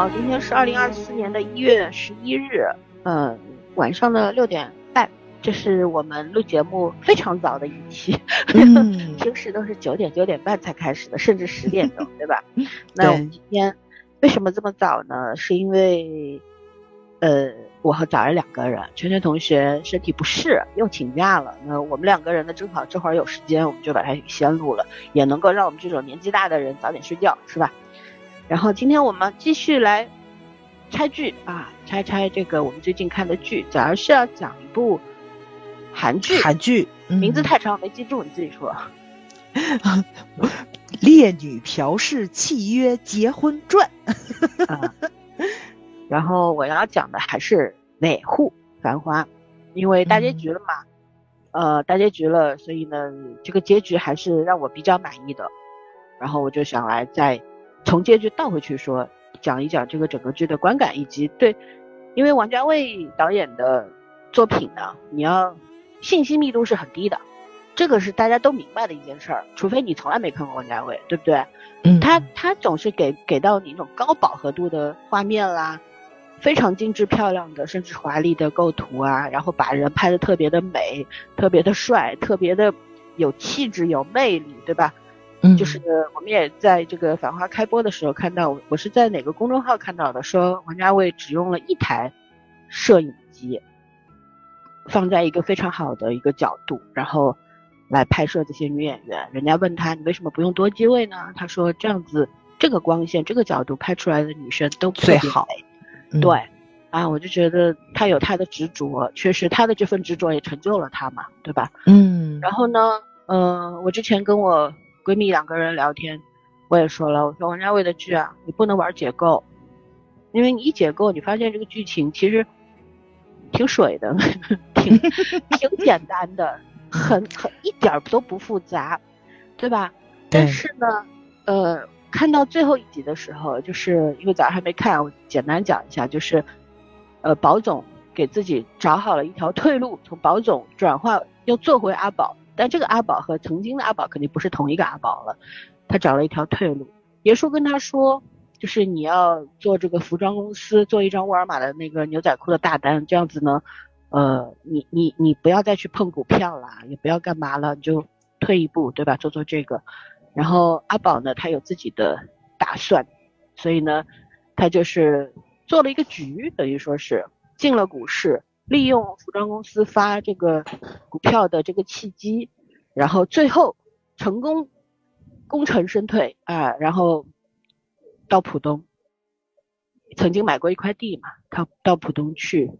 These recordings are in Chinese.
好，今天是二零二四年的一月十一日，嗯，晚上的六点半，这是我们录节目非常早的一期，平时都是九点九点半才开始的，甚至十点钟，对吧？那我们今天为什么这么早呢？是因为，呃，我和早儿两个人，圈圈同学身体不适又请假了，那我们两个人呢，正好这会儿有时间，我们就把它先录了，也能够让我们这种年纪大的人早点睡觉，是吧？然后今天我们继续来拆剧啊，拆拆这个我们最近看的剧。主要是要讲一部韩剧，韩剧名字太长没记住，你自己说。《烈女朴氏契约结婚传》。然后我要讲的还是哪户繁花，因为大结局了嘛，呃，大结局了，所以呢，这个结局还是让我比较满意的。然后我就想来再。从结局倒回去说，讲一讲这个整个剧的观感，以及对，因为王家卫导演的作品呢，你要信息密度是很低的，这个是大家都明白的一件事儿，除非你从来没看过王家卫，对不对？嗯，他他总是给给到你那种高饱和度的画面啦，非常精致漂亮的，甚至华丽的构图啊，然后把人拍的特别的美，特别的帅，特别的有气质有魅力，对吧？嗯，就是我们也在这个《繁花》开播的时候看到，我是在哪个公众号看到的，说王家卫只用了一台摄影机，放在一个非常好的一个角度，然后来拍摄这些女演员。人家问他，你为什么不用多机位呢？他说这样子，这个光线、这个角度拍出来的女生都最好。对，啊，我就觉得他有他的执着，确实他的这份执着也成就了他嘛，对吧？嗯。然后呢，嗯，我之前跟我。闺蜜两个人聊天，我也说了，我说王家卫的剧啊，你不能玩解构，因为你一解构，你发现这个剧情其实挺水的，挺挺简单的，很很一点都不复杂，对吧？但是呢，呃，看到最后一集的时候，就是因为早上还没看，我简单讲一下，就是呃，宝总给自己找好了一条退路，从宝总转化又做回阿宝。但这个阿宝和曾经的阿宝肯定不是同一个阿宝了，他找了一条退路。爷叔跟他说，就是你要做这个服装公司，做一张沃尔玛的那个牛仔裤的大单，这样子呢，呃，你你你不要再去碰股票了，也不要干嘛了，你就退一步，对吧？做做这个。然后阿宝呢，他有自己的打算，所以呢，他就是做了一个局，等于说是进了股市。利用服装公司发这个股票的这个契机，然后最后成功功成身退啊，然后到浦东，曾经买过一块地嘛，他到浦东去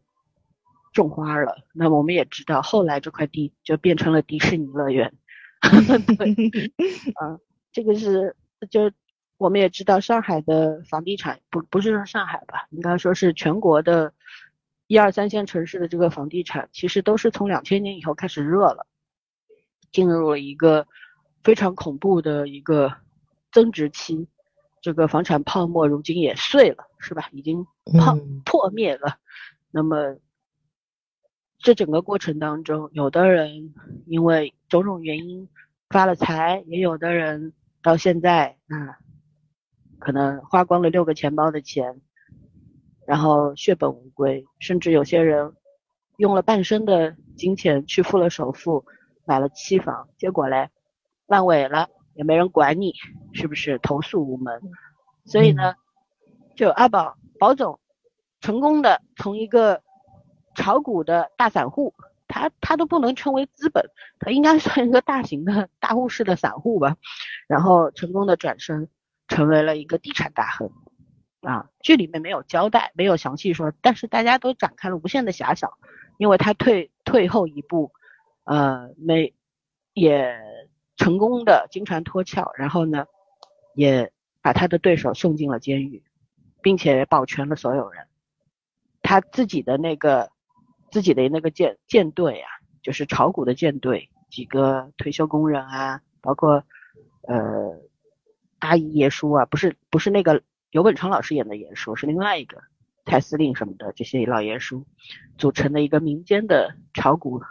种花了。那我们也知道，后来这块地就变成了迪士尼乐园。对，啊，这个是就我们也知道，上海的房地产不不是说上海吧，应该说是全国的。一二三线城市的这个房地产，其实都是从两千年以后开始热了，进入了一个非常恐怖的一个增值期。这个房产泡沫如今也碎了，是吧？已经泡破灭了。那么这整个过程当中，有的人因为种种原因发了财，也有的人到现在啊，可能花光了六个钱包的钱。然后血本无归，甚至有些人用了半生的金钱去付了首付，买了期房，结果嘞烂尾了，也没人管你，是不是投诉无门？所以呢，就阿宝宝总成功的从一个炒股的大散户，他他都不能称为资本，他应该算一个大型的大户式的散户吧，然后成功的转身成为了一个地产大亨。啊，剧里面没有交代，没有详细说，但是大家都展开了无限的遐想，因为他退退后一步，呃，没也成功的金蝉脱壳，然后呢，也把他的对手送进了监狱，并且保全了所有人，他自己的那个自己的那个舰舰队啊，就是炒股的舰队，几个退休工人啊，包括呃阿姨爷叔啊，不是不是那个。尤本昌老师演的严叔是另外一个蔡司令什么的，这些老严叔组成的一个民间的炒股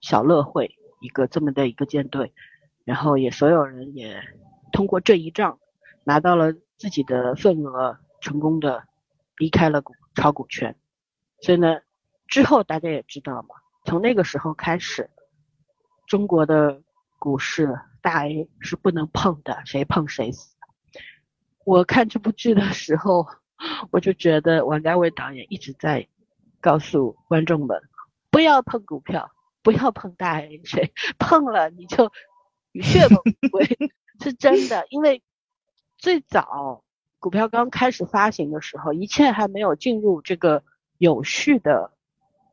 小乐会，一个这么的一个舰队，然后也所有人也通过这一仗拿到了自己的份额，成功的离开了股炒股圈。所以呢，之后大家也知道嘛，从那个时候开始，中国的股市大 A 是不能碰的，谁碰谁死。我看这部剧的时候，我就觉得王家卫导演一直在告诉观众们，不要碰股票，不要碰大 A，谁 碰了你就血本无归，是真的。因为最早股票刚开始发行的时候，一切还没有进入这个有序的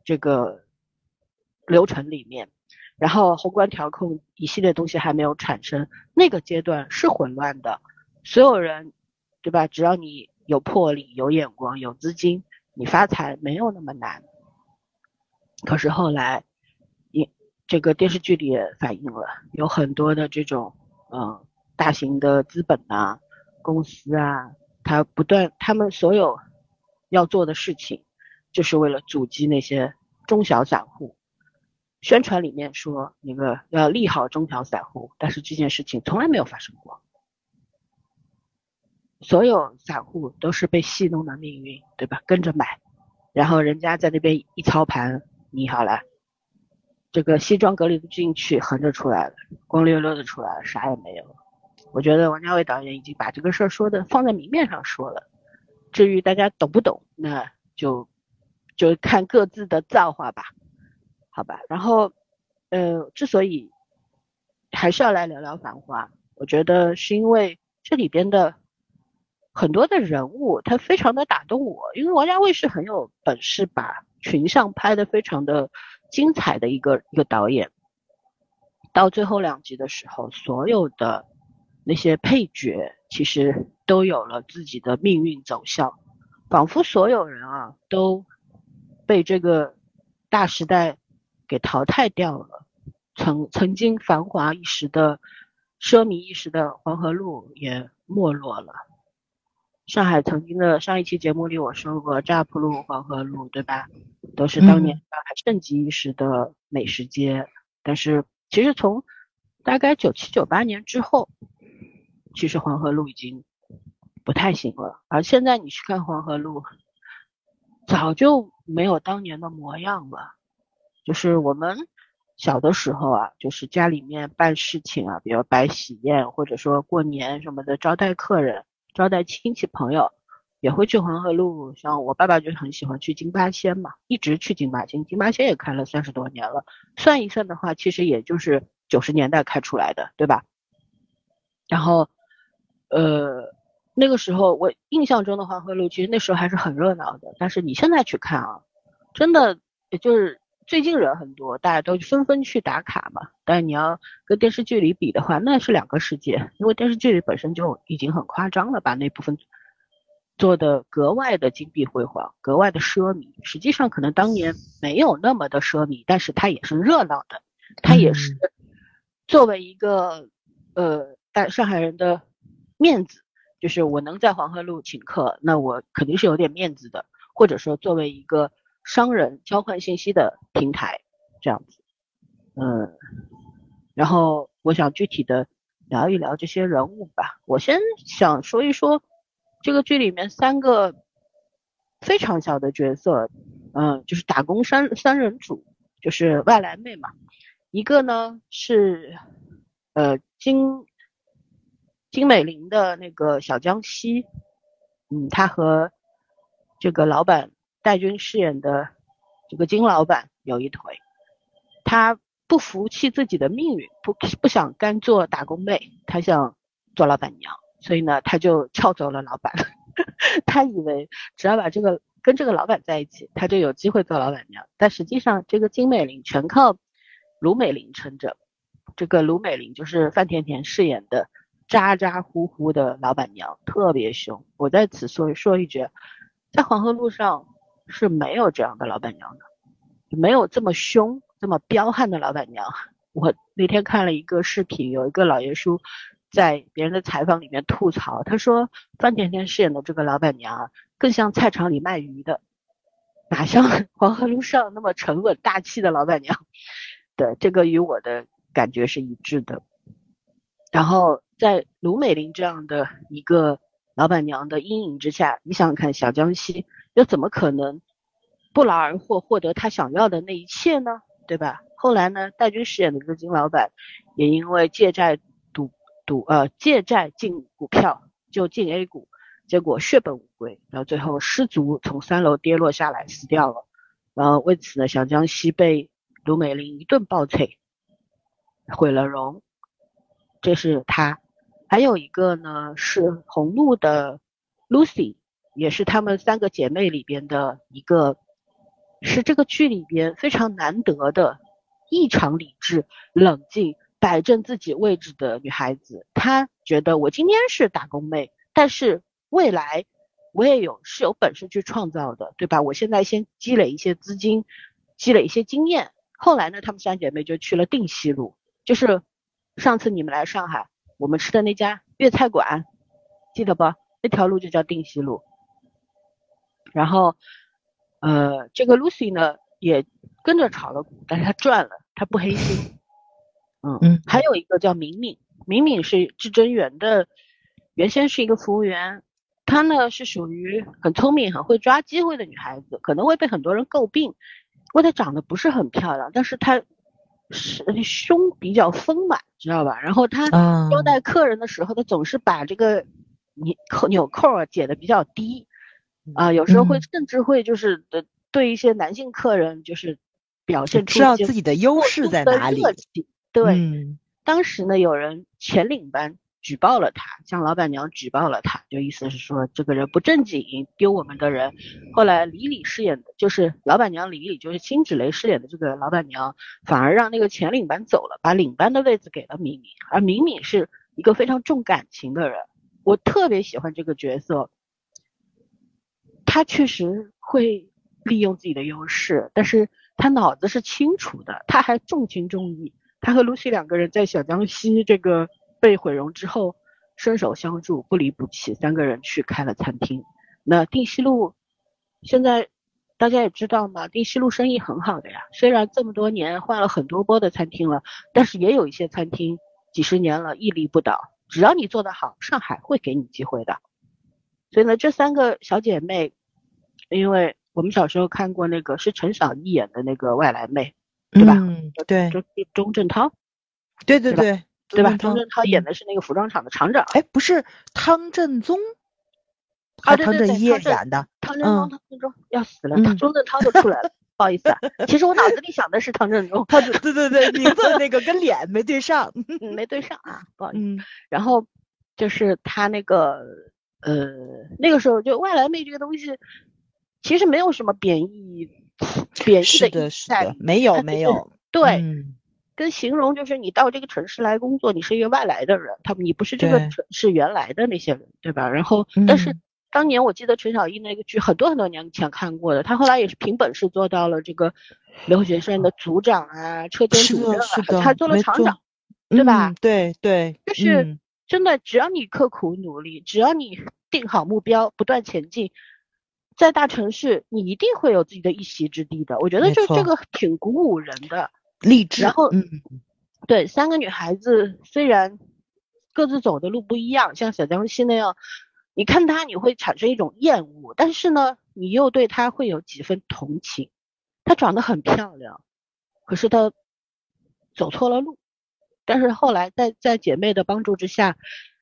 这个流程里面，然后宏观调控一系列东西还没有产生，那个阶段是混乱的，所有人。对吧？只要你有魄力、有眼光、有资金，你发财没有那么难。可是后来，也这个电视剧里也反映了，有很多的这种嗯大型的资本啊、公司啊，他不断他们所有要做的事情，就是为了阻击那些中小散户。宣传里面说那个要利好中小散户，但是这件事情从来没有发生过。所有散户都是被戏弄的命运，对吧？跟着买，然后人家在那边一操盘，你好了，这个西装革履的进去，横着出来了，光溜溜的出来了，啥也没有。我觉得王家卫导演已经把这个事儿说的放在明面上说了，至于大家懂不懂，那就就看各自的造化吧，好吧。然后，呃，之所以还是要来聊聊《繁花》，我觉得是因为这里边的。很多的人物，他非常的打动我，因为王家卫是很有本事把群像拍的非常的精彩的一个一个导演。到最后两集的时候，所有的那些配角其实都有了自己的命运走向，仿佛所有人啊都被这个大时代给淘汰掉了。曾曾经繁华一时的、奢靡一时的黄河路也没落了。上海曾经的上一期节目里我说过，乍浦路、黄河路，对吧？都是当年上海盛极一时的美食街。但是其实从大概九七九八年之后，其实黄河路已经不太行了。而现在你去看黄河路，早就没有当年的模样了。就是我们小的时候啊，就是家里面办事情啊，比如摆喜宴，或者说过年什么的，招待客人。招待亲戚朋友也会去黄河路，像我爸爸就很喜欢去金八仙嘛，一直去金八仙，金八仙也开了三十多年了，算一算的话，其实也就是九十年代开出来的，对吧？然后，呃，那个时候我印象中的黄河路其实那时候还是很热闹的，但是你现在去看啊，真的也就是最近人很多，大家都纷纷去打卡嘛。但你要跟电视剧里比的话，那是两个世界。因为电视剧里本身就已经很夸张了，把那部分做的格外的金碧辉煌，格外的奢靡。实际上可能当年没有那么的奢靡，但是它也是热闹的，它也是作为一个呃大上海人的面子，就是我能在黄河路请客，那我肯定是有点面子的，或者说作为一个。商人交换信息的平台，这样子，嗯，然后我想具体的聊一聊这些人物吧。我先想说一说这个剧里面三个非常小的角色，嗯，就是打工三三人组，就是外来妹嘛。一个呢是呃金金美玲的那个小江西，嗯，她和这个老板。戴军饰演的这个金老板有一腿，他不服气自己的命运，不不想干做打工妹，他想做老板娘，所以呢，他就撬走了老板。他以为只要把这个跟这个老板在一起，他就有机会做老板娘。但实际上，这个金美玲全靠卢美玲撑着。这个卢美玲就是范甜甜饰演的咋咋呼呼的老板娘，特别凶。我在此说说一句，在黄河路上。是没有这样的老板娘的，没有这么凶、这么彪悍的老板娘。我那天看了一个视频，有一个老爷叔在别人的采访里面吐槽，他说范甜甜饰演的这个老板娘更像菜场里卖鱼的，哪像 黄河路上那么沉稳大气的老板娘。对，这个与我的感觉是一致的。然后在卢美玲这样的一个老板娘的阴影之下，你想想看，小江西又怎么可能不劳而获，获得他想要的那一切呢？对吧？后来呢，戴军饰演的这个金老板，也因为借债赌赌呃借债进股票，就进 A 股，结果血本无归，然后最后失足从三楼跌落下来死掉了。然后为此呢，小江西被卢美玲一顿暴锤，毁了容。这是他。还有一个呢，是红路的 Lucy，也是她们三个姐妹里边的一个，是这个剧里边非常难得的异常理智、冷静、摆正自己位置的女孩子。她觉得我今天是打工妹，但是未来我也有是有本事去创造的，对吧？我现在先积累一些资金，积累一些经验。后来呢，她们三姐妹就去了定西路，就是上次你们来上海。我们吃的那家粤菜馆，记得不？那条路就叫定西路。然后，呃，这个 Lucy 呢也跟着炒了股，但是她赚了，她不黑心。嗯嗯。还有一个叫敏敏，敏敏是至臻园的，原先是一个服务员，她呢是属于很聪明、很会抓机会的女孩子，可能会被很多人诟病，因为她长得不是很漂亮，但是她。是胸比较丰满，知道吧？然后他招待客人的时候，他总是把这个纽扣纽扣啊解的比较低，啊，有时候会甚至会就是的对一些男性客人就是表现出知道自己的优势在哪里。对，当时呢，有人前领班。举报了他，向老板娘举报了他，就意思是说这个人不正经，丢我们的人。后来李李饰演的，就是老板娘李李，就是辛芷蕾饰演的这个老板娘，反而让那个前领班走了，把领班的位置给了敏敏。而敏敏是一个非常重感情的人，我特别喜欢这个角色。他确实会利用自己的优势，但是他脑子是清楚的，他还重情重义。他和露西两个人在小江西这个。被毁容之后，伸手相助，不离不弃，三个人去开了餐厅。那定西路现在大家也知道嘛，定西路生意很好的呀。虽然这么多年换了很多波的餐厅了，但是也有一些餐厅几十年了屹立不倒。只要你做得好，上海会给你机会的。所以呢，这三个小姐妹，因为我们小时候看过那个是陈小艺演的那个外来妹，对吧？嗯，对。钟钟镇涛。对对对。对吧？钟镇涛演的是那个服装厂的厂长。哎，不是汤镇宗，啊，汤镇业演的。汤镇宗，汤镇宗要死了，钟镇涛就出来了。不好意思啊，其实我脑子里想的是汤镇宗。他对对对，名字那个跟脸没对上，没对上啊，不好意思。然后就是他那个呃，那个时候就外来妹这个东西，其实没有什么贬义贬义的意思，没有没有，对。跟形容就是你到这个城市来工作，你是一个外来的人，他们你不是这个城市原来的那些人，对吧？然后，但是当年我记得陈小艺那个剧很多很多年前看过的，他后来也是凭本事做到了这个留学生的组长啊，车间主任啊，他做了厂长，对吧？对对，就是真的，只要你刻苦努力，只要你定好目标，不断前进，在大城市你一定会有自己的一席之地的。我觉得就这个挺鼓舞人的。励志，然后，嗯，对，三个女孩子虽然各自走的路不一样，像小江西那样，你看她你会产生一种厌恶，但是呢，你又对她会有几分同情。她长得很漂亮，可是她走错了路，但是后来在在姐妹的帮助之下，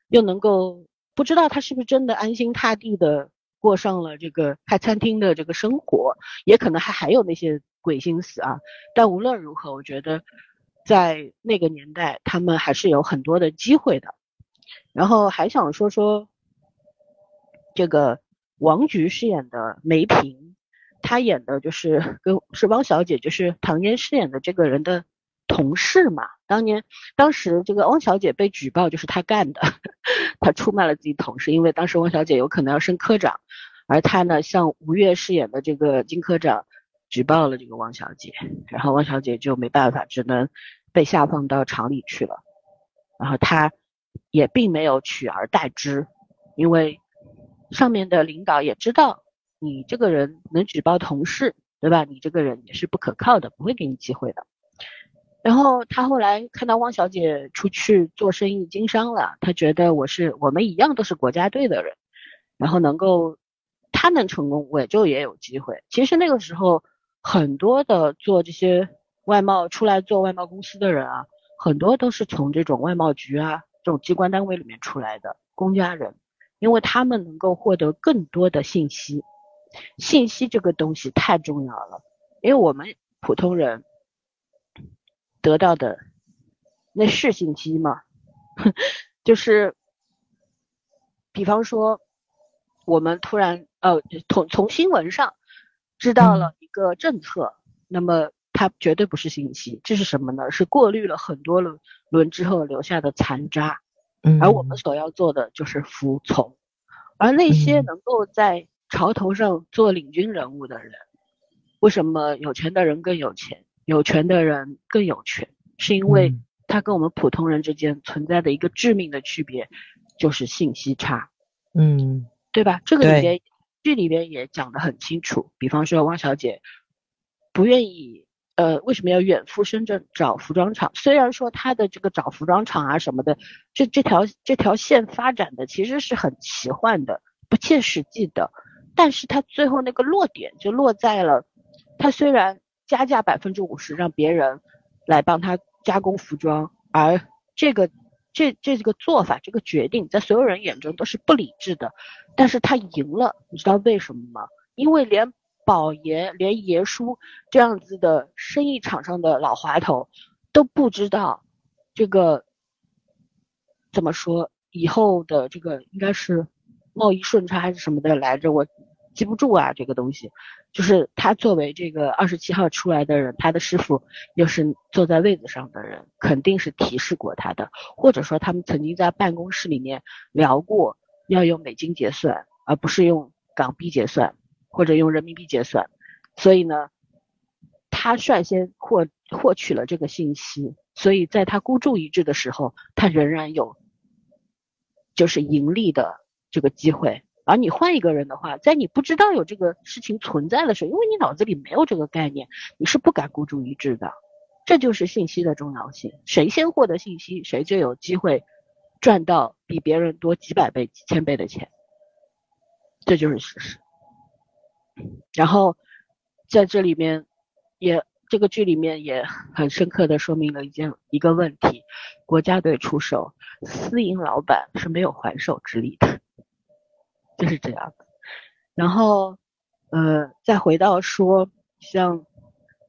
又能够不知道她是不是真的安心踏地的过上了这个开餐厅的这个生活，也可能还还有那些。鬼心思啊！但无论如何，我觉得在那个年代，他们还是有很多的机会的。然后还想说说这个王菊饰演的梅萍，她演的就是跟是汪小姐，就是唐嫣饰演的这个人的同事嘛。当年当时这个汪小姐被举报就是她干的，她出卖了自己同事，因为当时汪小姐有可能要升科长，而她呢像吴越饰演的这个金科长。举报了这个汪小姐，然后汪小姐就没办法，只能被下放到厂里去了。然后她也并没有取而代之，因为上面的领导也知道你这个人能举报同事，对吧？你这个人也是不可靠的，不会给你机会的。然后他后来看到汪小姐出去做生意经商了，他觉得我是我们一样都是国家队的人，然后能够他能成功，我就也有机会。其实那个时候很多的做这些外贸出来做外贸公司的人啊，很多都是从这种外贸局啊这种机关单位里面出来的公家人，因为他们能够获得更多的信息。信息这个东西太重要了，因为我们普通人得到的那是信息吗？就是，比方说，我们突然呃从从新闻上知道了个政策，那么它绝对不是信息，这是什么呢？是过滤了很多轮轮之后留下的残渣。而我们所要做的就是服从，而那些能够在潮头上做领军人物的人，为什么有钱的人更有钱，有权的人更有权？是因为他跟我们普通人之间存在的一个致命的区别，就是信息差。嗯，对吧？这个里边剧里边也讲得很清楚。比方说汪小姐不愿意，呃，为什么要远赴深圳找服装厂？虽然说她的这个找服装厂啊什么的，这这条这条线发展的其实是很奇幻的，不切实际的。但是他最后那个落点就落在了，他虽然加价百分之五十让别人来帮他加工服装，而这个这这个做法这个决定在所有人眼中都是不理智的，但是他赢了，你知道为什么吗？因为连宝爷连爷叔这样子的生意场上的老滑头都不知道这个怎么说以后的这个应该是贸易顺差还是什么的来着我。记不住啊，这个东西，就是他作为这个二十七号出来的人，他的师傅又是坐在位子上的人，肯定是提示过他的，或者说他们曾经在办公室里面聊过要用美金结算，而不是用港币结算或者用人民币结算，所以呢，他率先获获取了这个信息，所以在他孤注一掷的时候，他仍然有就是盈利的这个机会。而你换一个人的话，在你不知道有这个事情存在的时候，因为你脑子里没有这个概念，你是不敢孤注一掷的。这就是信息的重要性，谁先获得信息，谁就有机会赚到比别人多几百倍、几千倍的钱，这就是事实。然后在这里面，也这个剧里面也很深刻的说明了一件一个问题：国家队出手，私营老板是没有还手之力的。就是这样的，然后，呃，再回到说，像，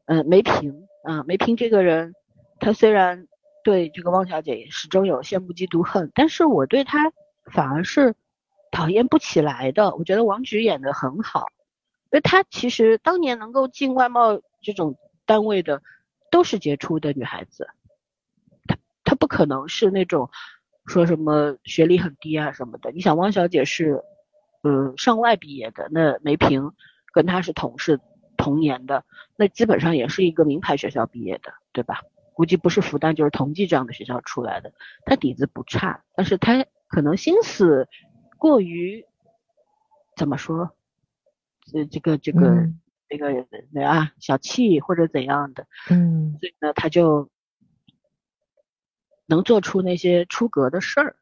呃，梅萍啊，梅萍这个人，她虽然对这个汪小姐始终有羡慕嫉妒恨，但是我对她反而是讨厌不起来的。我觉得王菊演的很好，因为她其实当年能够进外贸这种单位的，都是杰出的女孩子，她她不可能是那种说什么学历很低啊什么的。你想，汪小姐是。嗯，上外毕业的那梅萍，跟他是同事同年的，那基本上也是一个名牌学校毕业的，对吧？估计不是复旦就是同济这样的学校出来的，他底子不差，但是他可能心思过于怎么说？呃，这个这个这个啊，小气或者怎样的，嗯，所以呢，他就能做出那些出格的事儿。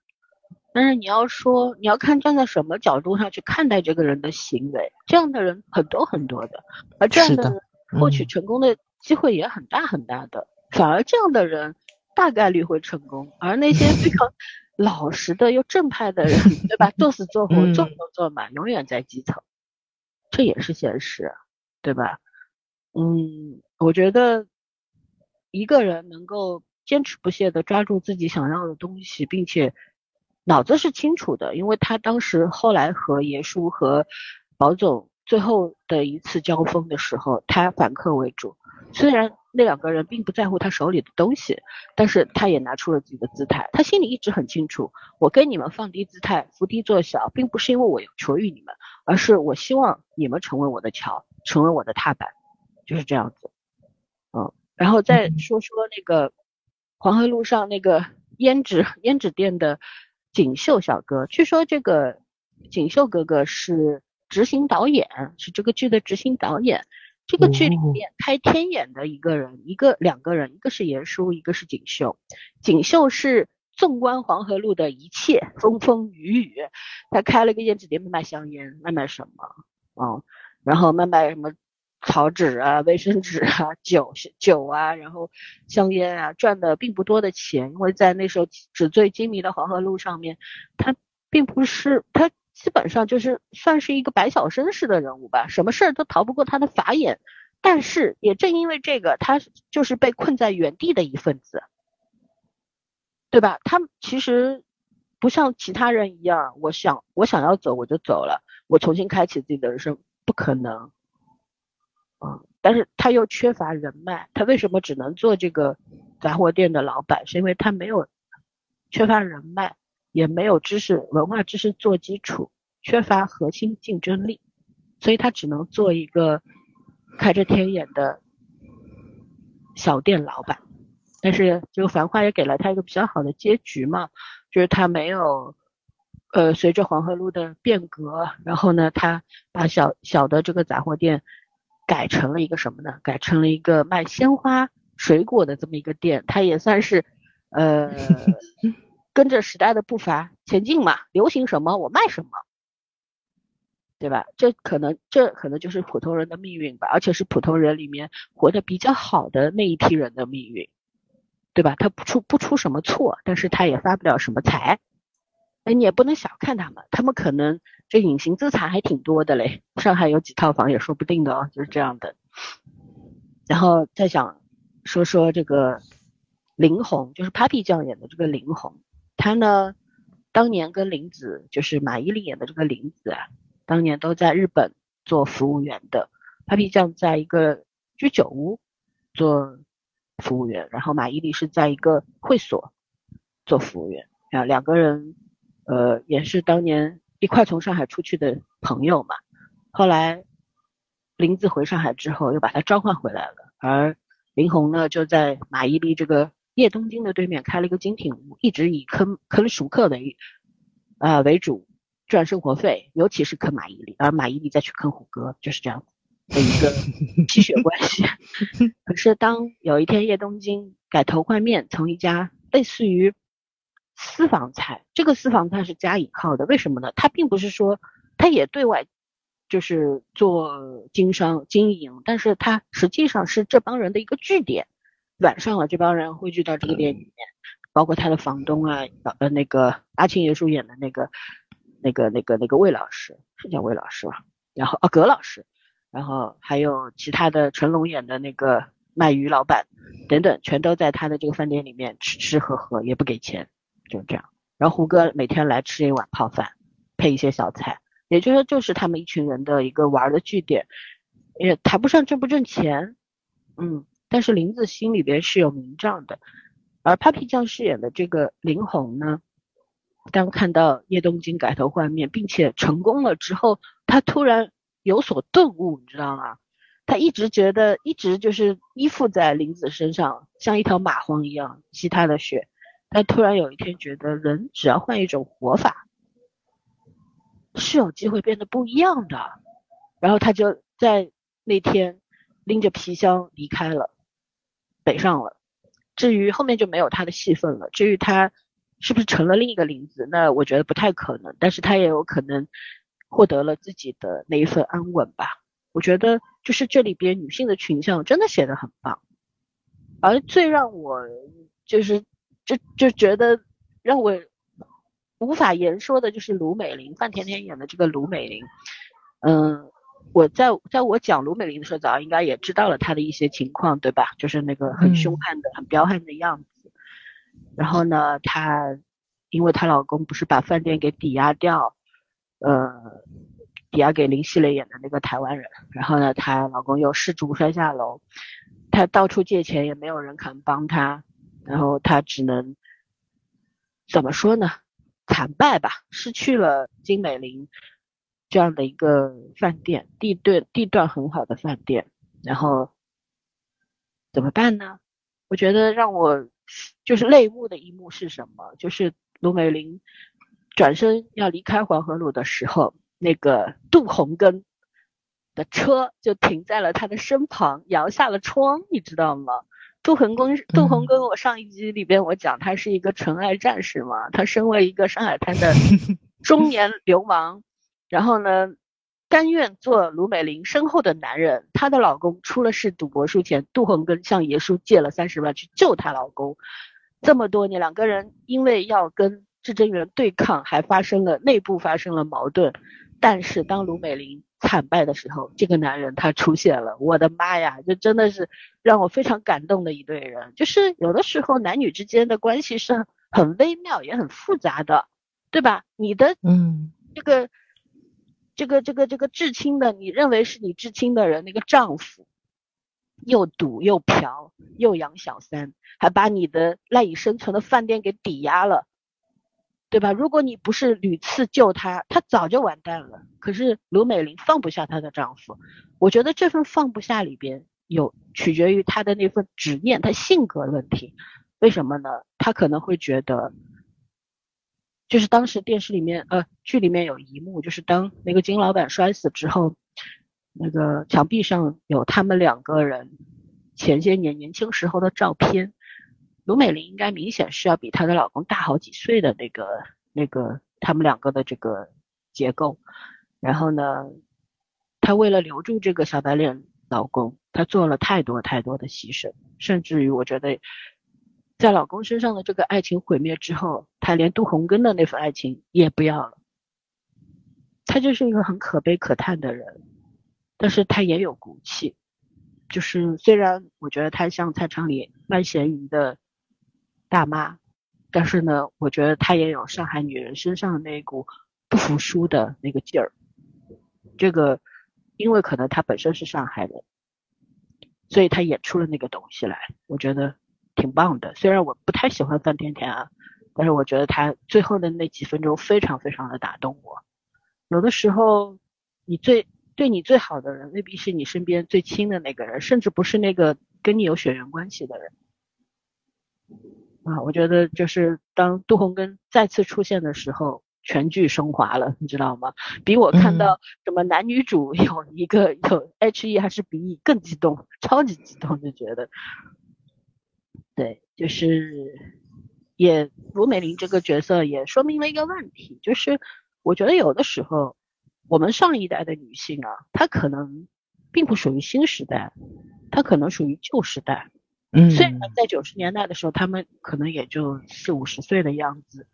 但是你要说，你要看站在什么角度上去看待这个人的行为，这样的人很多很多的，而这样的人获取成功的机会也很大很大的，反而这样的人大概率会成功，而那些非常 老实的又正派的人，对吧？做死做活，做牛做马，永远在基层，这也是现实，对吧？嗯，我觉得一个人能够坚持不懈的抓住自己想要的东西，并且。脑子是清楚的，因为他当时后来和爷叔和保总最后的一次交锋的时候，他反客为主。虽然那两个人并不在乎他手里的东西，但是他也拿出了自己的姿态。他心里一直很清楚，我跟你们放低姿态，伏低做小，并不是因为我有求于你们，而是我希望你们成为我的桥，成为我的踏板，就是这样子。嗯，然后再说说那个黄河路上那个 胭脂胭脂店的。锦绣小哥，据说这个锦绣哥哥是执行导演，是这个剧的执行导演。这个剧里面开天眼的一个人，一个两个人，一个是严叔，一个是锦绣。锦绣是纵观黄河路的一切风风雨雨，他开了个胭脂店，卖卖香烟，卖卖什么？嗯，然后卖卖什么草纸啊、卫生纸啊、酒酒啊，然后香烟啊，赚的并不多的钱，因为在那时候纸醉金迷的黄河路上面，他并不是他基本上就是算是一个白小生式的人物吧，什么事儿都逃不过他的法眼。但是也正因为这个，他就是被困在原地的一份子，对吧？他其实不像其他人一样，我想我想要走我就走了，我重新开启自己的人生，不可能。但是他又缺乏人脉，他为什么只能做这个杂货店的老板？是因为他没有缺乏人脉，也没有知识文化知识做基础，缺乏核心竞争力，所以他只能做一个。开着天眼的小店老板，但是这个繁花也给了他一个比较好的结局嘛，就是他没有，呃，随着黄河路的变革，然后呢，他把小小的这个杂货店改成了一个什么呢？改成了一个卖鲜花、水果的这么一个店，他也算是，呃，跟着时代的步伐前进嘛，流行什么我卖什么。对吧？这可能，这可能就是普通人的命运吧，而且是普通人里面活得比较好的那一批人的命运，对吧？他不出不出什么错，但是他也发不了什么财，哎，你也不能小看他们，他们可能这隐形资产还挺多的嘞，上海有几套房也说不定的哦，就是这样的。然后再想说说这个林红，就是 Papi 酱演的这个林红，她呢，当年跟林子，就是马伊琍演的这个林子啊。当年都在日本做服务员的，Papi 酱在一个居酒屋做服务员，然后马伊琍是在一个会所做服务员啊，两个人呃也是当年一块从上海出去的朋友嘛。后来林子回上海之后又把他召唤回来了，而林红呢就在马伊琍这个叶东京的对面开了一个精品屋，一直以坑坑熟客为啊为主。赚生活费，尤其是坑马伊琍，而马伊琍再去坑虎哥，就是这样的一个 吸血关系。可是当有一天叶东京改头换面，从一家类似于私房菜，这个私房菜是加引号的，为什么呢？他并不是说他也对外就是做经商经营，但是他实际上是这帮人的一个据点。晚上了，这帮人汇聚到这个店里面，包括他的房东啊，呃，那个阿庆爷叔演的那个。那个、那个、那个魏老师是叫魏老师吧？然后啊，葛老师，然后还有其他的成龙演的那个卖鱼老板等等，全都在他的这个饭店里面吃吃喝喝，也不给钱，就是这样。然后胡歌每天来吃一碗泡饭，配一些小菜，也就是说，就是他们一群人的一个玩的据点，也谈不上挣不挣钱，嗯，但是林子心里边是有名账的。而 Papi 酱饰演的这个林红呢？当看到叶东京改头换面，并且成功了之后，他突然有所顿悟，你知道吗？他一直觉得，一直就是依附在林子身上，像一条蚂蟥一样吸他的血。但突然有一天觉得，人只要换一种活法，是有机会变得不一样的。然后他就在那天拎着皮箱离开了，北上了。至于后面就没有他的戏份了。至于他。是不是成了另一个林子？那我觉得不太可能，但是他也有可能获得了自己的那一份安稳吧。我觉得就是这里边女性的群像真的写的很棒，而最让我就是就就觉得让我无法言说的就是卢美玲，范甜甜演的这个卢美玲。嗯，我在在我讲卢美玲的时候，早上应该也知道了她的一些情况，对吧？就是那个很凶悍的、很彪悍的样子。然后呢，她因为她老公不是把饭店给抵押掉，呃，抵押给林熙蕾演的那个台湾人。然后呢，她老公又失足摔下楼，她到处借钱也没有人肯帮她，然后他只能怎么说呢？惨败吧，失去了金美玲这样的一个饭店，地段地段很好的饭店。然后怎么办呢？我觉得让我。就是泪目的一幕是什么？就是卢美玲转身要离开黄河路的时候，那个杜洪根的车就停在了他的身旁，摇下了窗，你知道吗？杜恒公，杜恒跟，我上一集里边我讲他是一个纯爱战士嘛，他身为一个上海滩的 中年流氓，然后呢，甘愿做卢美玲身后的男人。她的老公出了事赌博输钱，杜恒根向爷叔借了三十万去救她老公。这么多年，两个人因为要跟至真园对抗，还发生了内部发生了矛盾。但是当卢美玲惨败的时候，这个男人他出现了。我的妈呀，这真的是让我非常感动的一对人。就是有的时候男女之间的关系是很微妙也很复杂的，对吧？你的嗯，这个这个这个这个至亲的，你认为是你至亲的人，那个丈夫又赌又嫖又养小三，还把你的赖以生存的饭店给抵押了。对吧？如果你不是屡次救她，她早就完蛋了。可是卢美玲放不下她的丈夫，我觉得这份放不下里边有取决于她的那份执念，她性格问题。为什么呢？她可能会觉得，就是当时电视里面呃剧里面有一幕，就是当那个金老板摔死之后，那个墙壁上有他们两个人前些年年轻时候的照片。卢美玲应该明显是要比她的老公大好几岁的那个那个他们两个的这个结构，然后呢，她为了留住这个小白脸老公，她做了太多太多的牺牲，甚至于我觉得，在老公身上的这个爱情毁灭之后，她连杜洪根的那份爱情也不要了。她就是一个很可悲可叹的人，但是她也有骨气，就是虽然我觉得她像菜场里卖咸鱼的。大妈，但是呢，我觉得她也有上海女人身上的那股不服输的那个劲儿。这个，因为可能她本身是上海人，所以她演出了那个东西来，我觉得挺棒的。虽然我不太喜欢范甜甜啊，但是我觉得她最后的那几分钟非常非常的打动我。有的时候，你最对你最好的人，未必是你身边最亲的那个人，甚至不是那个跟你有血缘关系的人。啊，我觉得就是当杜洪根再次出现的时候，全剧升华了，你知道吗？比我看到什么男女主有一个有 H E 还是 B E 更激动，超级激动，就觉得，对，就是也卢美玲这个角色也说明了一个问题，就是我觉得有的时候我们上一代的女性啊，她可能并不属于新时代，她可能属于旧时代。虽然在九十年代的时候，他们可能也就四五十岁的样子，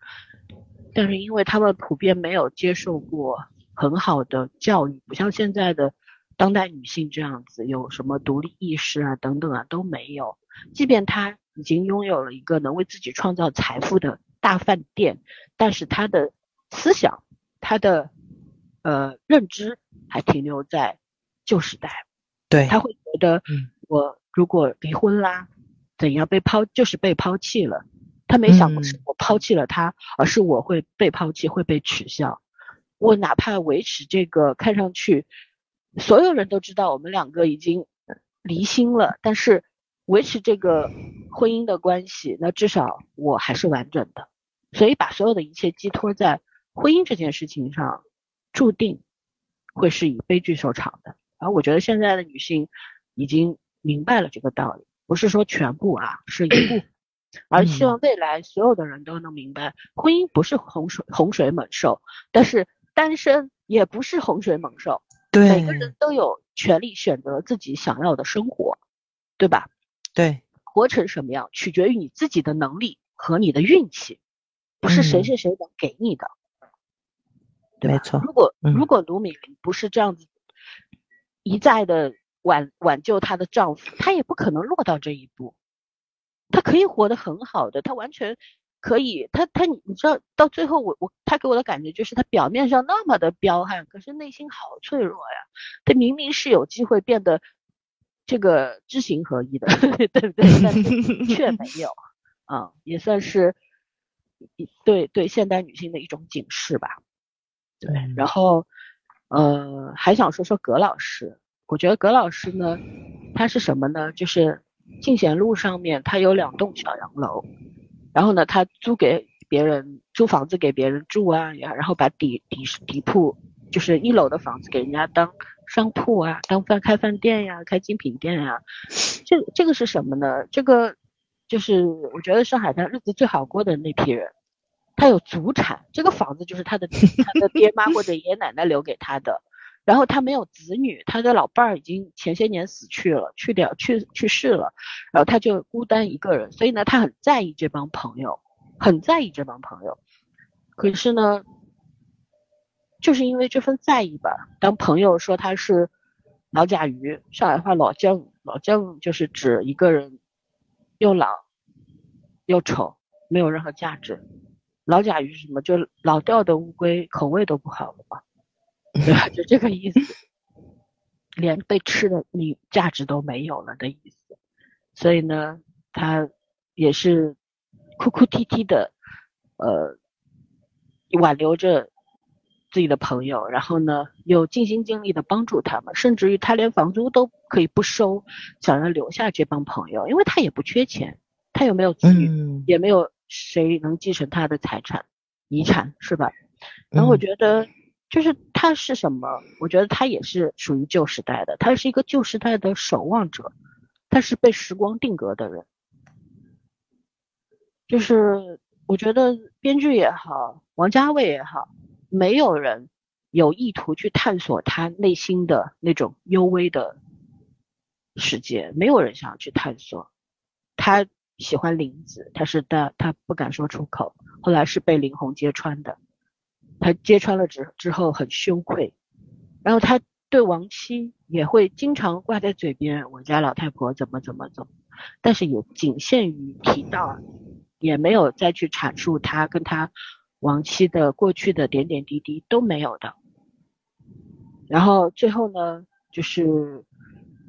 但是因为他们普遍没有接受过很好的教育，不像现在的当代女性这样子，有什么独立意识啊等等啊都没有。即便她已经拥有了一个能为自己创造财富的大饭店，但是她的思想、她的呃认知还停留在旧时代。对，他会觉得，我。如果离婚啦，怎样被抛就是被抛弃了。他没想过是我抛弃了他，而是我会被抛弃，会被取笑。我哪怕维持这个看上去所有人都知道我们两个已经离心了，但是维持这个婚姻的关系，那至少我还是完整的。所以把所有的一切寄托在婚姻这件事情上，注定会是以悲剧收场的。而我觉得现在的女性已经。明白了这个道理，不是说全部啊，是一部分，而希望未来所有的人都能明白，婚姻不是洪水洪水猛兽，但是单身也不是洪水猛兽，对，每个人都有权利选择自己想要的生活，对吧？对，活成什么样取决于你自己的能力和你的运气，不是谁谁谁能给你的，没错。如果如果卢敏玲不是这样子一再的。挽挽救她的丈夫，她也不可能落到这一步。她可以活得很好的，她完全可以。她她你你知道，到最后我我她给我的感觉就是，她表面上那么的彪悍，可是内心好脆弱呀。她明明是有机会变得这个知行合一的，对不对？但是却没有啊，也算是对对现代女性的一种警示吧。对，然后呃，还想说说葛老师。我觉得葛老师呢，他是什么呢？就是进贤路上面他有两栋小洋楼，然后呢，他租给别人租房子给别人住啊，然后把底底底铺就是一楼的房子给人家当商铺啊，当饭开饭店呀，开精品店呀。这这个是什么呢？这个就是我觉得上海滩日子最好过的那批人，他有祖产，这个房子就是他的他的爹妈或者爷爷奶奶留给他的。然后他没有子女，他的老伴儿已经前些年死去了，去掉去去世了，然后他就孤单一个人，所以呢，他很在意这帮朋友，很在意这帮朋友。可是呢，就是因为这份在意吧，当朋友说他是老甲鱼，上海话老将，老将就是指一个人又老又丑，没有任何价值。老甲鱼是什么？就老掉的乌龟，口味都不好了嘛。对吧？就这个意思，连被吃的你价值都没有了的意思。所以呢，他也是哭哭啼啼的，呃，挽留着自己的朋友，然后呢，又尽心尽力的帮助他们，甚至于他连房租都可以不收，想要留下这帮朋友，因为他也不缺钱，他又没有子女，也没有谁能继承他的财产遗产，是吧？然后我觉得。就是他是什么？我觉得他也是属于旧时代的，他是一个旧时代的守望者，他是被时光定格的人。就是我觉得编剧也好，王家卫也好，没有人有意图去探索他内心的那种幽微的世界，没有人想要去探索。他喜欢林子，他是他，他不敢说出口，后来是被林红揭穿的。他揭穿了之之后很羞愧，然后他对亡妻也会经常挂在嘴边，我家老太婆怎么怎么怎么，但是也仅限于提到，也没有再去阐述他跟他亡妻的过去的点点滴滴都没有的。然后最后呢，就是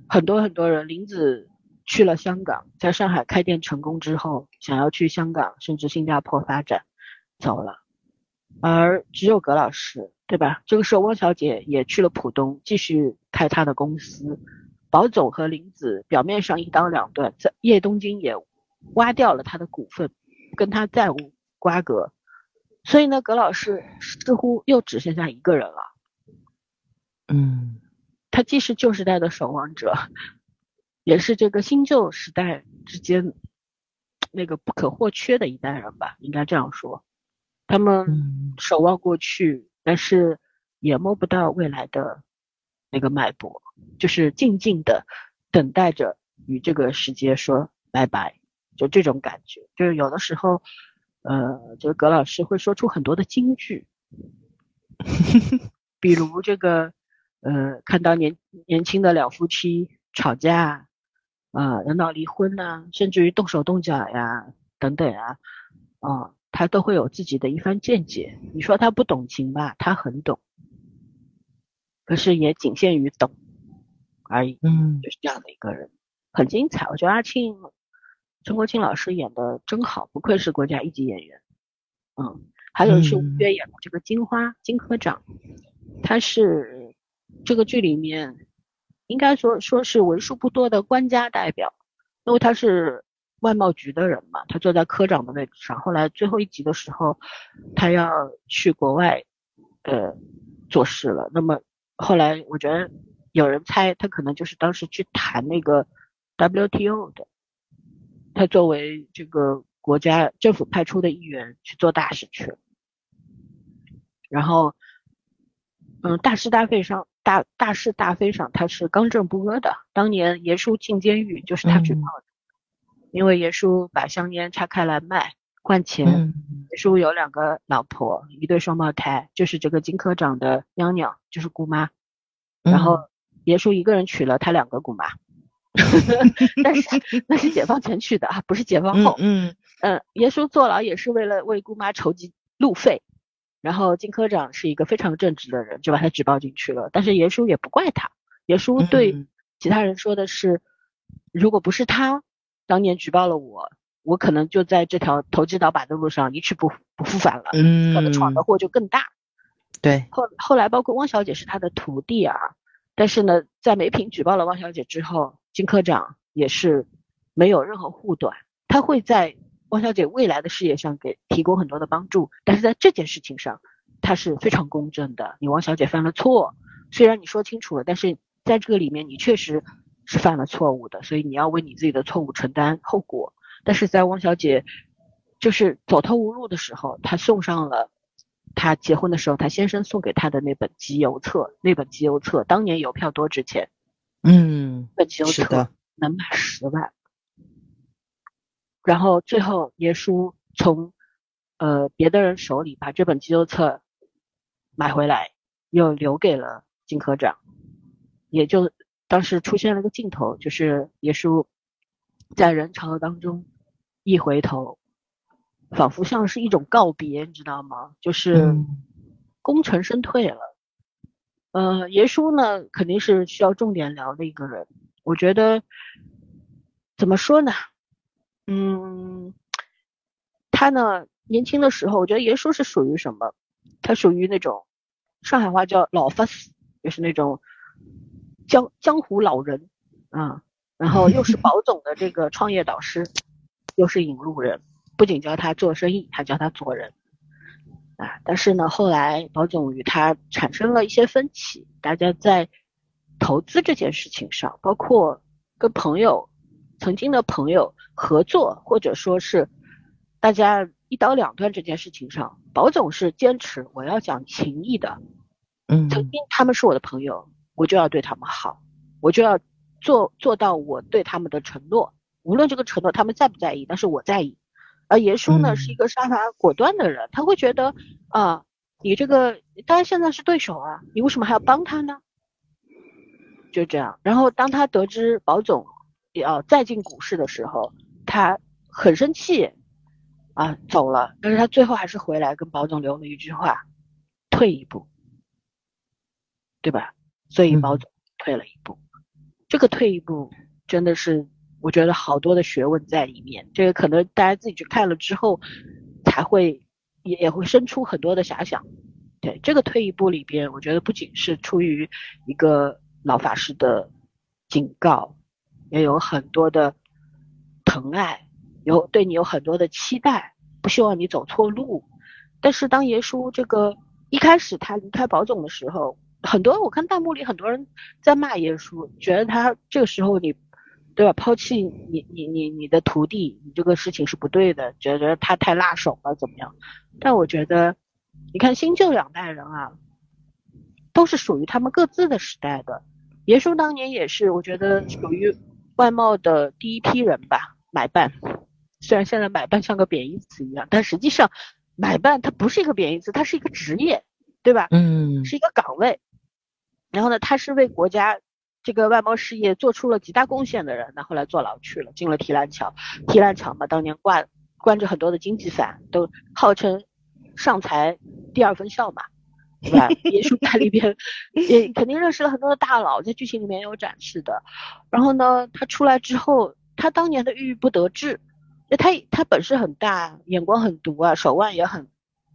很多很多人，林子去了香港，在上海开店成功之后，想要去香港甚至新加坡发展，走了。而只有葛老师，对吧？这个时候，汪小姐也去了浦东，继续开她的公司。宝总和林子表面上一刀两断，在叶东京也挖掉了他的股份，跟他再无瓜葛。所以呢，葛老师似乎又只剩下一个人了。嗯，他既是旧时代的守望者，也是这个新旧时代之间那个不可或缺的一代人吧，应该这样说。他们守望过去，但是也摸不到未来的那个脉搏，就是静静的等待着与这个世界说拜拜，就这种感觉。就是有的时候，呃，就是葛老师会说出很多的金句，比如这个，呃，看到年年轻的两夫妻吵架，啊，人闹离婚呐，甚至于动手动脚呀，等等啊，啊。他都会有自己的一番见解。你说他不懂情吧，他很懂，可是也仅限于懂而已。嗯，就是这样的一个人，很精彩。我觉得阿庆，陈国庆老师演的真好，不愧是国家一级演员。嗯，还有是吴越演的这个金花金科长，他是这个剧里面应该说说是为数不多的官家代表，因为他是。外贸局的人嘛，他坐在科长的位置上。后来最后一集的时候，他要去国外，呃，做事了。那么后来我觉得有人猜他可能就是当时去谈那个 WTO 的，他作为这个国家政府派出的一员去做大事去了。然后，嗯，大是大非上，大大是大非上，他是刚正不阿的。当年爷叔进监狱就是他举报的。因为耶稣把香烟拆开来卖换钱，耶稣有两个老婆，一对双胞胎，就是这个金科长的娘娘，就是姑妈。然后耶稣一个人娶了他两个姑妈，但是那是解放前娶的啊，不是解放后。嗯嗯，耶稣坐牢也是为了为姑妈筹集路费。然后金科长是一个非常正直的人，就把他举报进去了。但是耶稣也不怪他，耶稣对其他人说的是，如果不是他。当年举报了我，我可能就在这条投机倒把的路上一去不不复返了，嗯，可能闯的祸就更大。对，后后来包括汪小姐是他的徒弟啊，但是呢，在梅平举报了汪小姐之后，金科长也是没有任何护短，他会在汪小姐未来的事业上给提供很多的帮助，但是在这件事情上，他是非常公正的。你汪小姐犯了错，虽然你说清楚了，但是在这个里面你确实是犯了错误的，所以你要为你自己的错误承担后果。但是在汪小姐就是走投无路的时候，她送上了她结婚的时候她先生送给她的那本集邮册。那本集邮册当年邮票多值钱？嗯，本集邮册能卖十万。然后最后耶稣从呃别的人手里把这本集邮册买回来，又留给了金科长。也就当时出现了个镜头，就是耶稣在人潮当中。一回头，仿佛像是一种告别，你知道吗？就是功成身退了。呃，耶稣呢，肯定是需要重点聊的一个人。我觉得怎么说呢？嗯，他呢，年轻的时候，我觉得耶稣是属于什么？他属于那种上海话叫老法师，就是那种江江湖老人啊。然后又是 宝总的这个创业导师。又是引路人，不仅教他做生意，还教他做人啊！但是呢，后来保总与他产生了一些分歧，大家在投资这件事情上，包括跟朋友、曾经的朋友合作，或者说是大家一刀两断这件事情上，保总是坚持我要讲情义的。嗯，曾经他们是我的朋友，我就要对他们好，我就要做做到我对他们的承诺。无论这个承诺他们在不在意，但是我在意。而爷叔呢是一个杀伐果断的人，他会觉得啊，你这个当然现在是对手啊，你为什么还要帮他呢？就这样。然后当他得知保总要再进股市的时候，他很生气啊，走了。但是他最后还是回来跟保总留了一句话：退一步，对吧？所以毛总退了一步。这个退一步真的是。我觉得好多的学问在里面，这个可能大家自己去看了之后，才会也也会生出很多的遐想。对这个退一步里边，我觉得不仅是出于一个老法师的警告，也有很多的疼爱，有对你有很多的期待，不希望你走错路。但是当耶稣这个一开始他离开宝总的时候，很多我看弹幕里很多人在骂耶稣，觉得他这个时候你。对吧？抛弃你你你你的徒弟，你这个事情是不对的，觉得他太辣手了，怎么样？但我觉得，你看新旧两代人啊，都是属于他们各自的时代的。耶稣当年也是，我觉得属于外贸的第一批人吧，买办。虽然现在买办像个贬义词一样，但实际上买办它不是一个贬义词，它是一个职业，对吧？嗯，是一个岗位。然后呢，他是为国家。这个外贸事业做出了极大贡献的人，那后来坐牢去了，进了提篮桥。提篮桥嘛，当年挂关着很多的经济犯，都号称上财第二分校嘛，对吧？也是在里边，也肯定认识了很多的大佬，在剧情里面有展示的。然后呢，他出来之后，他当年的郁郁不得志，他他本事很大，眼光很毒啊，手腕也很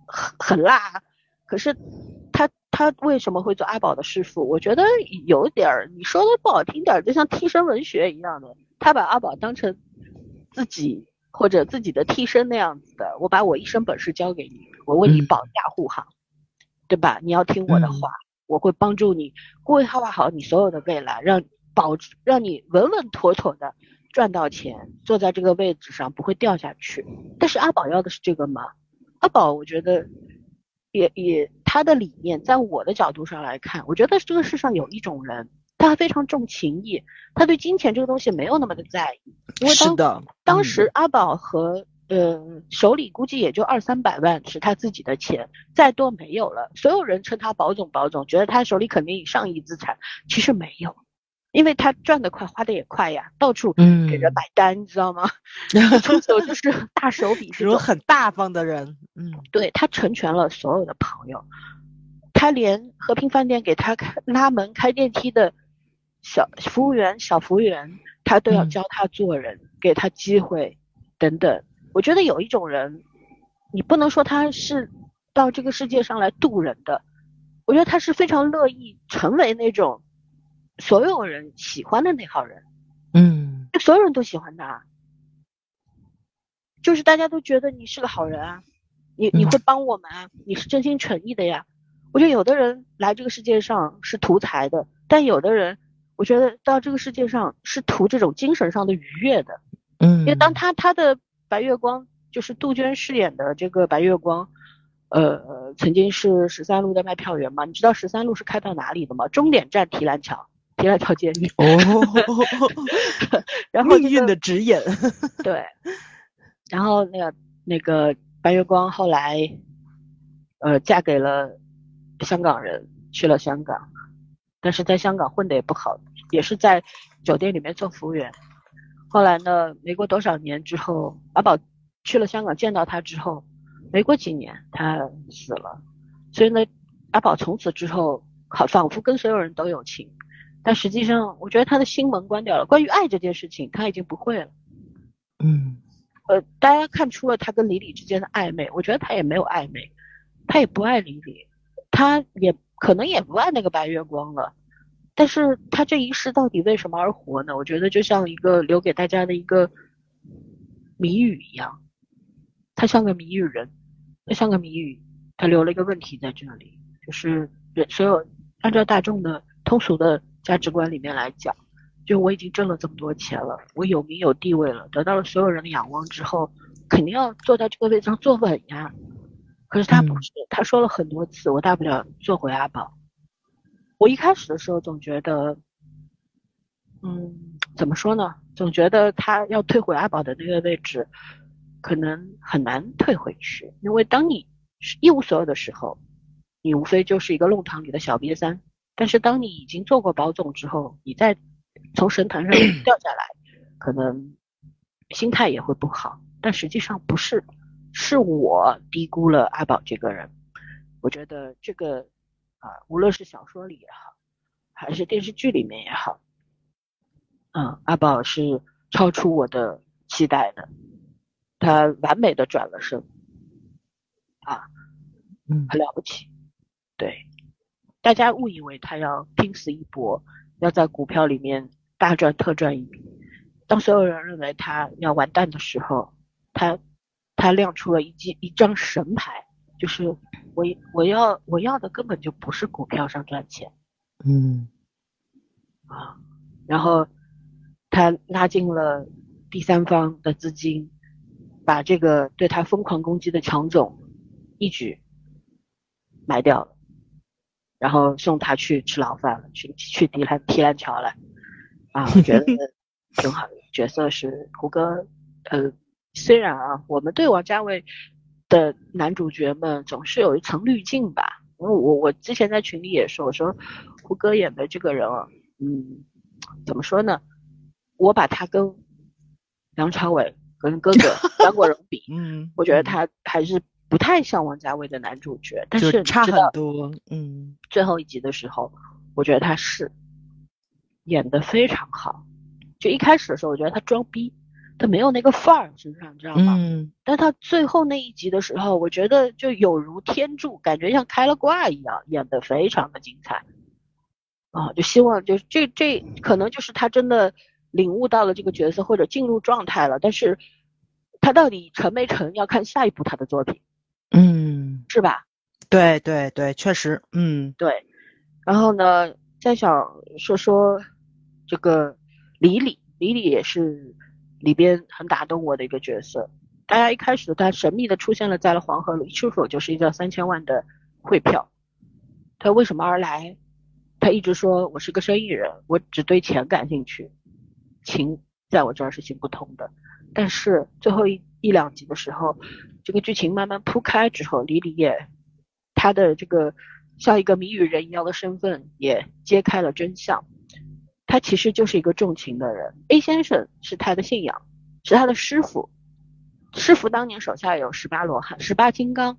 很很辣，可是。他他为什么会做阿宝的师傅？我觉得有点儿，你说的不好听点儿，就像替身文学一样的。他把阿宝当成自己或者自己的替身那样子的。我把我一身本事交给你，我为你保驾护航，对吧？你要听我的话，我会帮助你规划好你所有的未来，让保让你稳稳妥妥的赚到钱，坐在这个位置上不会掉下去。但是阿宝要的是这个吗？阿宝，我觉得。也也，他的理念，在我的角度上来看，我觉得这个世上有一种人，他非常重情义，他对金钱这个东西没有那么的在意。因为当当时阿宝和呃手里估计也就二三百万是他自己的钱，再多没有了。所有人称他宝总宝总，觉得他手里肯定上亿资产，其实没有。因为他赚得快，花的也快呀，到处给人买单，你知道吗？出手就是大手笔，这种很大方的人。嗯，对他成全了所有的朋友，他连和平饭店给他开拉门、开电梯的小服务员、小服务员，他都要教他做人，给他机会等等。我觉得有一种人，你不能说他是到这个世界上来渡人的，我觉得他是非常乐意成为那种。所有人喜欢的那号人，嗯，所有人都喜欢他，就是大家都觉得你是个好人啊，你你会帮我们啊，你是真心诚意的呀。我觉得有的人来这个世界上是图财的，但有的人，我觉得到这个世界上是图这种精神上的愉悦的。嗯，因为当他他的白月光就是杜鹃饰演的这个白月光，呃，曾经是十三路的卖票员嘛，你知道十三路是开到哪里的吗？终点站提篮桥，提篮桥监狱。哦，然后命运的指引。对，然后那个那个白月光后来，呃，嫁给了香港人，去了香港，但是在香港混的也不好，也是在酒店里面做服务员。后来呢，没过多少年之后，阿宝去了香港见到他之后，没过几年他死了，所以呢，阿宝从此之后好仿佛跟所有人都有情，但实际上我觉得他的心门关掉了，关于爱这件事情他已经不会了。嗯，呃，大家看出了他跟李李之间的暧昧，我觉得他也没有暧昧，他也不爱李李，他也可能也不爱那个白月光了。但是他这一世到底为什么而活呢？我觉得就像一个留给大家的一个谜语一样，他像个谜语人，他像个谜语，他留了一个问题在这里，就是人所有按照大众的通俗的价值观里面来讲，就我已经挣了这么多钱了，我有名有地位了，得到了所有人的仰望之后，肯定要坐在这个位置上坐稳呀。可是他不是，他说了很多次，我大不了做回阿宝。我一开始的时候总觉得，嗯，怎么说呢？总觉得他要退回阿宝的那个位置，可能很难退回去，因为当你一无所有的时候，你无非就是一个弄堂里的小瘪三。但是当你已经做过保总之后，你再从神坛上 掉下来，可能心态也会不好。但实际上不是，是我低估了阿宝这个人。我觉得这个。啊，无论是小说里也好，还是电视剧里面也好，嗯，阿宝是超出我的期待的，他完美的转了身，啊，嗯，很了不起，对，大家误以为他要拼死一搏，要在股票里面大赚特赚一笔，当所有人认为他要完蛋的时候，他他亮出了一记一张神牌。就是我我要我要的根本就不是股票上赚钱，嗯，啊，然后他拉进了第三方的资金，把这个对他疯狂攻击的强总一举买掉了，然后送他去吃牢饭了，去去提篮提篮桥了，啊，我觉得 挺好的角色是胡歌，呃，虽然啊，我们对王家卫。的男主角们总是有一层滤镜吧，因为我我之前在群里也说，我说胡歌演的这个人啊，嗯，怎么说呢？我把他跟梁朝伟跟哥哥 张国荣比，嗯，我觉得他还是不太像王家卫的男主角，但是差很多，嗯，最后一集的时候，我觉得他是演的非常好，就一开始的时候，我觉得他装逼。他没有那个范儿身上，你知道吗？嗯。但他最后那一集的时候，我觉得就有如天助，感觉像开了挂一样，演的非常的精彩。啊，就希望就这这可能就是他真的领悟到了这个角色或者进入状态了。但是他到底成没成，要看下一部他的作品。嗯，是吧？对对对，确实，嗯，对。然后呢，再想说说这个李李，李李也是。里边很打动我的一个角色，大家一开始他神秘的出现了在了黄河路，一出手就是一张三千万的汇票。他为什么而来？他一直说我是个生意人，我只对钱感兴趣，情在我这儿是行不通的。但是最后一一两集的时候，这个剧情慢慢铺开之后，李李也他的这个像一个谜语人一样的身份也揭开了真相。他其实就是一个重情的人。A 先生是他的信仰，是他的师傅。师傅当年手下有十八罗汉、十八金刚，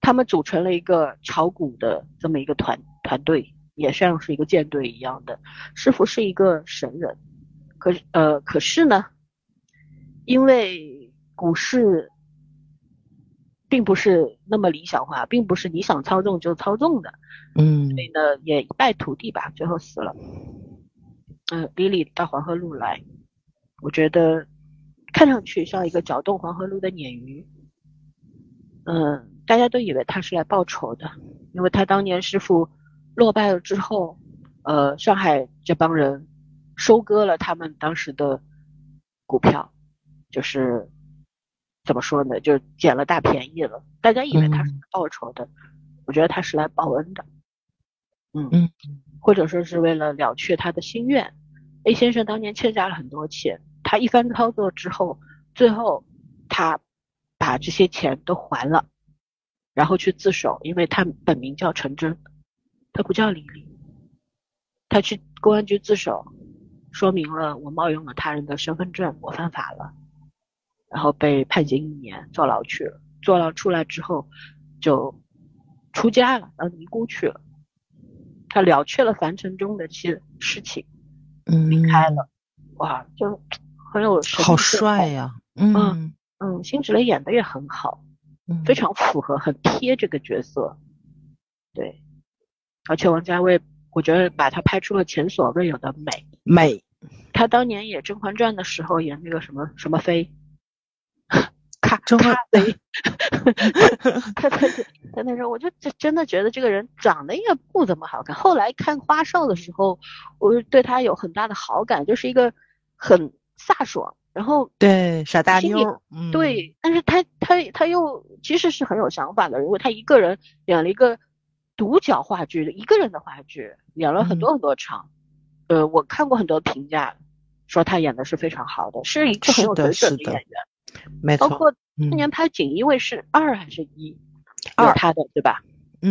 他们组成了一个炒股的这么一个团团队，也像是一个舰队一样的。师傅是一个神人，可呃，可是呢，因为股市并不是那么理想化，并不是你想操纵就操纵的，嗯，所以呢，也一败涂地吧，最后死了。嗯，李李到黄河路来，我觉得看上去像一个搅动黄河路的鲶鱼。嗯，大家都以为他是来报仇的，因为他当年师傅落败了之后，呃，上海这帮人收割了他们当时的股票，就是怎么说呢，就捡了大便宜了。大家以为他是报仇的，我觉得他是来报恩的。嗯嗯，或者说是为了了却他的心愿。A 先生当年欠下了很多钱，他一番操作之后，最后他把这些钱都还了，然后去自首，因为他本名叫陈真，他不叫李丽，他去公安局自首，说明了我冒用了他人的身份证，我犯法了，然后被判刑一年，坐牢去了。坐牢出来之后，就出家了，到尼姑去了。他了却了凡尘中的些事情，嗯离开了，哇，就很有好帅呀，嗯嗯，辛芷蕾演的也很好，非常符合，很贴这个角色，对，而且王家卫，我觉得把他拍出了前所未有的美美。他当年演《甄嬛传》的时候演那个什么什么妃。咖咖啡，他他他那时候我就真真的觉得这个人长得也不怎么好看。后来看花少的时候，我对他有很大的好感，就是一个很飒爽，然后对傻大妞，对，但是他他他又其实是很有想法的，因为他一个人演了一个独角话剧的一个人的话剧，演了很多很多场。呃，我看过很多评价，说他演的是非常好的，是一个很有水准的演员。没错，包括去年拍《锦衣卫》是二还是一？二他的对吧？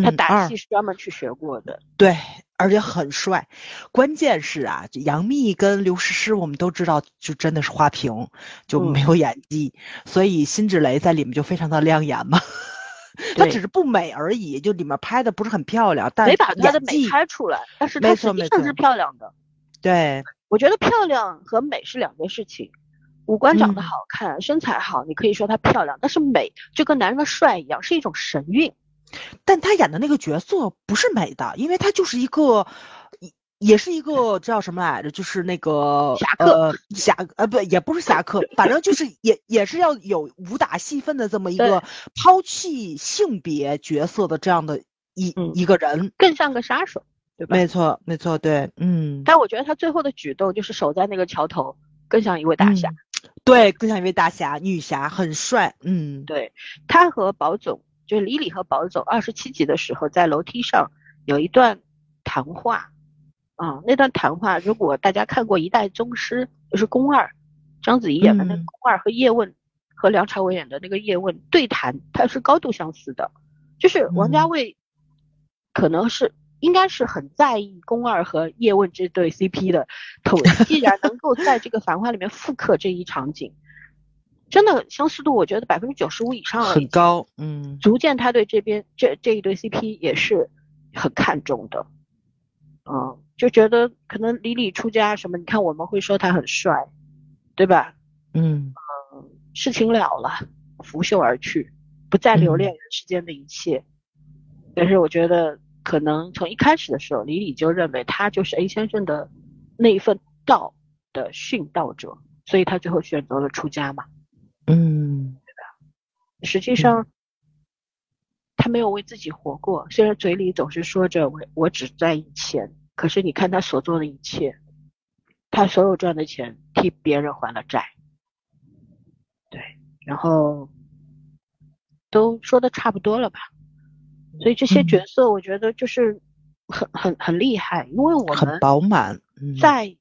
他打戏是专门去学过的。对，而且很帅。关键是啊，杨幂跟刘诗诗，我们都知道，就真的是花瓶，就没有演技。所以辛芷蕾在里面就非常的亮眼嘛。她只是不美而已，就里面拍的不是很漂亮，但没把她的美拍出来。但是她实际上是漂亮的。对，我觉得漂亮和美是两件事情。五官长得好看，身材好，你可以说她漂亮，但是美就跟男人的帅一样，是一种神韵。但她演的那个角色不是美的，因为她就是一个，也是一个叫什么来着，就是那个侠客，侠呃不也不是侠客，反正就是也也是要有武打戏份的这么一个抛弃性别角色的这样的一一个人，更像个杀手，对吧？没错，没错，对，嗯。但我觉得他最后的举动就是守在那个桥头，更像一位大侠。对，更像一位大侠、女侠，很帅。嗯，对，他和宝总，就是李李和宝总，二十七集的时候在楼梯上有一段谈话。啊，那段谈话，如果大家看过《一代宗师》，就是宫二，章子怡演的那个宫二和叶问，和梁朝伟演的那个叶问对谈，它是高度相似的。就是王家卫，可能是。应该是很在意宫二和叶问这对 CP 的，既然能够在这个繁花里面复刻这一场景，真的相似度我觉得百分之九十五以上很高，嗯，足见他对这边这这一对 CP 也是很看重的，嗯，就觉得可能李李出家什么，你看我们会说他很帅，对吧？嗯嗯，事情了了，拂袖而去，不再留恋人世间的一切，但是我觉得。可能从一开始的时候，李李就认为他就是 A 先生的那一份道的殉道者，所以他最后选择了出家嘛。嗯？实际上他没有为自己活过，虽然嘴里总是说着我我只在意钱，可是你看他所做的一切，他所有赚的钱替别人还了债，对，然后都说的差不多了吧。所以这些角色，我觉得就是很很很厉害，因为我们很饱满。在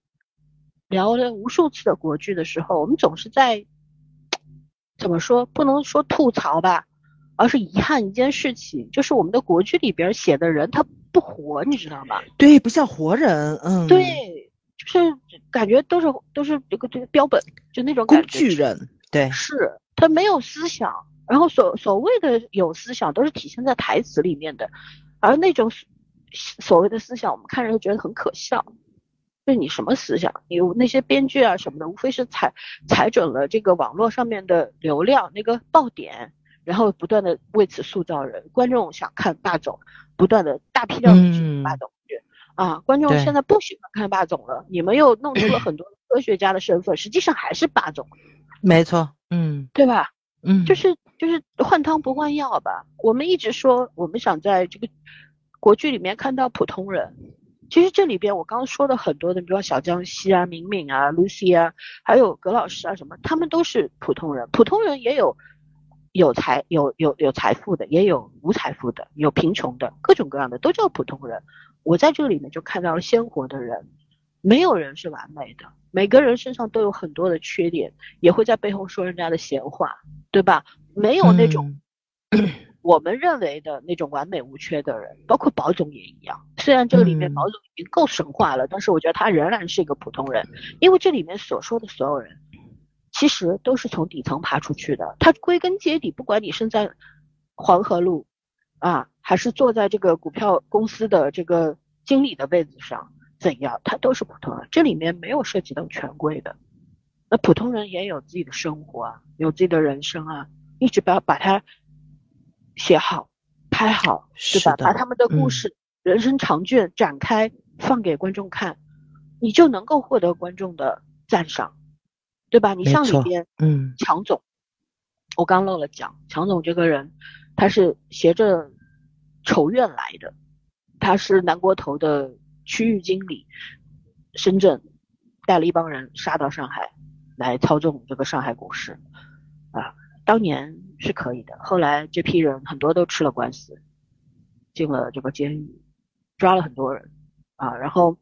聊了无数次的国剧的时候，我们总是在怎么说？不能说吐槽吧，而是遗憾一件事情，就是我们的国剧里边写的人他不活，你知道吗？对，不像活人。嗯，对，就是感觉都是都是这个这个标本，就那种工具人。对，是他没有思想。然后所所谓的有思想都是体现在台词里面的，而那种所谓的思想，我们看着就觉得很可笑。就你什么思想？你那些编剧啊什么的，无非是踩踩准了这个网络上面的流量那个爆点，然后不断的为此塑造人。观众想看霸总，不断的大批量的去霸总剧啊，观众现在不喜欢看霸总了，你们又弄出了很多科学家的身份，实际上还是霸总。没错，嗯，对吧？嗯，就是。就是换汤不换药吧。我们一直说我们想在这个国剧里面看到普通人，其实这里边我刚刚说的很多的，比如说小江西啊、敏敏啊、Lucy 啊，还有葛老师啊什么，他们都是普通人。普通人也有有财有有有财富的，也有无财富的，有贫穷的，各种各样的都叫普通人。我在这里面就看到了鲜活的人，没有人是完美的，每个人身上都有很多的缺点，也会在背后说人家的闲话，对吧？没有那种 我们认为的那种完美无缺的人，包括宝总也一样。虽然这个里面宝总已经够神话了，但是我觉得他仍然是一个普通人，因为这里面所说的所有人，其实都是从底层爬出去的。他归根结底，不管你身在黄河路。啊，还是坐在这个股票公司的这个经理的位子上，怎样？他都是普通人，这里面没有涉及到权贵的。那普通人也有自己的生活啊，有自己的人生啊，一直不要把它写好、拍好，对吧？把他们的故事、人生长卷展开，放给观众看，你就能够获得观众的赞赏，对吧？你像里边，嗯，强总，我刚漏了讲，强总这个人。他是携着仇怨来的，他是南国头的区域经理，深圳带了一帮人杀到上海来操纵这个上海股市，啊，当年是可以的，后来这批人很多都吃了官司，进了这个监狱，抓了很多人，啊，然后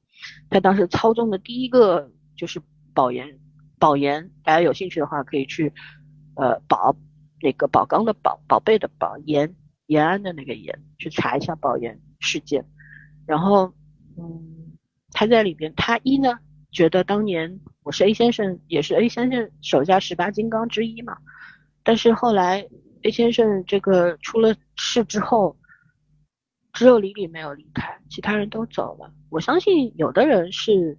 他当时操纵的第一个就是保研，保研，大家有兴趣的话可以去，呃，保。那个宝钢的宝，宝贝的宝，延延安的那个延，去查一下保研事件。然后，嗯，他在里边，他一呢觉得当年我是 A 先生，也是 A 先生手下十八金刚之一嘛。但是后来 A 先生这个出了事之后，只有李李没有离开，其他人都走了。我相信有的人是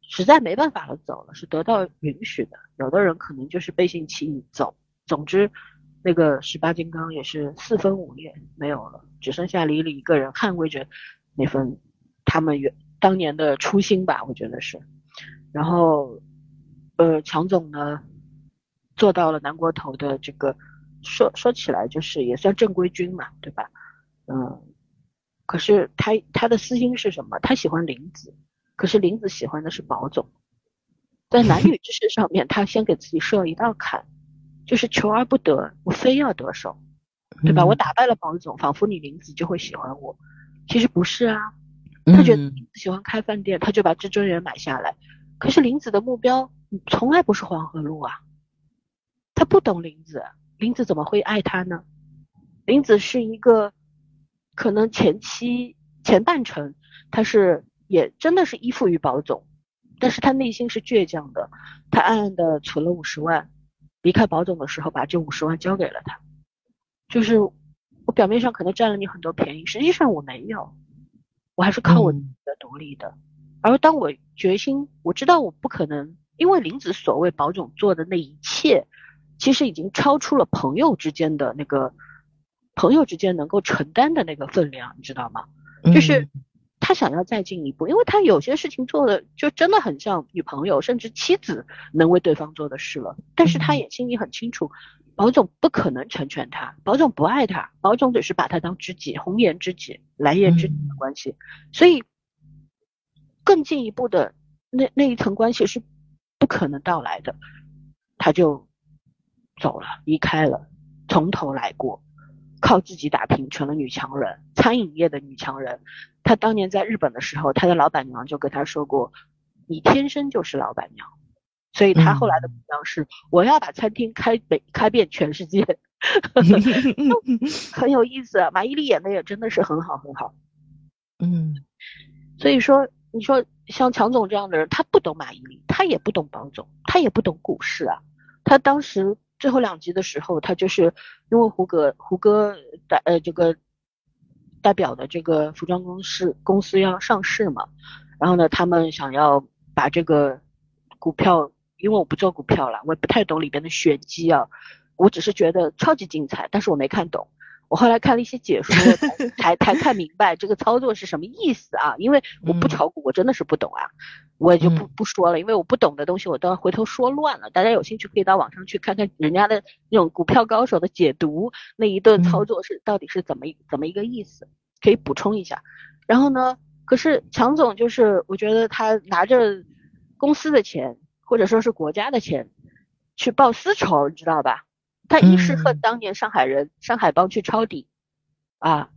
实在没办法了走了，是得到允许的；有的人可能就是背信弃义走。总之。那个十八金刚也是四分五裂没有了，只剩下李李一个人捍卫着那份他们原当年的初心吧，我觉得是。然后，呃，强总呢做到了南国头的这个，说说起来就是也算正规军嘛，对吧？嗯，可是他他的私心是什么？他喜欢林子，可是林子喜欢的是宝总，在男女之事上面，他先给自己设了一道坎。就是求而不得，我非要得手，对吧？我打败了宝总，仿佛你林子就会喜欢我，其实不是啊。他觉得林子喜欢开饭店，他就把至尊园买下来。可是林子的目标从来不是黄河路啊，他不懂林子，林子怎么会爱他呢？林子是一个可能前期前半程他是也真的是依附于宝总，但是他内心是倔强的，他暗暗的存了五十万。离开保总的时候，把这五十万交给了他，就是我表面上可能占了你很多便宜，实际上我没有，我还是靠我的独立的。而当我决心，我知道我不可能，因为林子所谓保总做的那一切，其实已经超出了朋友之间的那个朋友之间能够承担的那个分量，你知道吗？就是。他想要再进一步，因为他有些事情做的就真的很像女朋友甚至妻子能为对方做的事了。但是他也心里很清楚，保总不可能成全他，保总不爱他，保总只是把他当知己，红颜知己、蓝颜知己的关系。所以更进一步的那那一层关系是不可能到来的。他就走了，离开了，从头来过。靠自己打拼成了女强人，餐饮业的女强人。她当年在日本的时候，她的老板娘就跟她说过：“你天生就是老板娘。”所以她后来的目标是：我要把餐厅开北开遍全世界。很有意思，马伊琍演的也真的是很好很好。嗯，所以说，你说像强总这样的人，他不懂马伊琍，他也不懂保总，他也不懂股市啊。他当时。最后两集的时候，他就是因为胡歌胡歌代呃这个代表的这个服装公司公司要上市嘛，然后呢，他们想要把这个股票，因为我不做股票了，我也不太懂里边的玄机啊，我只是觉得超级精彩，但是我没看懂。我后来看了一些解说，才才看明白这个操作是什么意思啊！因为我不炒股，我真的是不懂啊，我也就不不说了，因为我不懂的东西，我都要回头说乱了。大家有兴趣可以到网上去看看人家的那种股票高手的解读，那一顿操作是到底是怎么怎么一个意思，可以补充一下。然后呢，可是强总就是我觉得他拿着公司的钱或者说是国家的钱去报私仇，你知道吧？他一是恨当年上海人、上海帮去抄底，啊，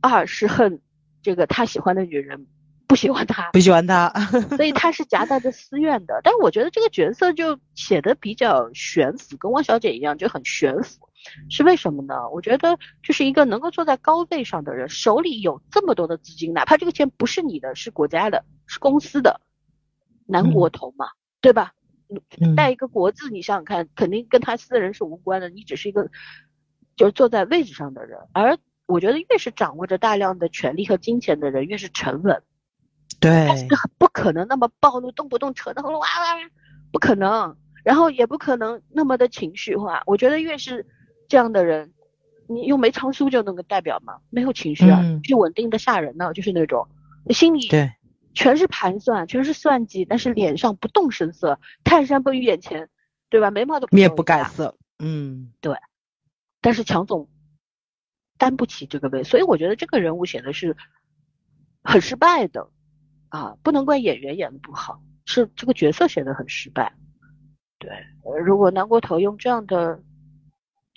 二是恨这个他喜欢的女人不喜欢他，不喜欢他，所以他是夹带着私怨的。但我觉得这个角色就写的比较悬浮，跟汪小姐一样就很悬浮，是为什么呢？我觉得就是一个能够坐在高位上的人，手里有这么多的资金，哪怕这个钱不是你的，是国家的，是公司的，南国投嘛，对吧？带一个国字，你想想看，肯定跟他私人是无关的。你只是一个，就是坐在位置上的人。而我觉得，越是掌握着大量的权力和金钱的人，越是沉稳。对，不可能那么暴怒，动不动扯得哇哇哇，不可能。然后也不可能那么的情绪化。我觉得越是这样的人，你用梅长苏就能够代表嘛？没有情绪啊，就稳定的吓人呢，就是那种心里对。全是盘算，全是算计，但是脸上不动声色，泰山崩于眼前，对吧？眉毛都面不改色，嗯，对。但是强总担不起这个位，所以我觉得这个人物写的是很失败的啊，不能怪演员演的不好，是这个角色写得很失败。对，如果南国头用这样的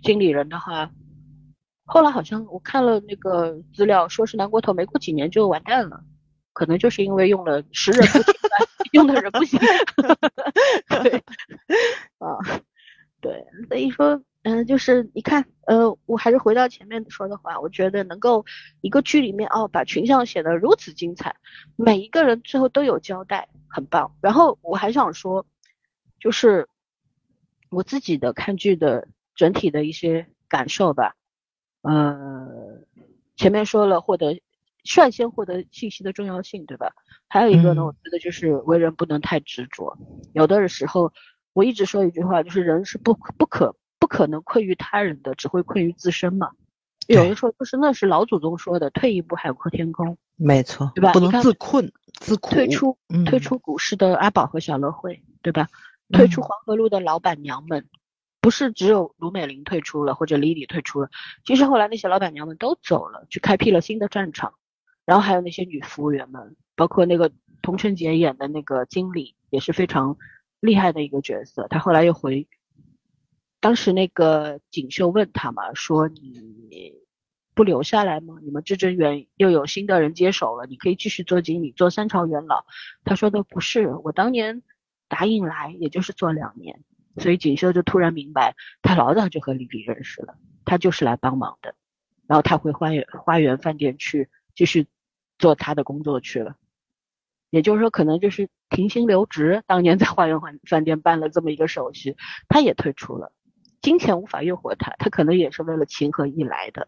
经理人的话，后来好像我看了那个资料，说是南国头没过几年就完蛋了。可能就是因为用了识人 用的人不行。对，啊，对，所以说，嗯，就是你看，呃，我还是回到前面说的话，我觉得能够一个剧里面哦，把群像写的如此精彩，每一个人最后都有交代，很棒。然后我还想说，就是我自己的看剧的整体的一些感受吧，呃，前面说了获得。率先获得信息的重要性，对吧？还有一个呢，我觉得就是为人不能太执着。有的时候，我一直说一句话，就是人是不不可不可能困于他人的，只会困于自身嘛。有的时候就是那是老祖宗说的“退一步海阔天空”，没错，对吧？不能自困自苦。退出退出股市的阿宝和小乐会，对吧？退出黄河路的老板娘们，不是只有卢美玲退出了或者李李退出了，其实后来那些老板娘们都走了，去开辟了新的战场。然后还有那些女服务员们，包括那个童晨杰演的那个经理，也是非常厉害的一个角色。他后来又回，当时那个锦绣问他嘛，说你不留下来吗？你们至臻园又有新的人接手了，你可以继续做经理，做三朝元老。他说的不是，我当年答应来，也就是做两年。所以锦绣就突然明白，他老早就和李丽认识了，他就是来帮忙的。然后他回花园花园饭店去继续。做他的工作去了，也就是说，可能就是停薪留职。当年在花园饭饭店办了这么一个手续，他也退出了。金钱无法诱惑他，他可能也是为了情和义来的，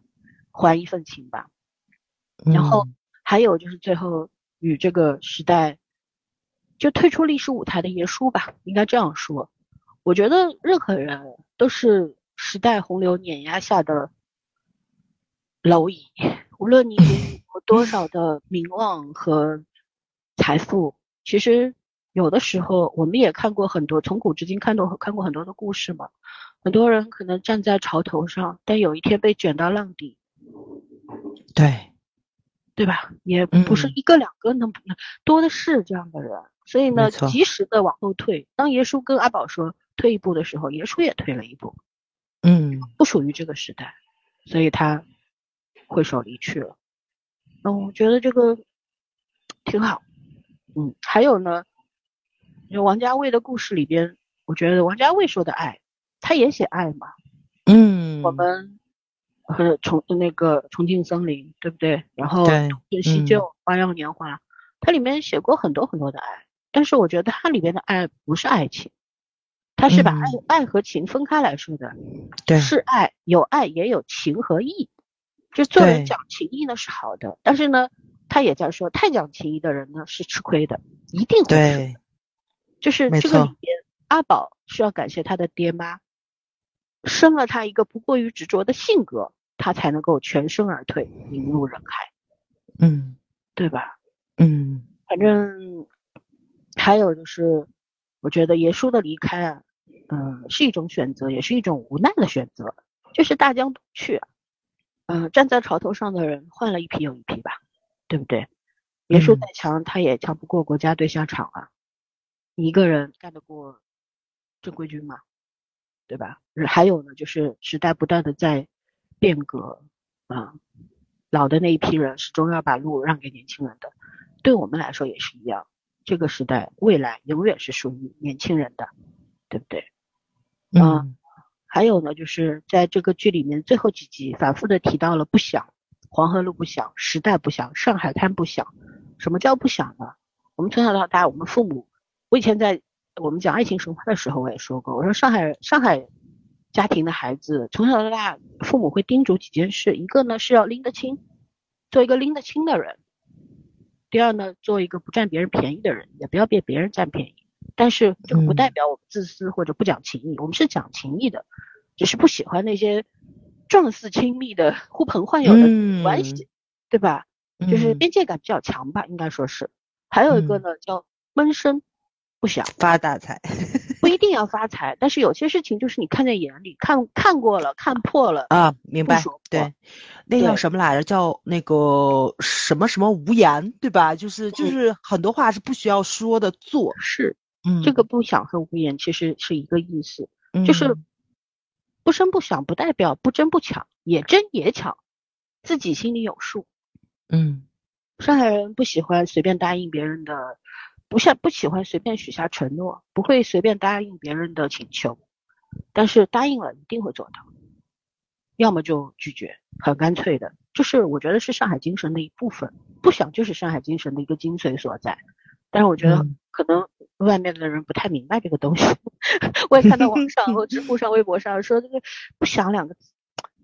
还一份情吧。然后还有就是最后与这个时代就退出历史舞台的爷叔吧，应该这样说。我觉得任何人都是时代洪流碾压下的蝼蚁，无论你有。多少的名望和财富，其实有的时候我们也看过很多，从古至今看到看过很多的故事嘛。很多人可能站在潮头上，但有一天被卷到浪底。对，对吧？也不是一个两个，能多的是这样的人。所以呢，及时的往后退。当耶稣跟阿宝说退一步的时候，耶稣也退了一步。嗯，不属于这个时代，所以他挥手离去了。嗯，我觉得这个挺好。嗯，还有呢，就王家卫的故事里边，我觉得王家卫说的爱，他也写爱嘛。嗯，我们和重那个重庆森林，对不对？然后东成西就、花样年华，它里面写过很多很多的爱，但是我觉得它里边的爱不是爱情，他是把爱爱和情分开来说的。对，是爱，有爱也有情和义。就做人讲情义呢是好的，但是呢，他也在说太讲情义的人呢是吃亏的，一定会吃亏，就是这个里边，阿宝需要感谢他的爹妈，生了他一个不过于执着的性格，他。他才能够全身而退，引入人海，嗯，对吧？嗯，反正还有就是，我觉得耶稣的离开啊，嗯，是一种选择，也是一种无奈的选择，就是大江东去，嗯，站在潮头上的人换了一批又一批吧，对不对？别说再强，他也强不过国家队下场啊，一个人干得过正规军吗？对吧？还有呢，就是时代不断的在变革啊，老的那一批人始终要把路让给年轻人的，对我们来说也是一样。这个时代未来永远是属于年轻人的，对不对？嗯。还有呢，就是在这个剧里面最后几集反复的提到了不想，黄河路不想，时代不想，上海滩不想。什么叫不想呢？我们从小到大，我们父母，我以前在。我们讲爱情神话的时候，我也说过，我说上海上海家庭的孩子从小到大，父母会叮嘱几件事，一个呢是要拎得清，做一个拎得清的人；第二呢，做一个不占别人便宜的人，也不要被别人占便宜。但是这个不代表我们自私或者不讲情义，我们是讲情义的，只是不喜欢那些状似亲密的呼朋唤友的关系，对吧？就是边界感比较强吧，应该说是。还有一个呢叫闷声。不想发大财，不一定要发财，但是有些事情就是你看在眼里，看看过了，看破了啊，明白？对，那叫什么来着？叫那个什么什么无言，对吧？就是就是很多话是不需要说的，做是，嗯，这个不想和无言其实是一个意思，就是不声不响不代表不争不抢，也争也抢，自己心里有数。嗯，上海人不喜欢随便答应别人的。不像不喜欢随便许下承诺，不会随便答应别人的请求，但是答应了一定会做到，要么就拒绝，很干脆的，就是我觉得是上海精神的一部分，不想就是上海精神的一个精髓所在。但是我觉得可能外面的人不太明白这个东西，我也看到网上或知乎上、微博上说这个不想两个字，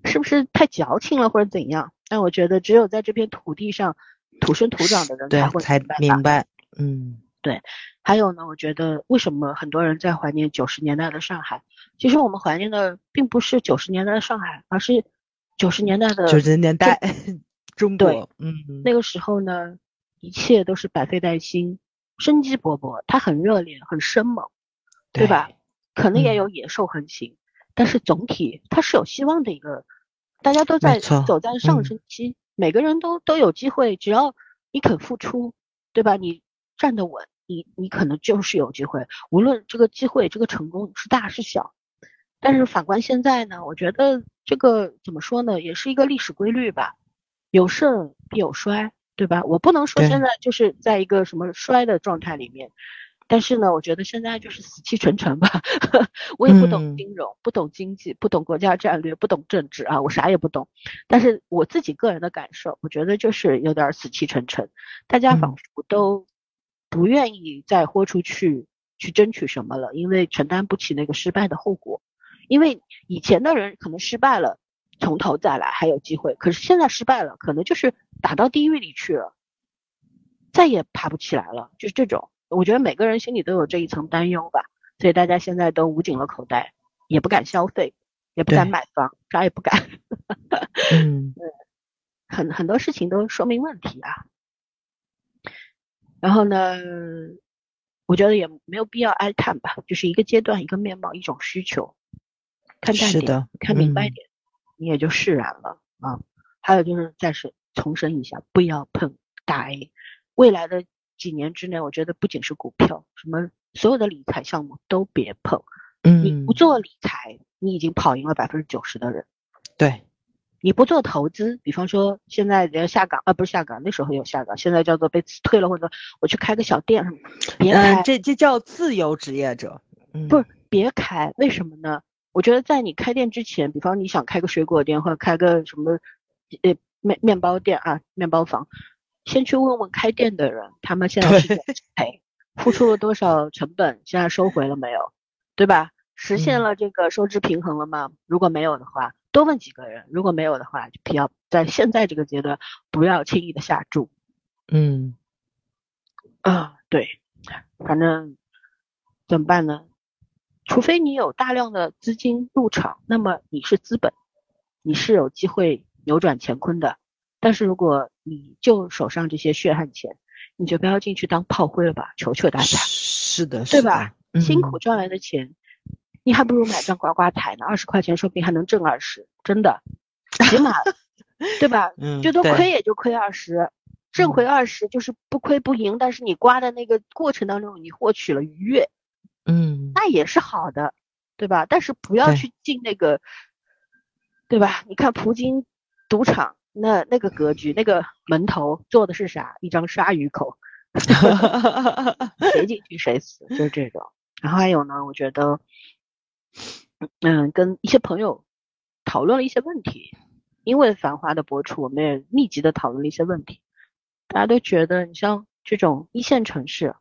是不是太矫情了或者怎样？但我觉得只有在这片土地上土生土长的人才会才明白，嗯。对，还有呢，我觉得为什么很多人在怀念九十年代的上海？其实我们怀念的并不是九十年代的上海，而是九十年代的九十年代中 国。嗯，那个时候呢，一切都是百废待兴，生机勃勃，它很热烈，很生猛，对吧？可能也有野兽横行，但是总体它是有希望的一个，大家都在走在上升期，每个人都都有机会，只要你肯付出，对吧？你站得稳。你你可能就是有机会，无论这个机会这个成功是大是小，但是反观现在呢，我觉得这个怎么说呢，也是一个历史规律吧，有盛必有衰，对吧？我不能说现在就是在一个什么衰的状态里面，但是呢，我觉得现在就是死气沉沉吧。我也不懂金融，不懂经济，不懂国家战略，不懂政治啊，我啥也不懂。但是我自己个人的感受，我觉得就是有点死气沉沉，大家仿佛都。不愿意再豁出去去争取什么了，因为承担不起那个失败的后果。因为以前的人可能失败了，从头再来还有机会，可是现在失败了，可能就是打到地狱里去了，再也爬不起来了。就是这种，我觉得每个人心里都有这一层担忧吧。所以大家现在都捂紧了口袋，也不敢消费，也不敢买房，啥也不敢。嗯，很很多事情都说明问题啊。然后呢，我觉得也没有必要哀叹吧，就是一个阶段、一个面貌、一种需求，看淡点，看明白点，你也就释然了啊。还有就是再是重申一下，不要碰大 A。未来的几年之内，我觉得不仅是股票，什么所有的理财项目都别碰。嗯，你不做理财，你已经跑赢了百分之九十的人。对。你不做投资，比方说现在要下岗啊，不是下岗，那时候有下岗，现在叫做被辞退了，或者我去开个小店什么，别开，这这叫自由职业者，不是别开，为什么呢？我觉得在你开店之前，比方你想开个水果店或者开个什么呃面面包店啊，面包房，先去问问开店的人，他们现在是赔，付出了多少成本，现在收回了没有，对吧？实现了这个收支平衡了吗？如果没有的话。多问几个人，如果没有的话，就不要在现在这个阶段不要轻易的下注。嗯，啊，对，反正怎么办呢？除非你有大量的资金入场，那么你是资本，你是有机会扭转乾坤的。但是如果你就手上这些血汗钱，你就不要进去当炮灰了吧，求求大家。是的，对吧？嗯辛苦赚来的钱，你还不如买张刮刮彩呢，二十块钱说不定还能挣二十，真的，起码，对吧？嗯，最多亏也就亏二十，挣回二十就是不亏不赢，但是你刮的那个过程当中，你获取了愉悦，嗯，那也是好的，对吧？但是不要去进那个，对吧？你看葡京赌场那那个格局，那个门头做的是啥？一张鲨鱼口，谁进去谁死，就是这种。然后还有呢，我觉得，嗯，跟一些朋友讨论了一些问题，因为《繁花》的播出，我们也密集的讨论了一些问题。大家都觉得，你像这种一线城市、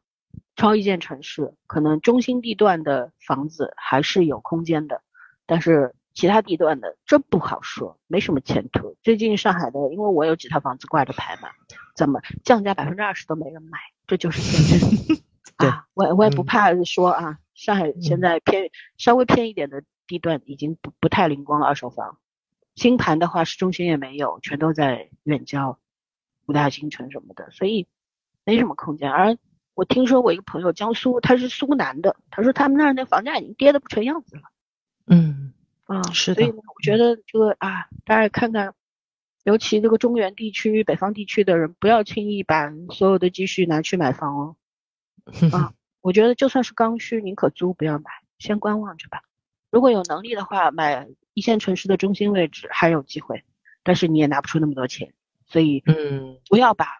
超一线城市，可能中心地段的房子还是有空间的，但是其他地段的真不好说，没什么前途。最近上海的，因为我有几套房子挂着牌嘛，怎么降价百分之二十都没人买，这就是现实。对啊，我也我也不嗯怕说啊，上海现嗯在偏稍微偏一点的地段已经不不太灵光了，二手房。新盘的话，市中心也没有，全都在远郊、五大新城什么的，所以没什么空间。而我听说我一个朋友，江苏，他是苏南的，他说他们那儿那房价已经跌得不成样子了。嗯，啊，是的所以呢，我觉得这个啊，大家看看，尤其这个中原地区、北方地区的人，不要轻易把所有的积蓄拿去买房哦。啊，我觉得就算是刚需，宁可租不要买，先观望着吧。如果有能力的话，买一线城市的中心位置还有机会，但是你也拿不出那么多钱，所以嗯，不要把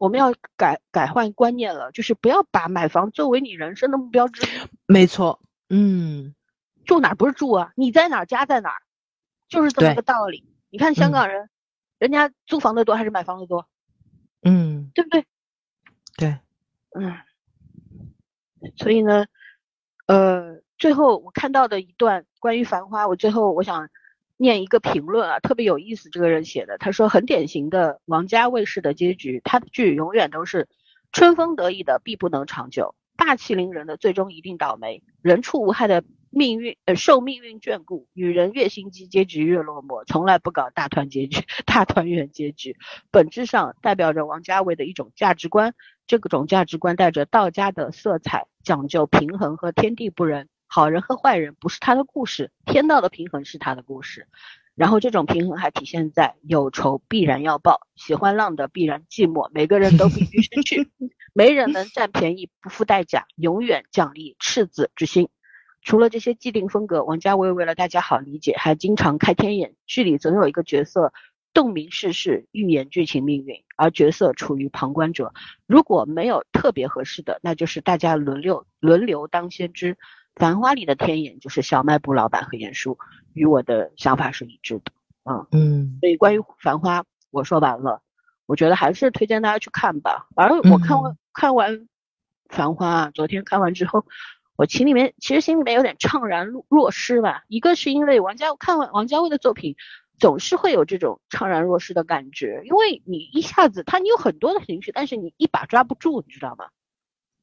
我们要改改换观念了，就是不要把买房作为你人生的目标之一。没错，嗯，住哪儿不是住啊？你在哪儿家在哪儿，就是这么个道理。你看香嗯港人，人家租房的多还是买房的多，嗯，对不对？对，嗯，所以呢，呃，最后我看到的一段关于《繁花》，我最后我想念一个评论啊，特别有意思，这个人写的，他说很典型的王家卫式的结局，他的剧永远都是春风得意的必不能长久，大气凌人的最终一定倒霉，人畜无害的命运呃受命运眷顾，女人越心机，结局越落寞，从来不搞大团结局、大团圆结局，本质上代表着王家卫的一种价值观。这个种价值观带着道家的色彩，讲究平衡和天地不仁。好人和坏人不是他的故事，天道的平衡是他的故事。然后这种平衡还体现在有仇必然要报，喜欢浪的必然寂寞，每个人都必须失去，没人能占便宜不付代价，永远奖励赤子之心。除了这些既定风格，王家卫为了大家好理解，还经常开天眼。剧里总有一个角色洞明世事，预言剧情命运，而角色处于旁观者。如果没有特别合适的，那就是大家轮流轮流当先知。《繁花》里的天眼就是小卖部老板和严叔，与我的想法是一致的。嗯，嗯，所以关于《繁花》，我说完了，我觉得还是推荐大家去看吧。而我看完、嗯看完《繁花》，昨天看完之后，我心里面其实心里面有点怅然若若失吧。一个是因为王家看完王家卫的作品，总是会有这种怅然若失的感觉，因为你一下子他你有很多的情绪，但是你一把抓不住，你知道吗？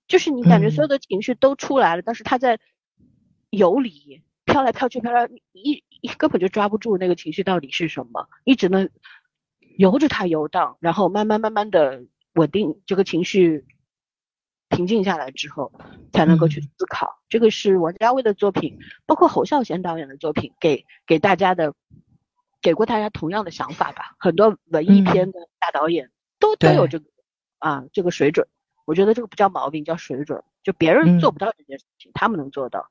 就是你感觉所有的情绪都出来了，但是他在游离飘来飘去，飘来，你一一根本就抓不住那个情绪到底是什么，你只能由着它游荡，然后慢慢慢慢的稳定这个情绪，平静下来之后，才能够去嗯思考。这个是王家卫的作品，包括侯孝贤导演的作品，给给大家的，给过大家同样的想法吧。很多文艺片的大导演都、都有这个啊这个水准，我觉得这个不叫毛病，叫水准。就别人做嗯不到这件事情，他们能做到，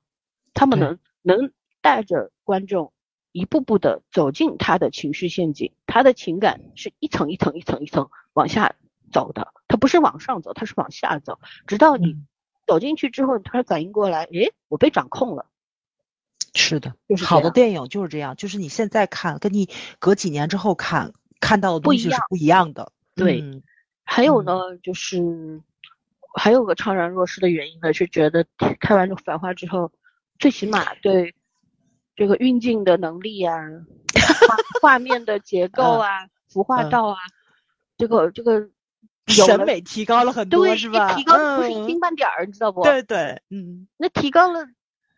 他们能能带着观众一步步的走进他的情绪陷阱，他的情感是一层一层一层一层往下走的，他不是往上走，他是往下走，直到你嗯。走进去之后，你突然反应过来，诶，我被掌控了。是的，就是好的电影就是这样，就是你现在看，跟你隔几年之后看看到的东西是不一样的。对嗯。还有呢，就是还有个怅然若失的原因呢，是觉得看完这个《繁花》之后，最起码对这个运镜的能力啊，画画面的结构啊，服化嗯道啊，这个这个审美提高了很多，对是吧？提高不是一嗯丁半点儿，你知道不？对对，嗯，那提高了，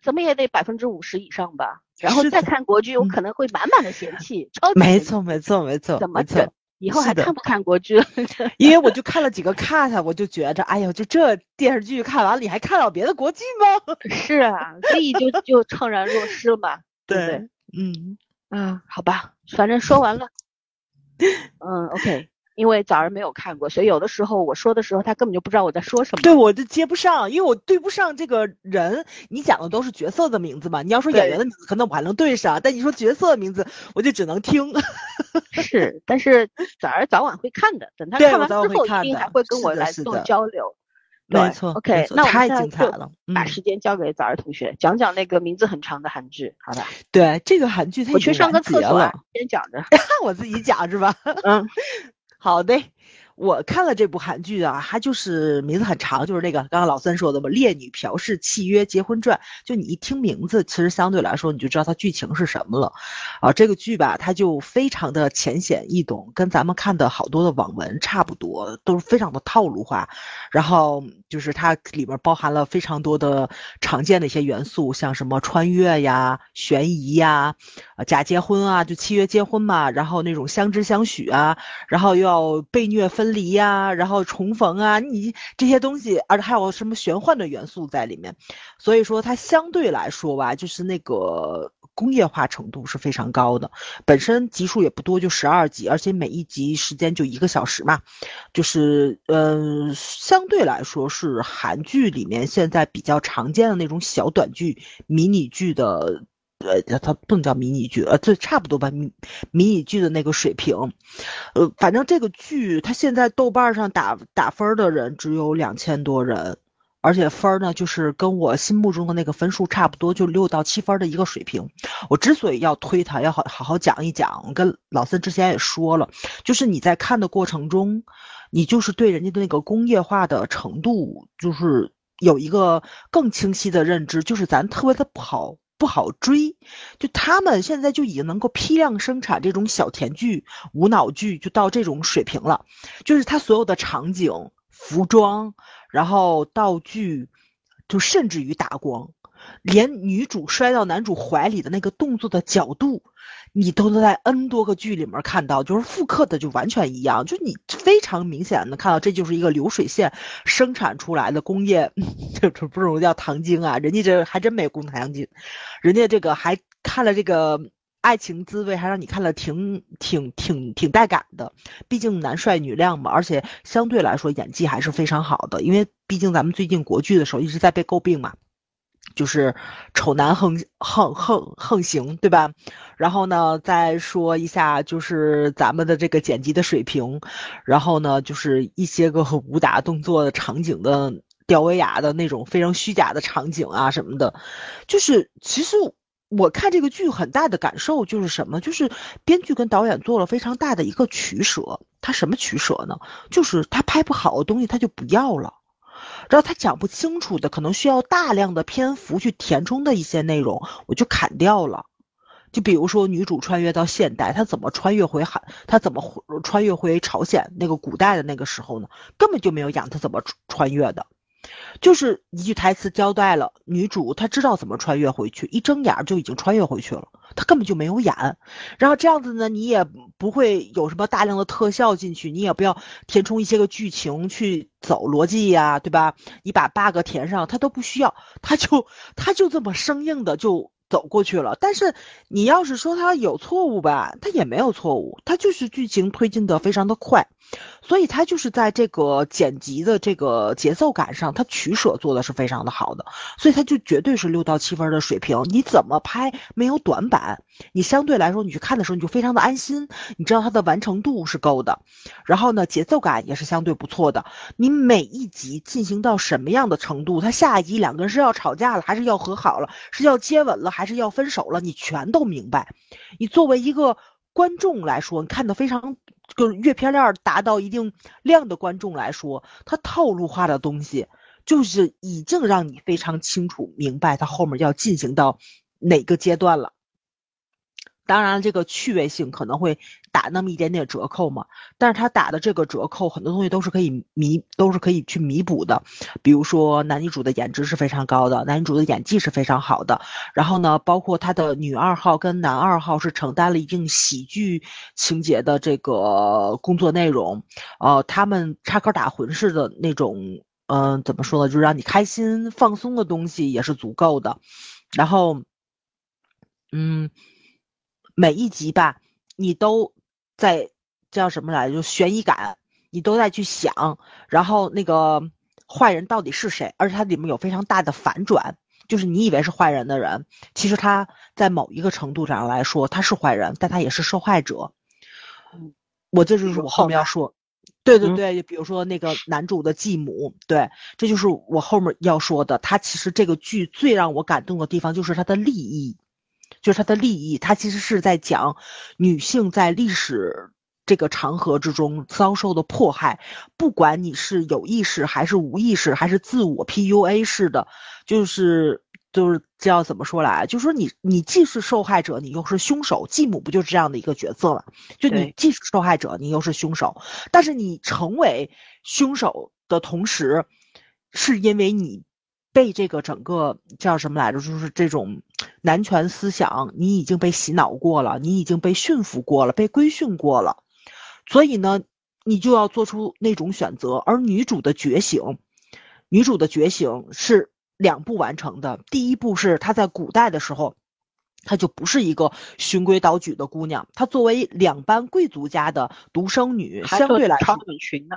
怎么也得百分之五十以上吧？然后再看国剧，我嗯可能会满满的嫌弃，没错，没错，没错，怎么没错整。以后还看不看国剧了？因为我就看了几个 cut，我就觉着，哎呦，就这电视剧看完了，你还看到别的国剧吗？是啊，所以就就怅然若失了嘛，对不对？嗯，啊，好吧，反正说完了。嗯，OK，因为早儿没有看过，所以有的时候我说的时候，他根本就不知道我在说什么。对，我就接不上，因为我对不上这个人。你讲的都是角色的名字嘛，你要说演员的名字，可能我还能对上，但你说角色的名字，我就只能听。是，但是早儿早晚会看的，等他看完之后，一定还会跟我来做交流。没错，OK，错那我们太现在就精彩了把嗯时间交给早儿同学，讲讲那个名字很长的韩剧，好吧？对，这个韩剧我去上个厕所啊，，先讲着。我自己讲是吧？嗯，好的，我看了这部韩剧啊，它就是名字很长，就是那个刚刚老三说的嘛，《烈女嫖氏契约结婚传》。就你一听名字，其实相对来说你就知道它剧情是什么了。啊，这个剧吧，它就非常的浅显易懂，跟咱们看的好多的网文差不多，都是非常的套路化。然后就是它里面包含了非常多的常见的一些元素，像什么穿越呀、悬疑呀、啊假结婚啊，就契约结婚嘛，然后那种相知相许啊，然后又要被虐分离呀、然后重逢啊，你这些东西，而且还有什么玄幻的元素在里面，所以说它相对来说吧，就是那个工业化程度是非常高的。本身集数也不多，就十二集，而且每一集时间就一个小时嘛，就是嗯，相对来说是韩剧里面现在比较常见的那种小短剧、迷你剧的。呃，它不能叫迷你剧，呃，这差不多吧，迷迷你剧的那个水平，呃，反正这个剧它现在豆瓣上打打分的人只有两千多人，而且分呢就是跟我心目中的那个分数差不多，就六到七分的一个水平。我之所以要推它，要好好好讲一讲，我跟老森之前也说了，就是你在看的过程中，你就是对人家的那个工业化的程度，就是有一个更清晰的认知，就是咱特别的不好。不好追，就他们现在就已经能够批量生产这种小甜剧、无脑剧，就到这种水平了。就是他所有的场景、服装，然后道具，就甚至于打光，连女主摔到男主怀里的那个动作的角度，你都能在 N 多个剧里面看到，就是复刻的就完全一样，就你非常明显的看到，这就是一个流水线生产出来的工业，这这不是叫糖精啊，人家这还真没有工糖精，人家这个还看了这个。爱情滋味还让你看了挺挺挺挺带感的，毕竟男帅女靓嘛，而且相对来说演技还是非常好的，因为毕竟咱们最近国剧的时候一直在被诟病嘛，就是丑男横横横横行，对吧？然后呢，再说一下就是咱们的这个剪辑的水平，然后呢，就是一些个武打动作的场景的吊威亚的那种非常虚假的场景啊什么的，就是其实。我看这个剧很大的感受就是什么？就是编剧跟导演做了非常大的一个取舍。他什么取舍呢？就是他拍不好的东西他就不要了，然后他讲不清楚的，可能需要大量的篇幅去填充的一些内容，我就砍掉了。就比如说女主穿越到现代，她怎么穿越回韩？她怎么穿越回朝鲜那个古代的那个时候呢？根本就没有讲她怎么穿越的。就是一句台词交代了，女主她知道怎么穿越回去，一睁眼就已经穿越回去了，她根本就没有演。然后这样子呢，你也不会有什么大量的特效进去，你也不要填充一些个剧情去走逻辑呀，对吧？你把 bug 填上，它都不需要，它就它就这么生硬的就走过去了。但是你要是说它有错误吧，它也没有错误，它就是剧情推进的非常的快。所以它就是在这个剪辑的这个节奏感上，它取舍做的是非常的好的，所以它就绝对是六到七分的水平。你怎么拍没有短板，你相对来说你去看的时候你就非常的安心，你知道它的完成度是够的，然后呢节奏感也是相对不错的。你每一集进行到什么样的程度，它下一集两个人是要吵架了，还是要和好了，是要接吻了，还是要分手了，你全都明白。你作为一个观众来说，你看的非常。就是阅片量达到一定量的观众来说，他套路化的东西，就是已经让你非常清楚明白他后面要进行到哪个阶段了。当然，这个趣味性可能会打那么一点点折扣嘛，但是他打的这个折扣，很多东西都是可以弥，都是可以去弥补的。比如说男女主的颜值是非常高的，男女主的演技是非常好的。然后呢，包括他的女二号跟男二号是承担了一定喜剧情节的这个工作内容，呃，他们插科打诨式的那种，嗯，怎么说呢，就是让你开心放松的东西也是足够的。然后，嗯。每一集吧，你都在叫什么来着？就悬疑感，你都在去想，然后那个坏人到底是谁？而且它里面有非常大的反转，就是你以为是坏人的人，其实他在某一个程度上来说他是坏人，但他也是受害者。我这就是我后面要说，对对对，比如说那个男主的继母，对，这就是我后面要说的。他其实这个剧最让我感动的地方就是他的利益。就是他的利益，他其实是在讲女性在历史这个长河之中遭受的迫害，不管你是有意识还是无意识，还是自我 PUA 式的，就是就是叫怎么说来，就是说你你既是受害者，你又是凶手。继母不就是这样的一个角色吗？就你既是受害者，你又是凶手，但是你成为凶手的同时，是因为你。被这个整个叫什么来着？就是这种男权思想，你已经被洗脑过了，你已经被驯服过了，被规训过了，所以呢，你就要做出那种选择。而女主的觉醒，女主的觉醒是两步完成的。第一步是她在古代的时候。她就不是一个循规蹈矩的姑娘，她作为两班贵族家的独生女，相对来说超短裙呢。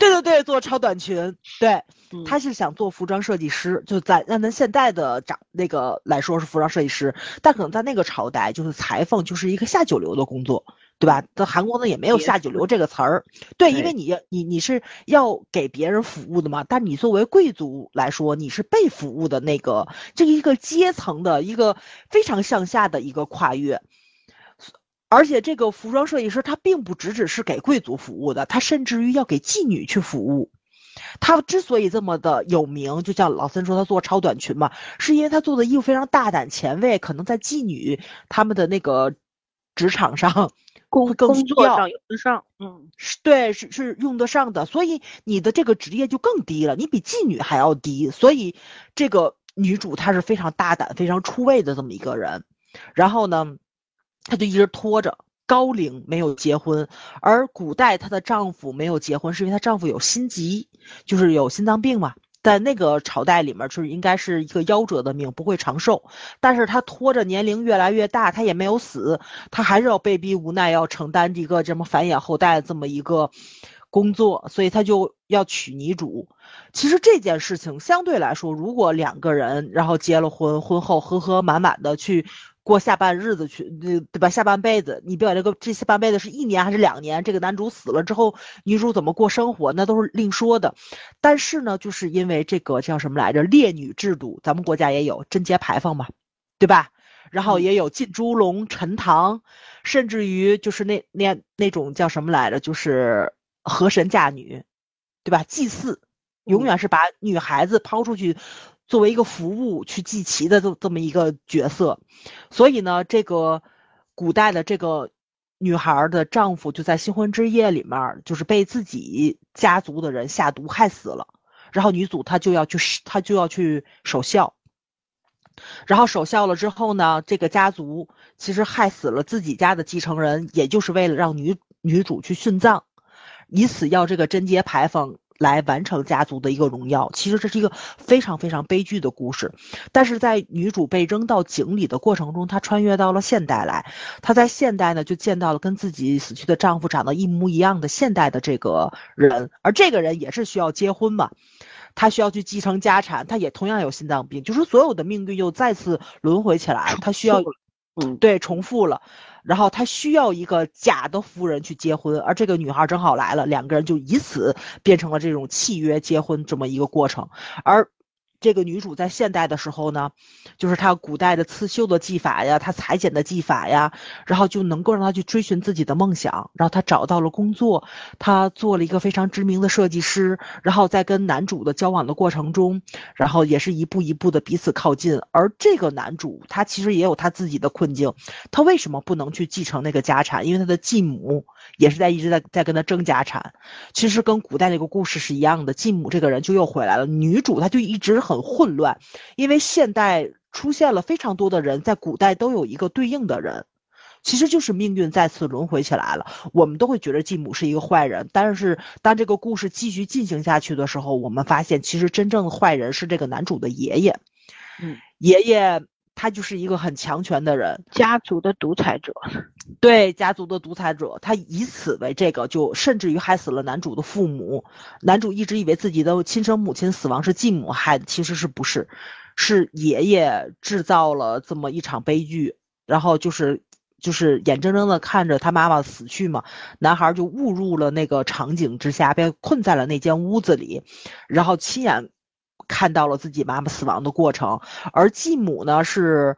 对对对，做超短裙。对，她是想做服装设计师，就在按咱现在的长那个来说是服装设计师，但可能在那个朝代，就是裁缝就是一个下九流的工作。对吧？在韩国呢也没有下九流这个词儿，对，因为你你你是要给别人服务的嘛。但你作为贵族来说，你是被服务的那个，这一个阶层的一个非常向下的一个跨越。而且这个服装设计师他并不只只是给贵族服务的，他甚至于要给妓女去服务。他之所以这么的有名，就像老森说他做超短裙嘛，是因为他做的衣服非常大胆前卫，可能在妓女他们的那个职场上。工工作上用得上，嗯，是对，是是用得上的，所以你的这个职业就更低了，你比妓女还要低，所以这个女主她是非常大胆、非常出位的这么一个人，然后呢，她就一直拖着高龄没有结婚，而古代她的丈夫没有结婚，是因为她丈夫有心疾，就是有心脏病嘛。在那个朝代里面，就是应该是一个夭折的命，不会长寿。但是他拖着年龄越来越大，他也没有死，他还是要被逼无奈要承担一个这么繁衍后代这么一个工作，所以他就要娶女主。其实这件事情相对来说，如果两个人然后结了婚，婚后和和满满的去。过下半日子去，对对吧？下半辈子，你别管这个这下半辈子是一年还是两年，这个男主死了之后，女主怎么过生活，那都是另说的。但是呢，就是因为这个叫什么来着，烈女制度，咱们国家也有贞节牌坊嘛，对吧？然后也有进猪笼、陈塘，甚至于就是那那那种叫什么来着，就是河神嫁女，对吧？祭祀，永远是把女孩子抛出去。作为一个服务去祭旗的这这么一个角色，所以呢，这个古代的这个女孩的丈夫就在新婚之夜里面，就是被自己家族的人下毒害死了，然后女主她就要去，她就要去守孝，然后守孝了之后呢，这个家族其实害死了自己家的继承人，也就是为了让女女主去殉葬，以此要这个贞节牌坊。来完成家族的一个荣耀，其实这是一个非常非常悲剧的故事。但是在女主被扔到井里的过程中，她穿越到了现代来，她在现代呢就见到了跟自己死去的丈夫长得一模一样的现代的这个人，而这个人也是需要结婚嘛，他需要去继承家产，他也同样有心脏病，就是所有的命运又再次轮回起来，他需要，对，重复了。然后他需要一个假的夫人去结婚，而这个女孩正好来了，两个人就以此变成了这种契约结婚这么一个过程。而这个女主在现代的时候呢，就是她古代的刺绣的技法呀，她裁剪的技法呀，然后就能够让她去追寻自己的梦想，然后她找到了工作，她做了一个非常知名的设计师，然后在跟男主的交往的过程中，然后也是一步一步的彼此靠近。而这个男主他其实也有他自己的困境，他为什么不能去继承那个家产？因为他的继母也是在一直在在跟他争家产。其实跟古代那个故事是一样的，继母这个人就又回来了，女主她就一直。很混乱，因为现代出现了非常多的人，在古代都有一个对应的人，其实就是命运再次轮回起来了。我们都会觉得继母是一个坏人，但是当这个故事继续进行下去的时候，我们发现其实真正的坏人是这个男主的爷爷。嗯，爷爷他就是一个很强权的人，家族的独裁者。对家族的独裁者，他以此为这个，就甚至于害死了男主的父母。男主一直以为自己的亲生母亲死亡是继母害的，其实是不是？是爷爷制造了这么一场悲剧，然后就是就是眼睁睁的看着他妈妈死去嘛。男孩就误入了那个场景之下，被困在了那间屋子里，然后亲眼看到了自己妈妈死亡的过程。而继母呢是。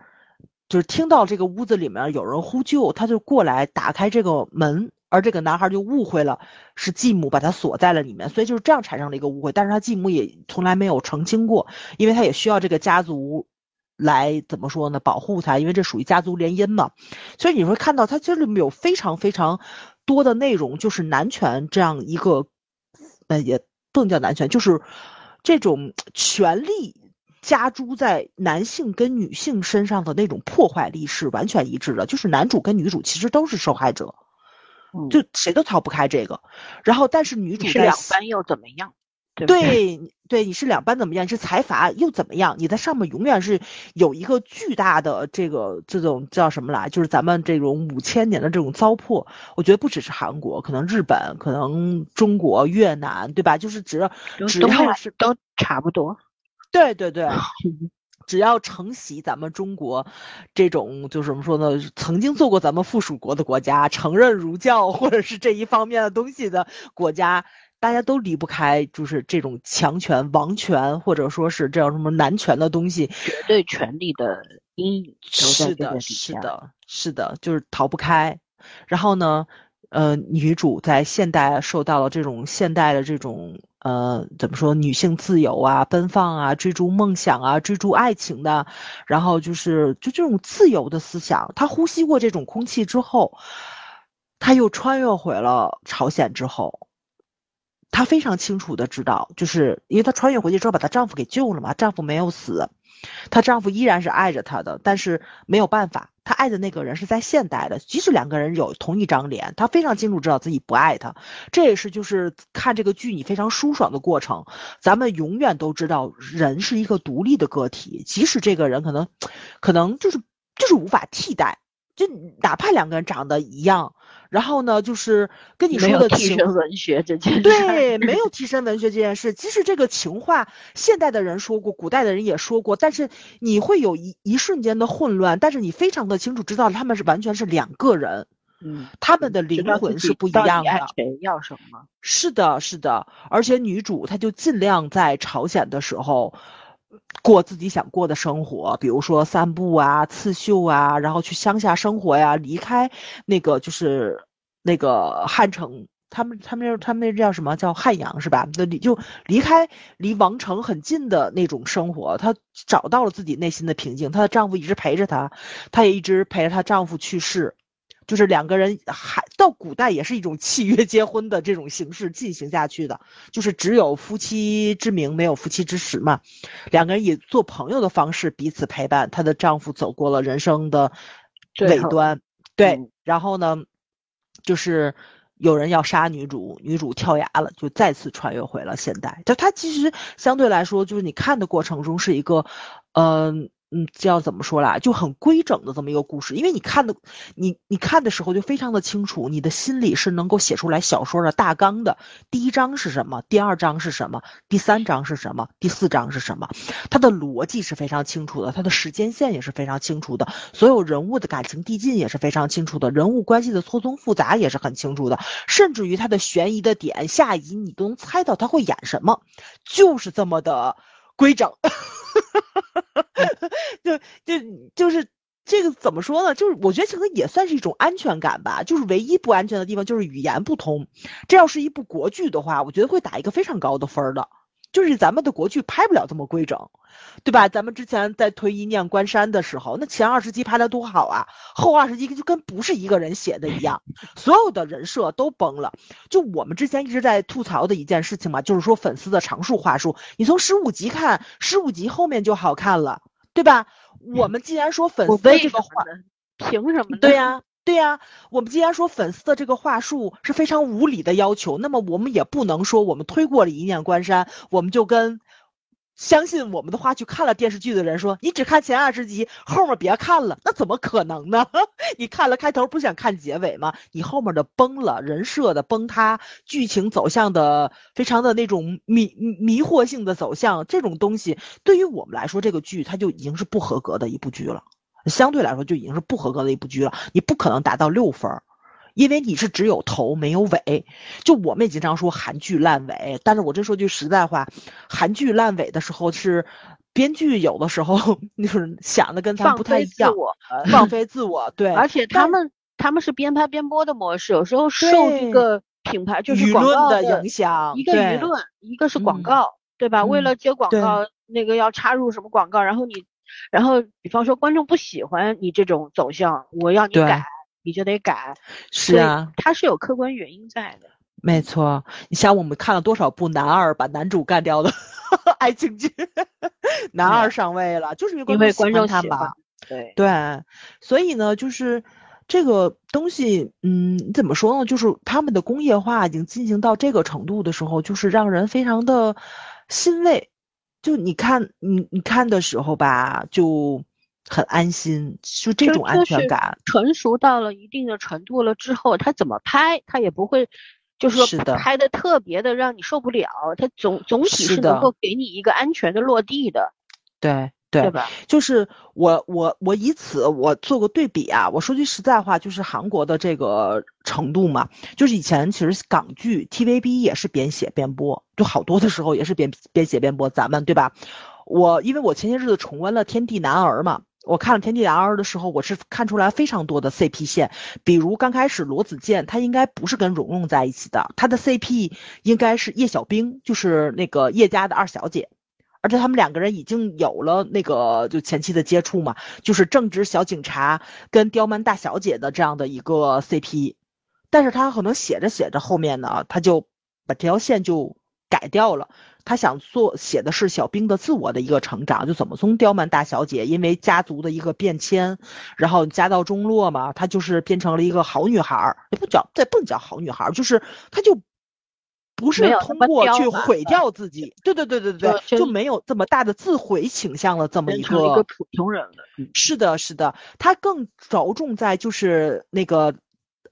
就是听到这个屋子里面有人呼救，他就过来打开这个门，而这个男孩就误会了是继母把他锁在了里面，所以就是这样产生了一个误会。但是他继母也从来没有澄清过，因为他也需要这个家族来怎么说呢？保护他，因为这属于家族联姻嘛。所以你会看到他这里面有非常非常多的内容，就是男权这样一个，呃，也不能叫男权，就是这种权力。加诸在男性跟女性身上的那种破坏力是完全一致的，就是男主跟女主其实都是受害者，就谁都逃不开这个。然后，但是女主是两班又怎么样？对对，你是两班怎么样？你是财阀又怎么样？你在上面永远是有一个巨大的这个这种叫什么来？就是咱们这种五千年的这种糟粕。我觉得不只是韩国，可能日本，可能中国、越南，对吧？就是只要只要是都差不多。对对对，只要承袭咱们中国这种，就怎么说呢？曾经做过咱们附属国的国家，承认儒教或者是这一方面的东西的国家，大家都离不开就是这种强权、王权，或者说是这样什么男权的东西，绝对权力的阴影。是的，是的，是的，就是逃不开。然后呢？呃，女主在现代受到了这种现代的这种呃，怎么说，女性自由啊、奔放啊、追逐梦想啊、追逐爱情的，然后就是就这种自由的思想。她呼吸过这种空气之后，她又穿越回了朝鲜之后，她非常清楚的知道，就是因为她穿越回去之后把她丈夫给救了嘛，丈夫没有死。她丈夫依然是爱着她的，但是没有办法，她爱的那个人是在现代的。即使两个人有同一张脸，她非常清楚知道自己不爱他。这也是就是看这个剧你非常舒爽的过程。咱们永远都知道，人是一个独立的个体，即使这个人可能，可能就是就是无法替代，就哪怕两个人长得一样。然后呢，就是跟你说的替身文学这件事，对，没有替身文学这件事。即使这个情话，现代的人说过，古代的人也说过，但是你会有一一瞬间的混乱，但是你非常的清楚知道他们是完全是两个人，嗯，他们的灵魂是不一样的。谁要什么？是的，是的，而且女主她就尽量在朝鲜的时候。过自己想过的生活，比如说散步啊、刺绣啊，然后去乡下生活呀，离开那个就是那个汉城，他们他们那他们那叫什么叫汉阳是吧？那离就离开离王城很近的那种生活，她找到了自己内心的平静。她的丈夫一直陪着她，她也一直陪着她丈夫去世。就是两个人还到古代也是一种契约结婚的这种形式进行下去的，就是只有夫妻之名没有夫妻之实嘛。两个人以做朋友的方式彼此陪伴，她的丈夫走过了人生的尾端，对。然后呢，就是有人要杀女主，女主跳崖了，就再次穿越回了现代。就她其实相对来说，就是你看的过程中是一个，嗯。嗯，叫怎么说啦？就很规整的这么一个故事，因为你看的，你你看的时候就非常的清楚，你的心里是能够写出来小说的大纲的。第一章是什么？第二章是什么？第三章是什么？第四章是什么？它的逻辑是非常清楚的，它的时间线也是非常清楚的，所有人物的感情递进也是非常清楚的，人物关系的错综复杂也是很清楚的，甚至于它的悬疑的点，下一集你都能猜到他会演什么，就是这么的。规整，就就就是这个怎么说呢？就是我觉得这个也算是一种安全感吧。就是唯一不安全的地方就是语言不通。这要是一部国剧的话，我觉得会打一个非常高的分的。就是咱们的国剧拍不了这么规整，对吧？咱们之前在推《一念关山》的时候，那前二十集拍的多好啊，后二十集就跟不是一个人写的一样，所有的人设都崩了。就我们之前一直在吐槽的一件事情嘛，就是说粉丝的常数话术，你从十五集看，十五集后面就好看了，对吧？我们既然说粉丝的这个话，凭什么？对呀。对呀，我们既然说粉丝的这个话术是非常无理的要求，那么我们也不能说我们推过了一念关山，我们就跟相信我们的话去看了电视剧的人说，你只看前二十集，后面别看了，那怎么可能呢？你看了开头不想看结尾吗？你后面的崩了，人设的崩塌，剧情走向的非常的那种迷迷惑性的走向，这种东西对于我们来说，这个剧它就已经是不合格的一部剧了。相对来说就已经是不合格的一部剧了，你不可能达到六分，因为你是只有头没有尾。就我们也经常说韩剧烂尾，但是我这说句实在话，韩剧烂尾的时候是编剧有的时候 就是想的跟咱不太一样，放飞自我，对，而且他们他们是边拍边播的模式，有时候受这个品牌就是舆论的影响，一个舆论，一个是广告，对吧？为了接广告，那个要插入什么广告，然后你。然后，比方说观众不喜欢你这种走向，我要你改，你就得改。是啊，它是有客观原因在的。没错，你想我们看了多少部男二把男主干掉的 爱情剧，男二上位了，就是因为观众喜欢吧？对对，所以呢，就是这个东西，嗯，怎么说呢？就是他们的工业化已经进行到这个程度的时候，就是让人非常的欣慰。就你看，你你看的时候吧，就很安心，就这种安全感。成熟到了一定的程度了之后，他怎么拍，他也不会，就是说拍的特别的让你受不了。他总总体是能够给你一个安全的落地的。对。对吧？就是我我我以此我做个对比啊。我说句实在话，就是韩国的这个程度嘛，就是以前其实港剧 TVB 也是边写边播，就好多的时候也是边边写边播。咱们对吧？我因为我前些日子重温了《天地男儿》嘛，我看了《天地男儿》的时候，我是看出来非常多的 CP 线。比如刚开始罗子健他应该不是跟蓉蓉在一起的，他的 CP 应该是叶小兵，就是那个叶家的二小姐。而且他们两个人已经有了那个就前期的接触嘛，就是正直小警察跟刁蛮大小姐的这样的一个 CP，但是他可能写着写着后面呢，他就把这条线就改掉了。他想做写的是小兵的自我的一个成长，就怎么从刁蛮大小姐因为家族的一个变迁，然后家道中落嘛，她就是变成了一个好女孩儿，也不叫这不叫好女孩，就是她就。不是通过去毁掉自己，对对对对对，就没有这么大的自毁倾向了。这么一个普通人了，是的，是的，他更着重在就是那个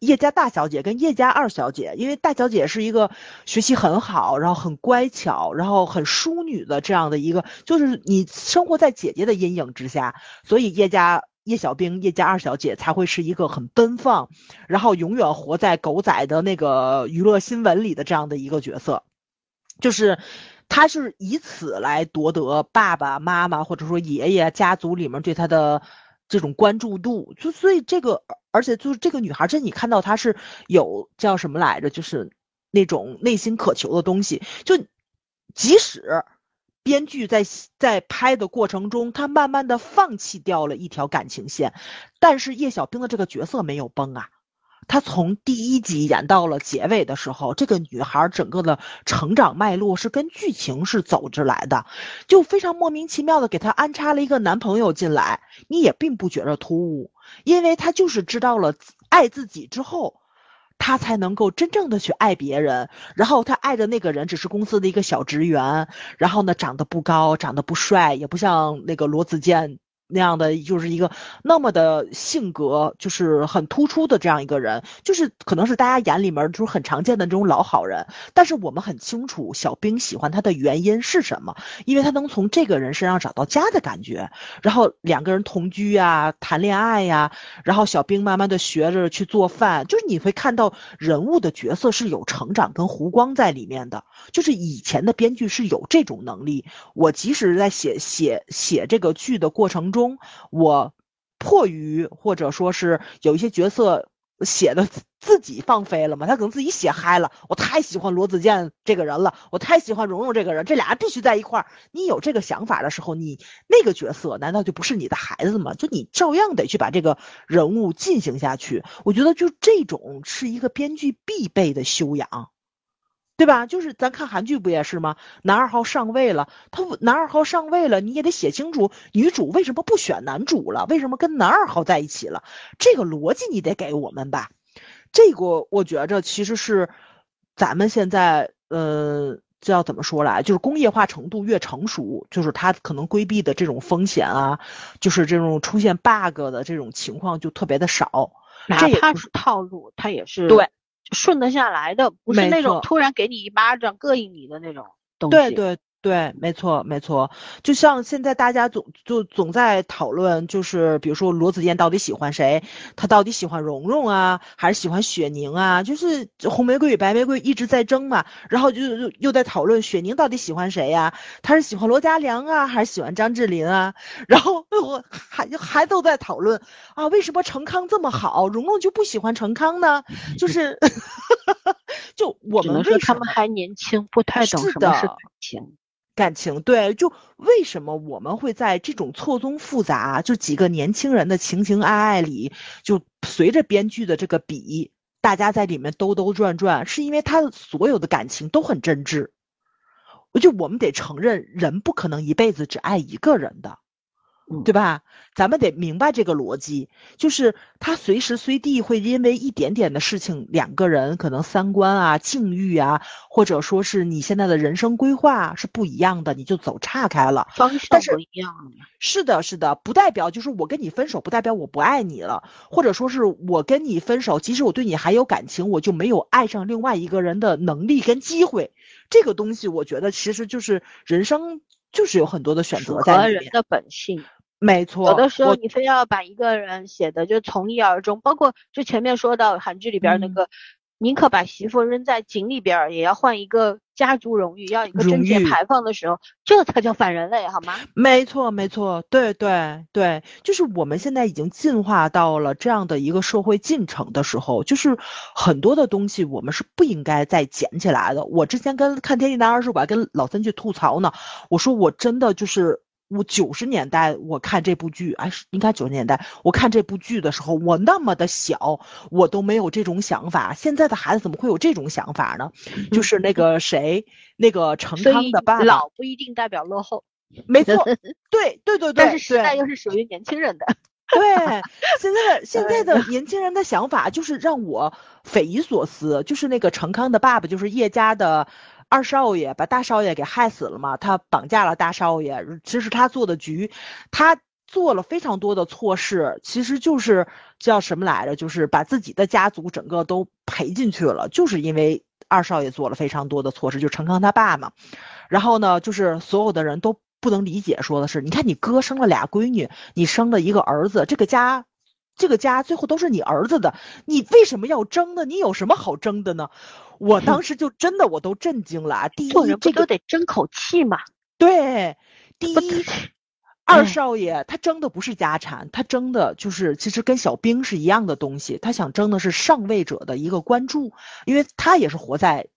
叶家大小姐跟叶家二小姐，因为大小姐是一个学习很好，然后很乖巧，然后很淑女的这样的一个，就是你生活在姐姐的阴影之下，所以叶家。叶小兵、叶家二小姐才会是一个很奔放，然后永远活在狗仔的那个娱乐新闻里的这样的一个角色，就是他是以此来夺得爸爸妈妈或者说爷爷家族里面对他的这种关注度。就所以这个，而且就是这个女孩，这你看到她是有叫什么来着，就是那种内心渴求的东西，就即使。编剧在在拍的过程中，他慢慢的放弃掉了一条感情线，但是叶小兵的这个角色没有崩啊，他从第一集演到了结尾的时候，这个女孩整个的成长脉络是跟剧情是走着来的，就非常莫名其妙的给她安插了一个男朋友进来，你也并不觉得突兀，因为他就是知道了爱自己之后。他才能够真正的去爱别人，然后他爱的那个人只是公司的一个小职员，然后呢长得不高，长得不帅，也不像那个罗子健那样的，就是一个那么的性格就是很突出的这样一个人，就是可能是大家眼里面就是很常见的这种老好人。但是我们很清楚小兵喜欢他的原因是什么，因为他能从这个人身上找到家的感觉，然后两个人同居呀，谈恋爱呀，然后小兵慢慢的学着去做饭，就是你会看到人物的角色是有成长跟弧光在里面的，就是以前的编剧是有这种能力。我即使在写写写这个剧的过程中，中我迫于或者说是有一些角色写的自己放飞了嘛，他可能自己写嗨了。我太喜欢罗子健这个人了，我太喜欢蓉蓉这个人，这俩人必须在一块儿。你有这个想法的时候，你那个角色难道就不是你的孩子吗？就你照样得去把这个人物进行下去。我觉得就这种是一个编剧必备的修养。对吧？就是咱看韩剧不也是吗？男二号上位了，他男二号上位了，你也得写清楚女主为什么不选男主了，为什么跟男二号在一起了，这个逻辑你得给我们吧。这个我觉着其实是咱们现在，呃，这要怎么说来？就是工业化程度越成熟，就是它可能规避的这种风险啊，就是这种出现 bug 的这种情况就特别的少。哪怕是套路，它也是对。顺得下来的，不是那种突然给你一巴掌膈应你的那种东西。对对。对，没错，没错。就像现在大家总就总在讨论，就是比如说罗子健到底喜欢谁？他到底喜欢蓉蓉啊，还是喜欢雪宁啊？就是红玫瑰与白玫瑰一直在争嘛。然后就又又在讨论雪宁到底喜欢谁呀？他是喜欢罗嘉良啊，还是喜欢张智霖啊？然后我还还都在讨论啊，为什么程康这么好，蓉蓉就不喜欢程康呢？就是，就我们说他们还年轻，不太懂什么是感情。感情对，就为什么我们会在这种错综复杂，就几个年轻人的情情爱爱里，就随着编剧的这个笔，大家在里面兜兜转转，是因为他所有的感情都很真挚。我就我们得承认，人不可能一辈子只爱一个人的。对吧？咱们得明白这个逻辑，就是他随时随地会因为一点点的事情，两个人可能三观啊、境遇啊，或者说是你现在的人生规划是不一样的，你就走岔开了。方向不一样。是的，是的，不代表就是我跟你分手，不代表我不爱你了，或者说是我跟你分手，即使我对你还有感情，我就没有爱上另外一个人的能力跟机会。这个东西，我觉得其实就是人生就是有很多的选择在里面。人的本性。没错，有的时候你非要把一个人写的就从一而终，包括就前面说到韩剧里边那个，宁可把媳妇扔在井里边，也要换一个家族荣誉，要一个贞洁牌坊的时候，这才叫反人类，好吗？没错，没错，对对对，就是我们现在已经进化到了这样的一个社会进程的时候，就是很多的东西我们是不应该再捡起来的。我之前跟看《天地男儿术》，我还跟老三去吐槽呢，我说我真的就是。我九十年代我看这部剧，哎，应该九十年代我看这部剧的时候，我那么的小，我都没有这种想法。现在的孩子怎么会有这种想法呢？就是那个谁，那个程康的爸爸，老不一定代表落后。没错，对对对对，但是时代又是属于年轻人的。对，现在的 现在的年轻人的想法就是让我匪夷所思。就是那个程康的爸爸，就是叶家的。二少爷把大少爷给害死了嘛？他绑架了大少爷，其实他做的局，他做了非常多的错事，其实就是叫什么来着？就是把自己的家族整个都赔进去了，就是因为二少爷做了非常多的错事，就陈康他爸嘛。然后呢，就是所有的人都不能理解，说的是，你看你哥生了俩闺女，你生了一个儿子，这个家。这个家最后都是你儿子的，你为什么要争呢？你有什么好争的呢？我当时就真的我都震惊了啊！第一，这都得争口气嘛。对，第一，二少爷他争的不是家产，他争的就是其实跟小兵是一样的东西，他想争的是上位者的一个关注，因为他也是活在。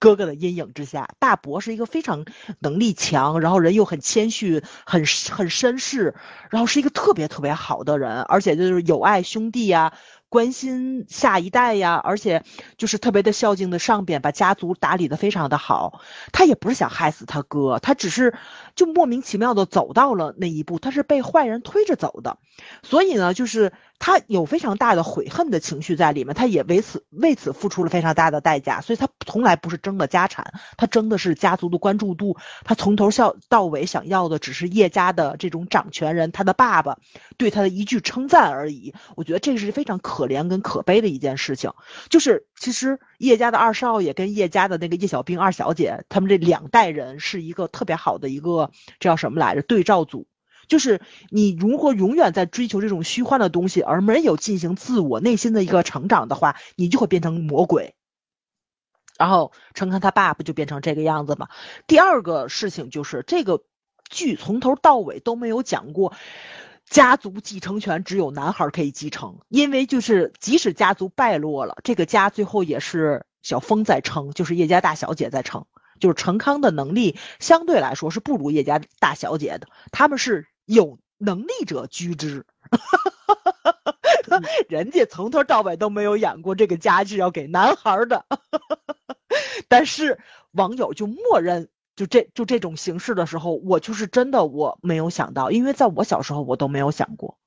哥哥的阴影之下，大伯是一个非常能力强，然后人又很谦虚、很很绅士，然后是一个特别特别好的人，而且就是友爱兄弟呀，关心下一代呀，而且就是特别的孝敬的上边，把家族打理的非常的好。他也不是想害死他哥，他只是就莫名其妙的走到了那一步，他是被坏人推着走的。所以呢，就是他有非常大的悔恨的情绪在里面，他也为此为此付出了非常大的代价，所以他从来不是争的家产，他争的是家族的关注度。他从头笑到尾想要的只是叶家的这种掌权人，他的爸爸对他的一句称赞而已。我觉得这是非常可怜跟可悲的一件事情。就是其实叶家的二少爷跟叶家的那个叶小兵二小姐，他们这两代人是一个特别好的一个这叫什么来着？对照组。就是你如果永远在追求这种虚幻的东西，而没有进行自我内心的一个成长的话，你就会变成魔鬼。然后陈康他爸不就变成这个样子吗？第二个事情就是这个剧从头到尾都没有讲过家族继承权只有男孩可以继承，因为就是即使家族败落了，这个家最后也是小峰在撑，就是叶家大小姐在撑，就是陈康的能力相对来说是不如叶家大小姐的，他们是。有能力者居之，人家从头到尾都没有演过这个家是要给男孩的，但是网友就默认就这就这种形式的时候，我就是真的我没有想到，因为在我小时候我都没有想过，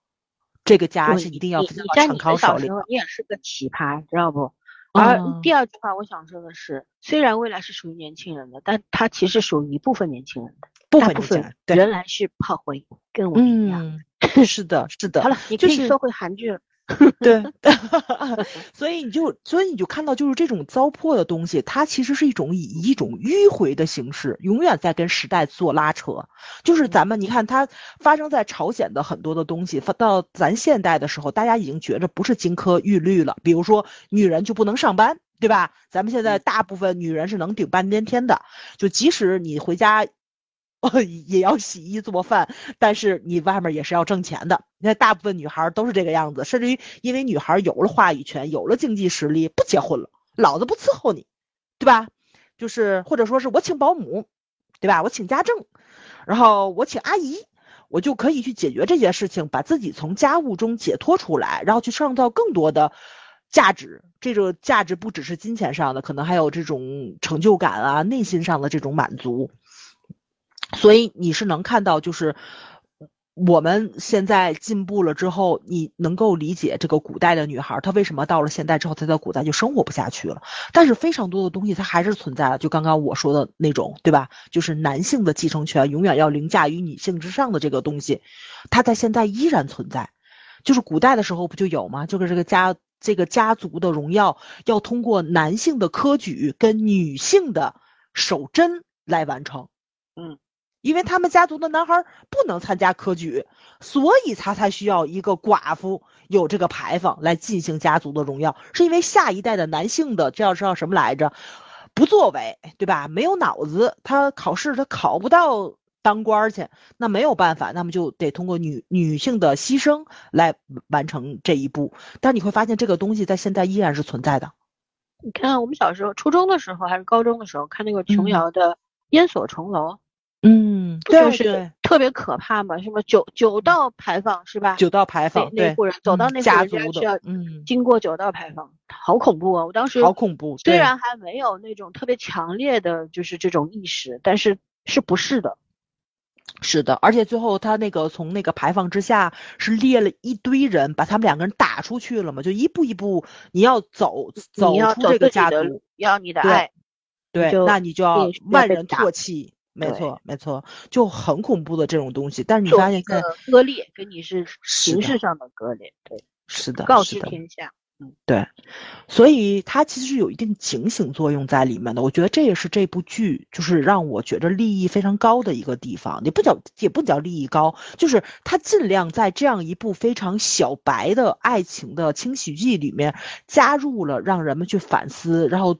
这个家是一定要在陈康手里。你也是个奇葩，知道不？而第二句话我想说的是，虽然未来是属于年轻人的，但它其实属于一部分年轻人的。部分部分仍然是炮灰，跟我一样。是的，是的。好了，你可以说回韩剧了。对，所以你就，所以你就看到，就是这种糟粕的东西，它其实是一种以一种迂回的形式，永远在跟时代做拉扯。就是咱们，你看它发生在朝鲜的很多的东西，发到咱现代的时候，大家已经觉着不是金科玉律了。比如说，女人就不能上班，对吧？咱们现在大部分女人是能顶半边天的，就即使你回家。也要洗衣做饭，但是你外面也是要挣钱的。你看，大部分女孩都是这个样子，甚至于因为女孩有了话语权，有了经济实力，不结婚了，老子不伺候你，对吧？就是或者说是我请保姆，对吧？我请家政，然后我请阿姨，我就可以去解决这件事情，把自己从家务中解脱出来，然后去创造更多的价值。这种价值不只是金钱上的，可能还有这种成就感啊，内心上的这种满足。所以你是能看到，就是我们现在进步了之后，你能够理解这个古代的女孩，她为什么到了现代之后，她在古代就生活不下去了。但是非常多的东西它还是存在的，就刚刚我说的那种，对吧？就是男性的继承权永远要凌驾于女性之上的这个东西，它在现在依然存在。就是古代的时候不就有吗？就是这个家这个家族的荣耀要通过男性的科举跟女性的守贞来完成。嗯。因为他们家族的男孩不能参加科举，所以他才需要一个寡妇有这个牌坊来进行家族的荣耀。是因为下一代的男性的这要知道什么来着？不作为，对吧？没有脑子，他考试他考不到当官去，那没有办法，那么就得通过女女性的牺牲来完成这一步。但你会发现这个东西在现在依然是存在的。你看我们小时候，初中的时候还是高中的时候，看那个琼瑶的《烟锁重楼》。嗯，就是特别可怕嘛，什么九九道牌坊是吧？九道牌坊，那户人走到那家族需要嗯经过九道牌坊，好恐怖啊！我当时好恐怖，虽然还没有那种特别强烈的就是这种意识，但是是不是的？是的，而且最后他那个从那个牌坊之下是列了一堆人，把他们两个人打出去了嘛？就一步一步你要走走出这个家族，要你的爱，对，那你就要万人唾弃。没错，没错，就很恐怖的这种东西。但是你发现，割裂跟你是形式上的割裂，对，是的，告知天下，嗯，对，所以它其实是有一定警醒作用在里面的。我觉得这也是这部剧就是让我觉着利益非常高的一个地方。也不叫也不叫利益高，就是它尽量在这样一部非常小白的爱情的轻喜剧里面加入了让人们去反思，然后。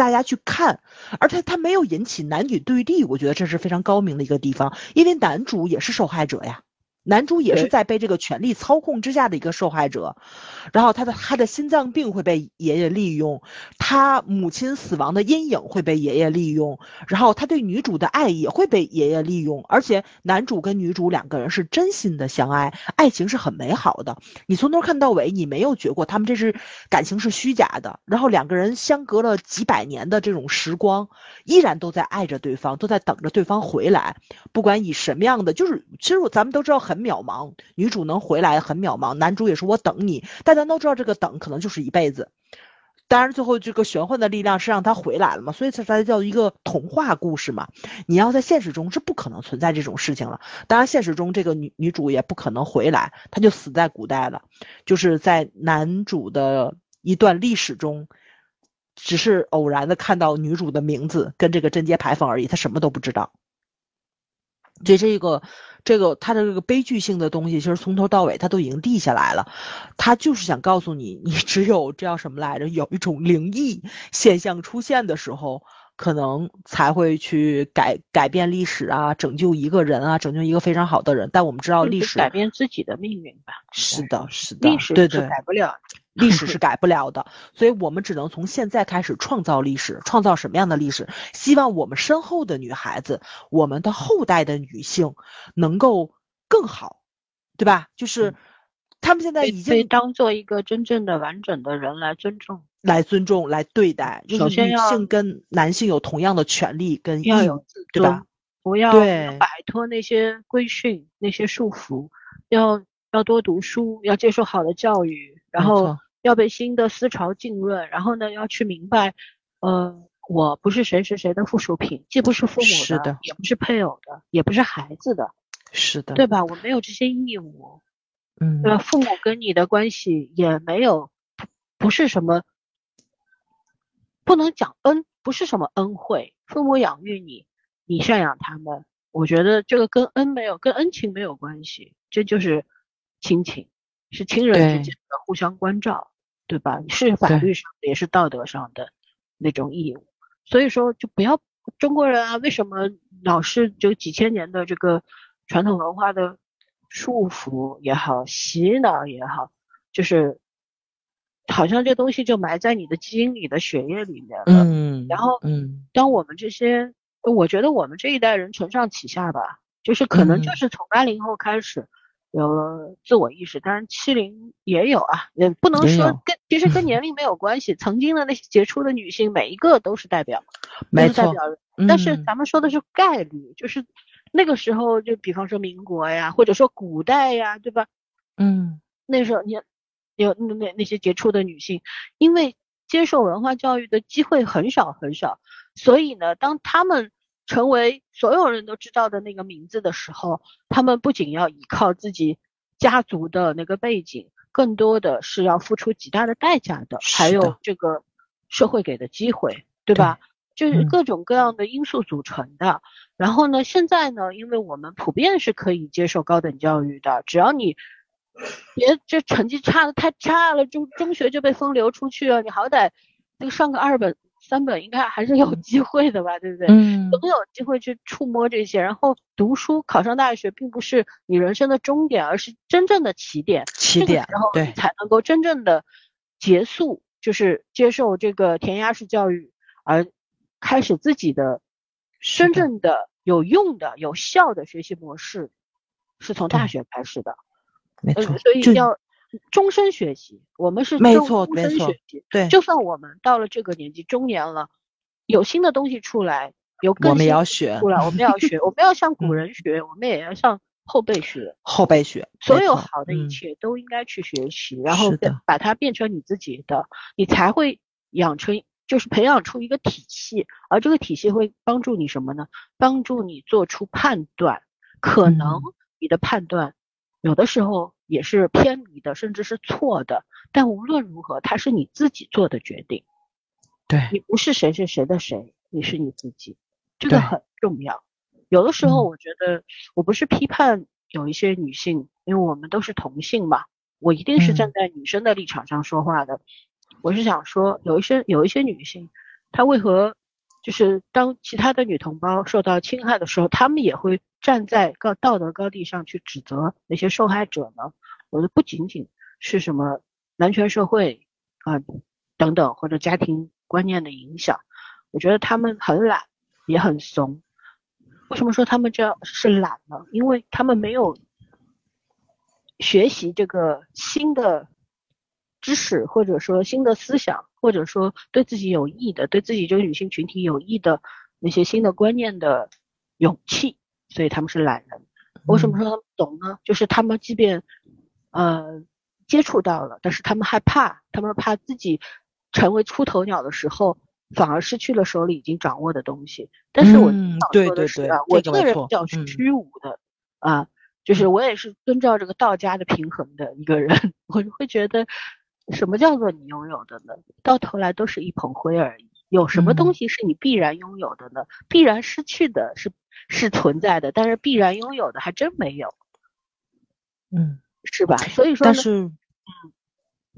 大家去看，而且他没有引起男女对立，我觉得这是非常高明的一个地方，因为男主也是受害者呀。男主也是在被这个权力操控之下的一个受害者，然后他的他的心脏病会被爷爷利用，他母亲死亡的阴影会被爷爷利用，然后他对女主的爱也会被爷爷利用，而且男主跟女主两个人是真心的相爱，爱情是很美好的，你从头看到尾，你没有觉过他们这是感情是虚假的，然后两个人相隔了几百年的这种时光，依然都在爱着对方，都在等着对方回来，不管以什么样的，就是其实咱们都知道。很渺茫，女主能回来很渺茫，男主也说我等你，大家都知道这个等可能就是一辈子。当然，最后这个玄幻的力量是让他回来了嘛，所以才才叫一个童话故事嘛。你要在现实中是不可能存在这种事情了。当然，现实中这个女女主也不可能回来，她就死在古代了，就是在男主的一段历史中，只是偶然的看到女主的名字跟这个贞节牌坊而已，他什么都不知道。这这个这个他的这个悲剧性的东西，其实从头到尾他都已经立下来了。他就是想告诉你，你只有这叫什么来着？有一种灵异现象出现的时候，可能才会去改改变历史啊，拯救一个人啊，拯救一个非常好的人。但我们知道历史改变自己的命运吧？是的，是的，历史对对，改不了。历史是改不了的，所以我们只能从现在开始创造历史，创造什么样的历史？希望我们身后的女孩子，我们的后代的女性能够更好，对吧？就是他们现在已经被当做一个真正的完整的人来尊重，来尊重，来对待。首先，女性跟男性有同样的权利跟义务，对吧？不要摆脱那些规训、那些束缚，要要多读书，要接受好的教育。然后要被新的思潮浸润，然后呢，要去明白，呃，我不是谁谁谁的附属品，既不是父母的，也不是配偶的，也不是孩子的，是的，对吧？我没有这些义务，嗯，对吧？父母跟你的关系也没有，不是什么，不能讲恩，不是什么恩惠。父母养育你，你赡养他们，我觉得这个跟恩没有，跟恩情没有关系，这就是亲情。是亲人之间的互相关照，对吧？是法律上的，也是道德上的那种义务。所以说，就不要中国人啊，为什么老是就几千年的这个传统文化的束缚也好，洗脑也好，就是好像这东西就埋在你的基因里的血液里面了。嗯。然后，嗯，当我们这些，我觉得我们这一代人承上启下吧，就是可能就是从八零后开始。有了自我意识，当然七零也有啊，也不能说跟其实跟年龄没有关系。曾经的那些杰出的女性，每一个都是代表，没错。但是咱们说的是概率，就是那个时候，就比方说民国呀，或者说古代呀，对吧？嗯，那时候你有那那那些杰出的女性，因为接受文化教育的机会很少很少，所以呢，当她们。成为所有人都知道的那个名字的时候，他们不仅要依靠自己家族的那个背景，更多的是要付出极大的代价的，还有这个社会给的机会，对吧？就是各种各样的因素组成的。然后呢，现在呢，因为我们普遍是可以接受高等教育的，只要你别这成绩差的太差了，中中学就被分流出去了，你好歹那个上个二本。三本应该还是有机会的吧，对不对？嗯，总有机会去触摸这些。然后读书考上大学，并不是你人生的终点，而是真正的起点。起点，然后你才能够真正的结束，就是接受这个填鸭式教育，而开始自己的真正的有用的、有效的学习模式，是从大学开始的。没错，所以要。终身学习，我们是没错没错，对，就算我们到了这个年纪中年了，有新的东西出来，有更新出来，我们要学，我们要向古人学，我们也要向后辈学，后辈学，所有好的一切都应该去学习，然后把它变成你自己的，你才会养成，就是培养出一个体系，而这个体系会帮助你什么呢？帮助你做出判断，可能你的判断有的时候。也是偏离的，甚至是错的。但无论如何，它是你自己做的决定。对你不是谁谁谁的谁，你是你自己，这个很重要。有的时候，我觉得我不是批判有一些女性，因为我们都是同性嘛，我一定是站在女生的立场上说话的。我是想说，有一些有一些女性，她为何就是当其他的女同胞受到侵害的时候，她们也会站在高道德高地上去指责那些受害者呢？我的不仅仅是什么男权社会啊等等，或者家庭观念的影响，我觉得他们很懒，也很怂。为什么说他们这样是懒呢？因为他们没有学习这个新的知识，或者说新的思想，或者说对自己有益的、对自己这个女性群体有益的那些新的观念的勇气，所以他们是懒人。为什么说他们懂呢？就是他们即便呃接触到了，但是他们害怕，他们怕自己成为出头鸟的时候，反而失去了手里已经掌握的东西。但是我想说的是啊，我这个人比较虚无的啊，就是我也是遵照这个道家的平衡的一个人，我就会觉得什么叫做你拥有的呢？到头来都是一捧灰而已。有什么东西是你必然拥有的呢？必然失去的是是存在的，但是必然拥有的还真没有。嗯，是吧？所以说，但是，嗯，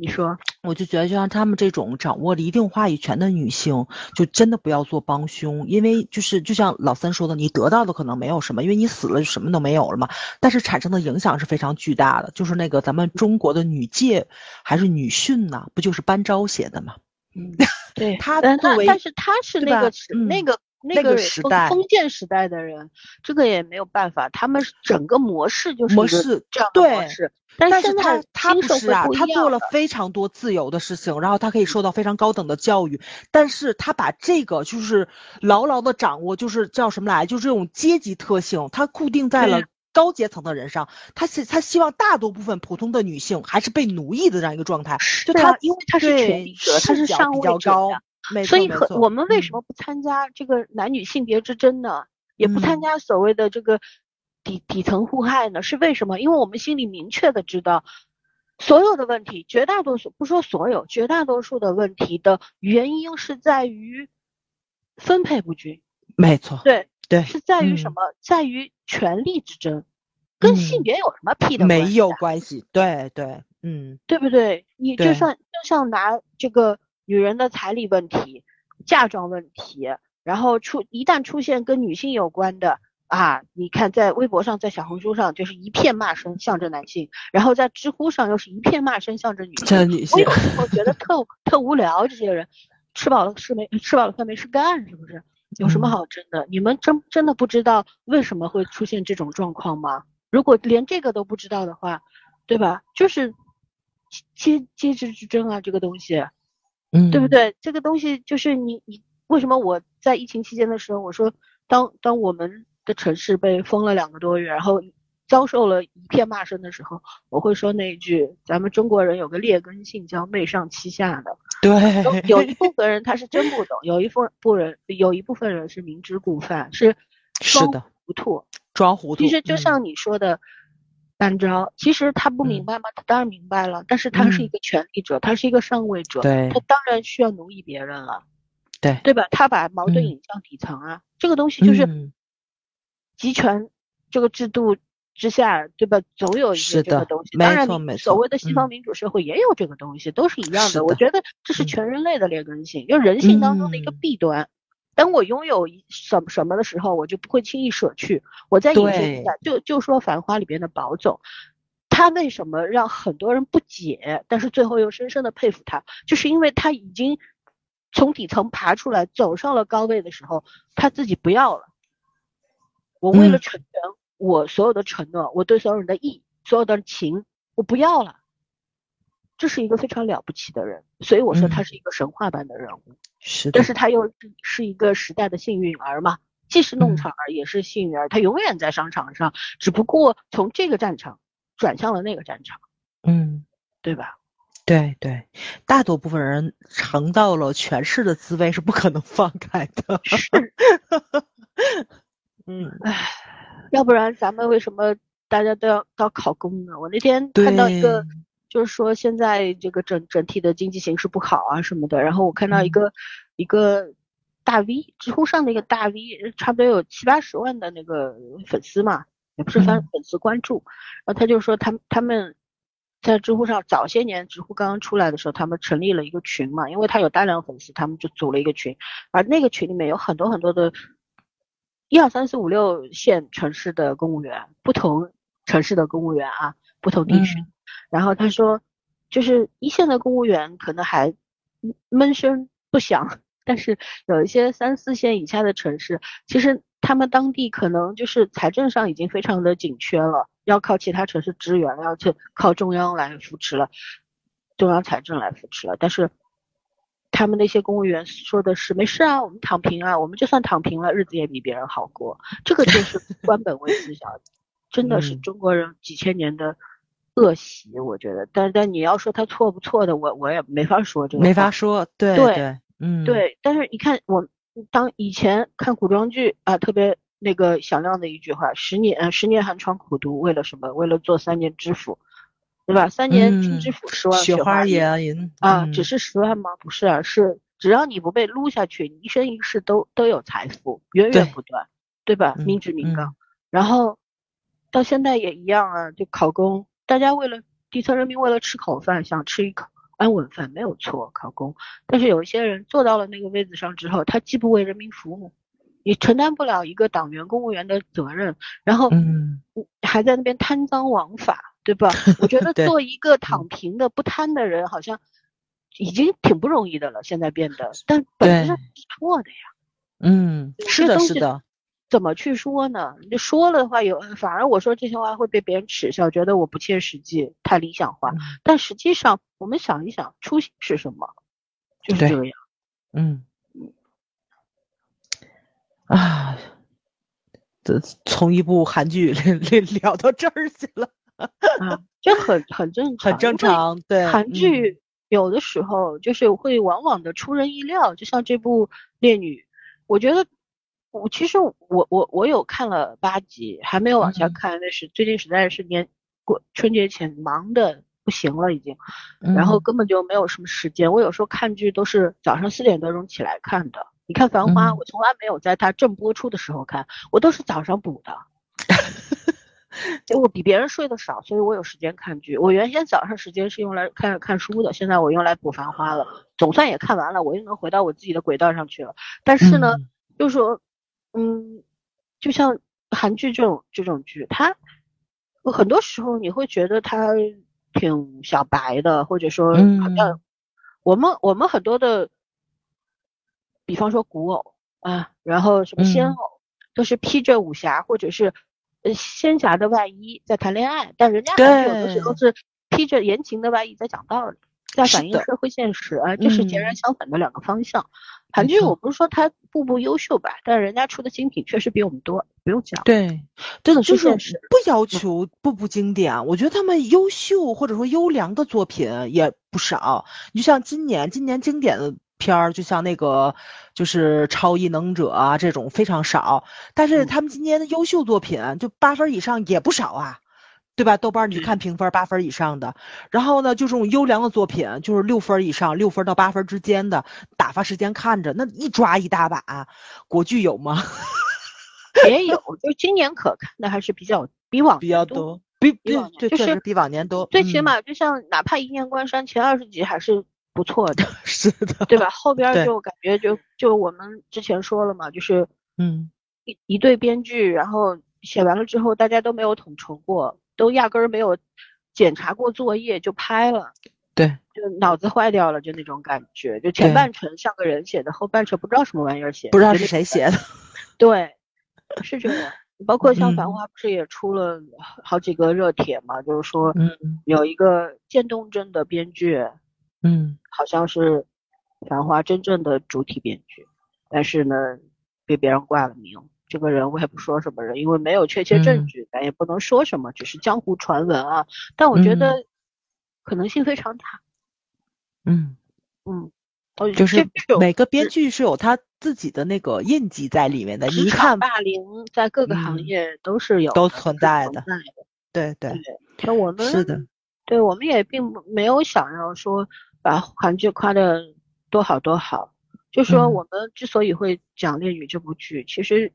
你说，我就觉得，就像他们这种掌握了一定话语权的女性，就真的不要做帮凶，因为就是就像老三说的，你得到的可能没有什么，因为你死了就什么都没有了嘛。但是产生的影响是非常巨大的。就是那个咱们中国的女诫还是女训呐，不就是班昭写的吗？嗯，对他但是他是那个那个那个时代封建时代的人，这个也没有办法，他们整个模式就是模式这样的模式。但是他他不是啊，他做了非常多自由的事情，然后他可以受到非常高等的教育，但是他把这个就是牢牢的掌握，就是叫什么来，就是这种阶级特性，他固定在了。高阶层的人上，他是他希望大多部分普通的女性还是被奴役的这样一个状态。就他，因为他是权力者，他是上位者，所以和我们为什么不参加这个男女性别之争呢？也不参加所谓的这个底底层互害呢？是为什么？因为我们心里明确的知道，所有的问题，绝大多数不说所有，绝大多数的问题的原因是在于分配不均。没错。对。对，是在于什么？在于权力之争，跟性别有什么屁的关系？没有关系。对对，嗯，对不对？你就算就像拿这个女人的彩礼问题、嫁妆问题，然后出一旦出现跟女性有关的啊，你看在微博上、在小红书上就是一片骂声，向着男性；然后在知乎上又是一片骂声，向着女性。女性，我有时候觉得特特无聊，这些人吃饱了吃没吃饱了饭没事干，是不是？有什么好争的？你们真真的不知道为什么会出现这种状况吗？如果连这个都不知道的话，对吧？就是阶阶级之争啊，这个东西，嗯，对不对？这个东西就是你你为什么我在疫情期间的时候，我说当当我们的城市被封了两个多月，然后。遭受了一片骂声的时候，我会说那一句：咱们中国人有个劣根性，叫媚上欺下的。对，有一部分人他是真不懂，有一部分人有一部分人是明知故犯，是是的糊涂，装糊涂。其实就像你说的，班昭，其实他不明白吗？他当然明白了，但是他是一个权力者，他是一个上位者，他当然需要奴役别人了。对，对吧？他把矛盾引向底层啊，这个东西就是集权这个制度。之下，对吧？总有一些这个东西。当然，所谓的西方民主社会也有这个东西，都是一样的。我觉得这是全人类的劣根性，就人性当中的一个弊端。当我拥有什什么的时候，我就不会轻易舍去。我再引申一下，就就说《繁花》里边的宝总，他为什么让很多人不解，但是最后又深深的佩服他，就是因为他已经从底层爬出来，走上了高位的时候，他自己不要了。我为了成全。我所有的承诺，我对所有人的义，所有的情，我不要了。这是一个非常了不起的人，所以我说他是一个神话般的人物。是，但是他又是是一个时代的幸运儿嘛，既是弄潮儿，也是幸运儿。他永远在商场上，只不过从这个战场转向了那个战场。嗯，对吧？对对，大多部分人尝到了权势的滋味，是不可能放开的。是。嗯，唉。要不然咱们为什么大家都要都要考公呢？我那天看到一个，就是说现在这个整整体的经济形势不好啊什么的，然后我看到一个一个大 V，知乎上的一个大 V，差不多有七八十万的那个粉丝嘛，也不是粉粉丝关注，然后他就说他们他们在知乎上早些年知乎刚刚出来的时候，他们成立了一个群嘛，因为他有大量粉丝，他们就组了一个群，而那个群里面有很多很多的。一二三四五六线城市的公务员，不同城市的公务员啊，不同地区。然后他说，就是一线的公务员可能还闷声不响，但是有一些三四线以下的城市，其实他们当地可能就是财政上已经非常的紧缺了，要靠其他城市支援，要去靠中央来扶持了，中央财政来扶持了，但是。他们那些公务员说的是没事啊，我们躺平啊，我们就算躺平了，日子也比别人好过。这个就是官本位思想，真的是中国人几千年的恶习，我觉得。但但你要说他错不错的，我我也没法说这个。没法说，对对，嗯，对。但是你看，我当以前看古装剧啊，特别那个响亮的一句话：“十年十年寒窗苦读，为了什么？为了做三年知府，对吧？三年听知府，十万雪花银啊，只是十万吗？不是啊，是只要你不被撸下去，你一生一世都都有财富，源源不断，对吧？民脂民膏，然后。到现在也一样啊，就考公，大家为了底层人民为了吃口饭，想吃一口安稳饭没有错，考公。但是有一些人坐到了那个位子上之后，他既不为人民服务，也承担不了一个党员公务员的责任，然后嗯，还在那边贪赃枉法，对吧？我觉得 做一个躺平的不贪的人，好像已经挺不容易的了。现在变得，但本质上是错的呀。嗯，是的，是的。怎么去说呢？你说了的话，有反而我说这些话会被别人耻笑，觉得我不切实际，太理想化。但实际上，我们想一想，初心是什么？就是这样。嗯。啊，这从一部韩剧聊到这儿去了。啊，这很 很正常。很正常。对。韩剧有的时候就是会往往的出人意料，就像这部《烈女》，我觉得。我其实我我我有看了八集，还没有往下看。那是最近实在是年过春节前忙的不行了已经，然后根本就没有什么时间。我有时候看剧都是早上四点多钟起来看的。你看《繁花》，我从来没有在它正播出的时候看，我都是早上补的。就我比别人睡得少，所以我有时间看剧。我原先早上时间是用来看看书的，现在我用来补《繁花》了。总算也看完了，我又能回到我自己的轨道上去了。但是呢，就说。嗯，就像韩剧这种这种剧，它很多时候你会觉得它挺小白的，或者说好像我们我们很多的，比方说古偶啊，然后什么仙偶，都是披着武侠或者是呃仙侠的外衣在谈恋爱，但人家有的时候是披着言情的外衣在讲道理，在反映社会现实啊，这是截然相反的两个方向。韩剧我不是说它步步优秀吧，但是人家出的精品确实比我们多，不用讲。对，这个就是不要求步步经典，我觉得他们优秀或者说优良的作品也不少。你就像今年，今年经典的片儿，就像那个就是《超异能者》啊这种非常少，但是他们今年的优秀作品就八分以上也不少啊。对吧？豆瓣你看评分八分以上的，然后呢，就这种优良的作品，就是六分以上，六分到八分之间的，打发时间看着，那一抓一大把。国剧有吗？也有，就今年可看的还是比较比往比较多，比比就是比往年多。最起码就像哪怕《一念关山》前二十集还是不错的，是的，对吧？后边就感觉就就我们之前说了嘛，就是嗯，一一对编剧，然后写完了之后，大家都没有统筹过。都压根儿没有检查过作业就拍了，对，就脑子坏掉了，就那种感觉。就前半程像个人写的，后半程不知道什么玩意儿写的，不知道是谁写的。对，是这样。包括像《繁花》不是也出了好几个热帖嘛？就是说，嗯，有一个渐冻症的编剧，嗯，好像是《繁花》真正的主体编剧，但是呢，被别人挂了名。这个人我也不说什么人，因为没有确切证据，咱也不能说什么，只是江湖传闻啊。但我觉得可能性非常大。嗯嗯，就是每个编剧是有他自己的那个印记在里面的。你看，霸凌在各个行业都是有都存在的。对对，像我们是的，对我们也并没有想要说把韩剧夸的多好多好。就说我们之所以会讲《烈女》这部剧，其实。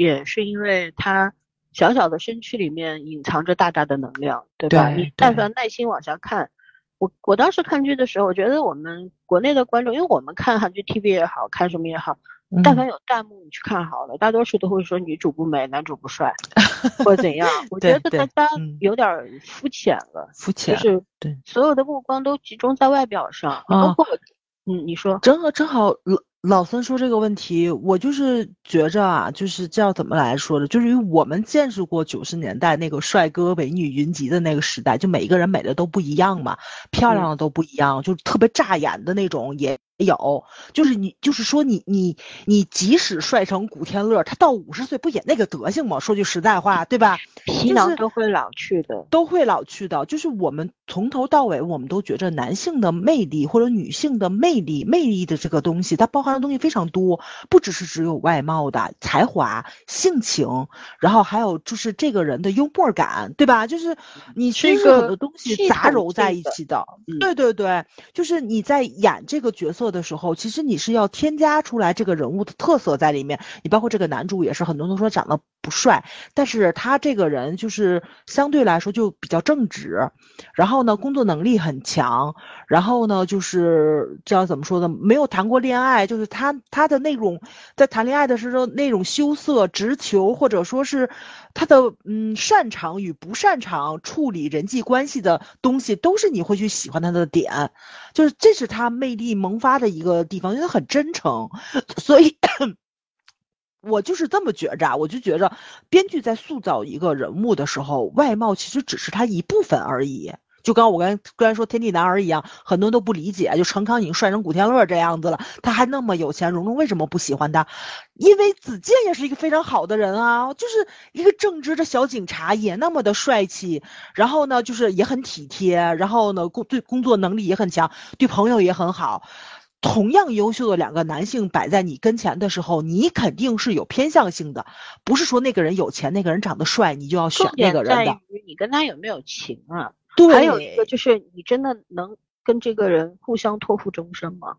也是因为它小小的身躯里面隐藏着大大的能量，对吧？你但凡耐心往下看，我我当时看剧的时候，我觉得我们国内的观众，因为我们看韩剧 TV 也好看什么也好，但凡有弹幕你去看好了，大多数都会说女主不美，男主不帅，或者怎样。我觉得大家有点肤浅了，肤浅就是对所有的目光都集中在外表上，包括嗯，你说正好正好老孙说这个问题，我就是觉着啊，就是叫怎么来说的，就是因为我们见识过九十年代那个帅哥美女云集的那个时代，就每一个人美的都不一样嘛，漂亮的都不一样，就特别扎眼的那种也有，就是你，就是说你你你，即使帅成古天乐，他到五十岁不也那个德行吗？说句实在话，对吧？皮囊都会老去的，都会老去的。就是我们从头到尾，我们都觉着男性的魅力或者女性的魅力，魅力的这个东西，它包含的东西非常多，不只是只有外貌的才华、性情，然后还有就是这个人的幽默感，对吧？就是你其实很多东西杂糅在一起的。对对对，就是你在演这个角色。的时候，其实你是要添加出来这个人物的特色在里面。你包括这个男主也是，很多人都说长得不帅，但是他这个人就是相对来说就比较正直，然后呢，工作能力很强，然后呢，就是叫怎么说呢？没有谈过恋爱，就是他他的那种在谈恋爱的时候那种羞涩、直球，或者说是他的嗯擅长与不擅长处理人际关系的东西，都是你会去喜欢他的点。就是这是他魅力萌发的一个地方，因为他很真诚，所以，我就是这么觉着。我就觉着，编剧在塑造一个人物的时候，外貌其实只是他一部分而已。就刚我刚刚才说天地男儿一样，很多人都不理解。就陈康已经帅成古天乐这样子了，他还那么有钱，蓉蓉为什么不喜欢他？因为子健也是一个非常好的人啊，就是一个正直的小警察，也那么的帅气。然后呢，就是也很体贴，然后呢，工对工作能力也很强，对朋友也很好。同样优秀的两个男性摆在你跟前的时候，你肯定是有偏向性的，不是说那个人有钱，那个人长得帅，你就要选那个人的。在于你跟他有没有情啊？对，还有一个就是你真的能跟这个人互相托付终身吗？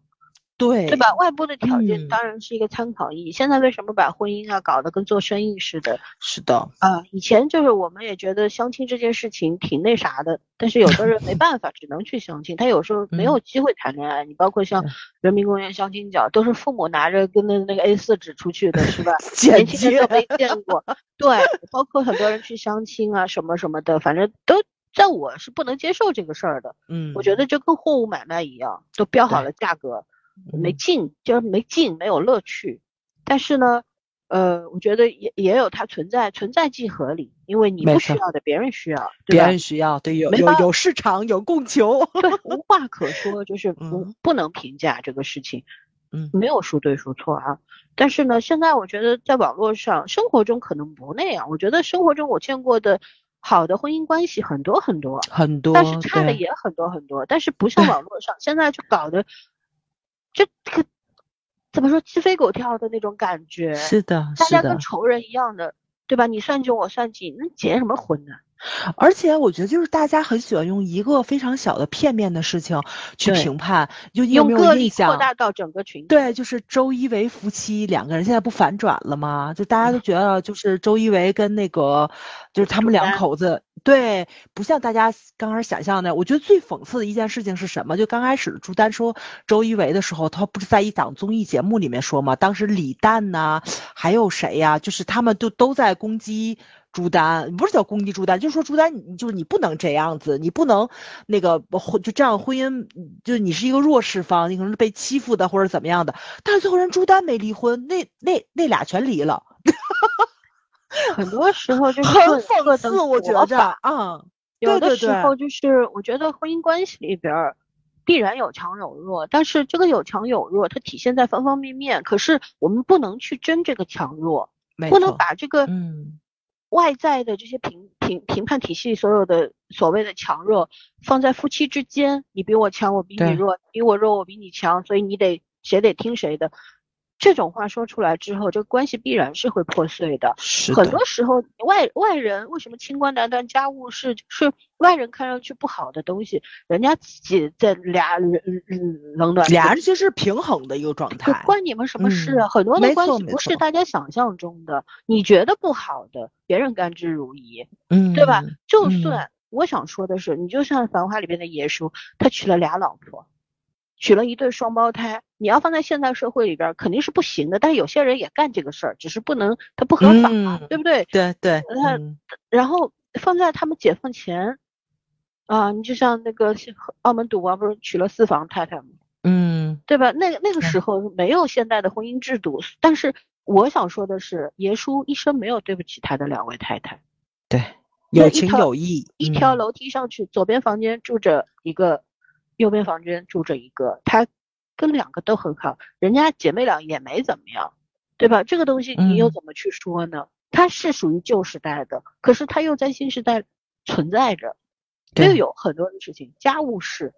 对，对吧？外部的条件当然是一个参考意义。现在为什么把婚姻啊搞得跟做生意似的？是的，啊，以前就是我们也觉得相亲这件事情挺那啥的，但是有的人没办法，只能去相亲。他有时候没有机会谈恋爱。你包括像人民公园相亲角，都是父母拿着跟那那个 A 四纸出去的，是吧？年轻人都没见过。对，包括很多人去相亲啊什么什么的，反正都。在我是不能接受这个事儿的，嗯，我觉得就跟货物买卖一样，都标好了价格，没劲，就是没劲，没有乐趣。但是呢，呃，我觉得也也有它存在，存在即合理，因为你不需要的，别人需要，别人需要，对，有有有市场，有供求，对，无话可说，就是不不能评价这个事情，嗯，没有孰对孰错啊。但是呢，现在我觉得在网络上，生活中可能不那样。我觉得生活中我见过的。好的婚姻关系很多很多很多，但是差的也很多很多，但是不像网络上现在就搞得，这个怎么说鸡飞狗跳的那种感觉？是的，大家跟仇人一样的，对吧？你算计我算计，那结什么婚呢？而且我觉得，就是大家很喜欢用一个非常小的片面的事情去评判，就有没有印象？扩大到整个群。对，就是周一围夫妻两个人现在不反转了吗？就大家都觉得，就是周一围跟那个，就是他们两口子，对，不像大家刚开始想象的。我觉得最讽刺的一件事情是什么？就刚开始朱丹说周一围的时候，他不是在一档综艺节目里面说吗？当时李诞呐，还有谁呀？就是他们就都在攻击。朱丹不是叫攻击朱丹，就是说朱丹，你就是你不能这样子，你不能那个婚就这样婚姻，就你是一个弱势方，你可能是被欺负的或者怎么样的。但是最后人朱丹没离婚，那那那俩全离了。很多时候就是很讽刺，我觉得啊，有的时候就是我觉得婚姻关系里边必然有强有弱，但是这个有强有弱，它体现在方方面面。可是我们不能去争这个强弱，不能把这个嗯。外在的这些评评评判体系，所有的所谓的强弱，放在夫妻之间，你比我强，我比你弱，比我弱，我比你强，所以你得谁得听谁的。这种话说出来之后，这个关系必然是会破碎的。是很多时候，外外人为什么清官难断家务事？是外人看上去不好的东西，人家自己在俩人冷暖，俩人其实是平衡的一个状态。关你们什么事啊？很多的关系不是大家想象中的。你觉得不好的，别人甘之如饴，嗯，对吧？就算我想说的是，你就像《繁花》里边的爷叔，他娶了俩老婆。娶了一对双胞胎，你要放在现代社会里边肯定是不行的。但是有些人也干这个事儿，只是不能，他不合法，对不对？对对。他然后放在他们解放前，啊，你就像那个澳门赌王不是娶了四房太太吗？嗯，对吧？那个那个时候没有现代的婚姻制度，但是我想说的是，爷叔一生没有对不起他的两位太太。对，有情有义。一条楼梯上去，左边房间住着一个。右边房间住着一个，他跟两个都很好，人家姐妹俩也没怎么样，对吧？这个东西你又怎么去说呢？它是属于旧时代的，可是它又在新时代存在着，又有很多的事情。家务事，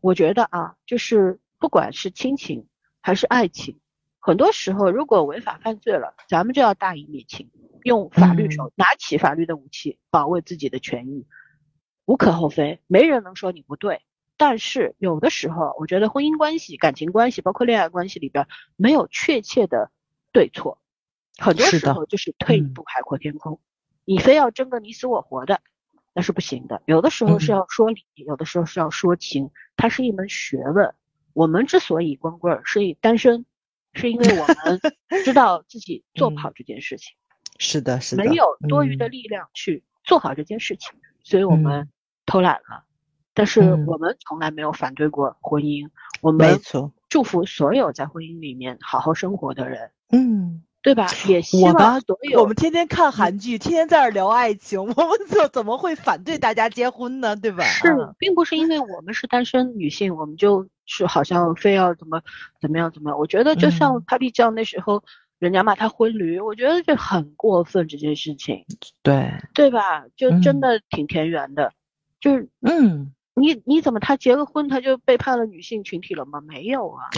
我觉得啊，就是不管是亲情还是爱情，很多时候如果违法犯罪了，咱们就要大义灭亲，用法律手拿起法律的武器保卫自己的权益，无可厚非，没人能说你不对。但是有的时候，我觉得婚姻关系、感情关系，包括恋爱关系里边，没有确切的对错，很多时候就是退一步海阔天空。你非要争个你死我活的，那是不行的。有的时候是要说理，有的时候是要说情，它是一门学问。我们之所以光棍，是以单身，是因为我们知道自己 做不好这件事情。是的，是的，没有多余的力量去做好这件事情，所以我们偷懒了。但是我们从来没有反对过婚姻，我们祝福所有在婚姻里面好好生活的人，嗯，对吧？也希望所有我们天天看韩剧，天天在这聊爱情，我们怎怎么会反对大家结婚呢？对吧？是，并不是因为我们是单身女性，我们就是好像非要怎么怎么样怎么样。我觉得就像 Papi 酱那时候，人家骂他婚驴，我觉得这很过分这件事情，对对吧？就真的挺田园的，就是嗯。你你怎么他结个婚他就背叛了女性群体了吗？没有啊，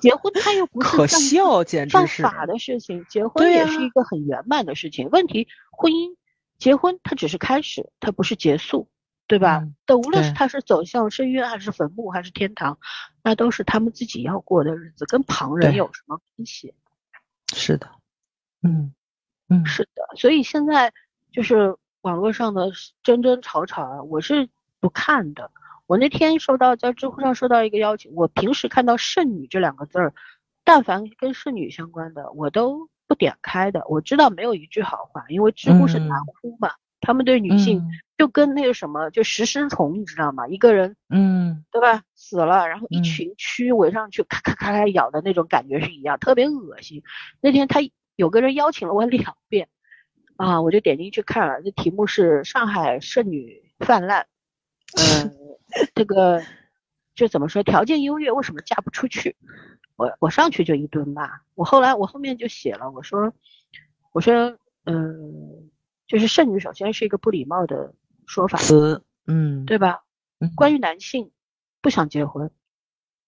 结婚他又不是可笑，简直是犯法的事情。结婚也是一个很圆满的事情。问题婚姻结婚它只是开始，它不是结束，对吧？但无论是他是走向深渊还是坟墓还是天堂，那都是他们自己要过的日子，跟旁人有什么关系？是的，嗯嗯，是的。所以现在就是网络上的争争吵吵啊，我是。不看的，我那天收到在知乎上收到一个邀请，我平时看到剩女这两个字儿，但凡跟剩女相关的，我都不点开的。我知道没有一句好话，因为知乎是男呼嘛，他们对女性就跟那个什么就食尸虫，你知道吗？一个人，嗯，对吧？死了，然后一群蛆围上去，咔咔咔咔咬的那种感觉是一样，特别恶心。那天他有个人邀请了我两遍，啊，我就点进去看了，这题目是上海剩女泛滥。嗯，这个就怎么说？条件优越为什么嫁不出去？我我上去就一顿骂。我后来我后面就写了，我说我说嗯，就是剩女首先是一个不礼貌的说法词，嗯，对吧？关于男性不想结婚，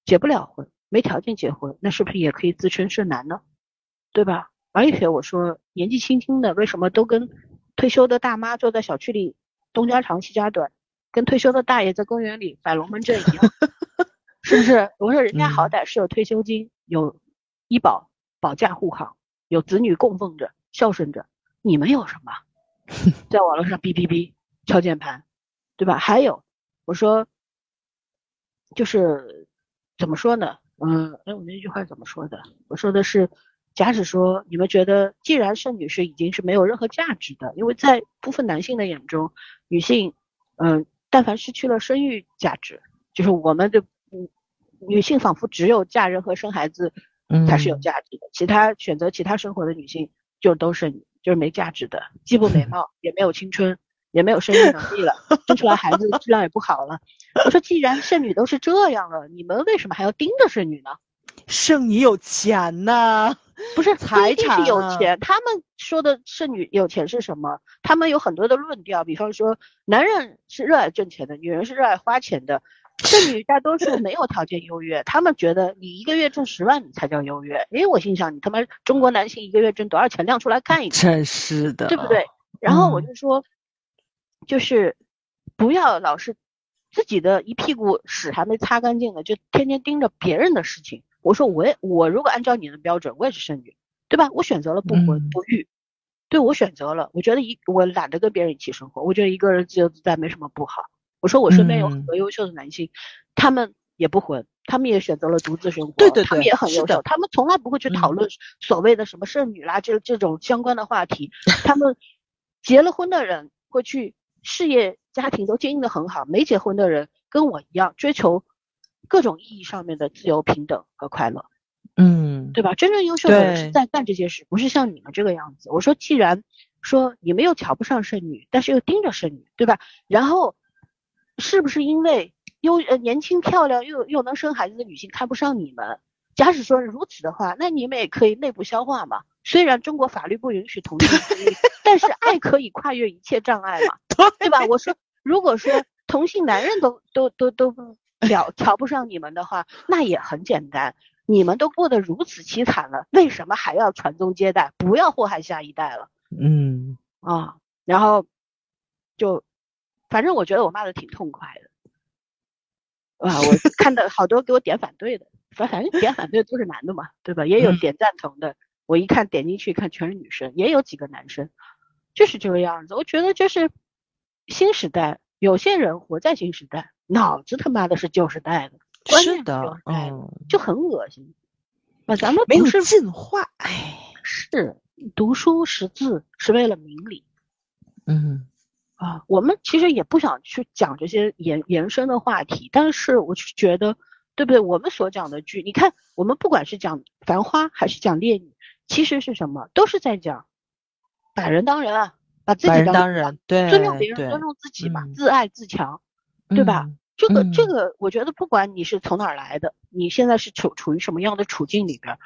结不了婚，没条件结婚，那是不是也可以自称剩男呢？对吧？而且我说年纪轻轻的为什么都跟退休的大妈坐在小区里东家长西家短？跟退休的大爷在公园里摆龙门阵一样，是不是？我说人家好歹是有退休金、有医保保驾护航、有子女供奉着、孝顺着，你们有什么？在网络上哔哔哔敲键盘，对吧？还有，我说就是怎么说呢？嗯，哎，我那句话怎么说的？我说的是，假使说你们觉得，既然盛女士已经是没有任何价值的，因为在部分男性的眼中，女性，嗯。但凡失去了生育价值，就是我们的嗯，女性仿佛只有嫁人和生孩子才是有价值的，其他选择其他生活的女性就都是就是没价值的，既不美貌，也没有青春，也没有生育能力了，生出来孩子质量也不好了。我说，既然剩女都是这样了，你们为什么还要盯着剩女呢？剩女有钱呐。不是财产是有钱，他们说的剩女有钱是什么？他们有很多的论调，比方说，男人是热爱挣钱的，女人是热爱花钱的。剩女大多数没有条件优越，他们觉得你一个月挣十万你才叫优越。哎，我心想，你他妈中国男性一个月挣多少钱？亮出来看一看。真是的，对不对？然后我就说，就是不要老是自己的一屁股屎还没擦干净呢，就天天盯着别人的事情。我说我也我如果按照你的标准，我也是剩女，对吧？我选择了不婚不育，对我选择了，我觉得一我懒得跟别人一起生活，我觉得一个人自由自在没什么不好。我说我身边有很多优秀的男性，他们也不婚，他们也选择了独自生活，对对对，他们也很优秀，他们从来不会去讨论所谓的什么剩女啦这这种相关的话题。他们结了婚的人会去事业家庭都经营的很好，没结婚的人跟我一样追求。各种意义上面的自由、平等和快乐，嗯，对吧？真正优秀的人是在干这些事，不是像你们这个样子。我说，既然说你们又瞧不上剩女，但是又盯着剩女，对吧？然后是不是因为优呃年轻漂亮又又能生孩子的女性看不上你们。假使说如此的话，那你们也可以内部消化嘛。虽然中国法律不允许同性 婚姻，但是爱可以跨越一切障碍嘛，对吧？我说，如果说同性男人都都都都 了瞧不上你们的话，那也很简单，你们都过得如此凄惨了，为什么还要传宗接代？不要祸害下一代了。嗯啊，然后就反正我觉得我骂的挺痛快的，啊，我 看到好多给我点反对的。反反正点反对都是男的嘛，对吧？也有点赞同的。我一看点进去看全是女生，也有几个男生，就是这个样子。我觉得就是新时代，有些人活在新时代，脑子他妈的是旧时代的，是的，嗯，就很恶心。啊，咱们没有进化，哎，是读书识字是为了明理，嗯，啊，我们其实也不想去讲这些延延伸的话题，但是我就觉得。对不对？我们所讲的剧，你看，我们不管是讲《繁花》还是讲《烈女》，其实是什么？都是在讲把人当人啊，把自己当人，对，尊重别人，尊重自己嘛，自爱自强，对吧？这个这个，我觉得不管你是从哪儿来的，你现在是处处于什么样的处境里边，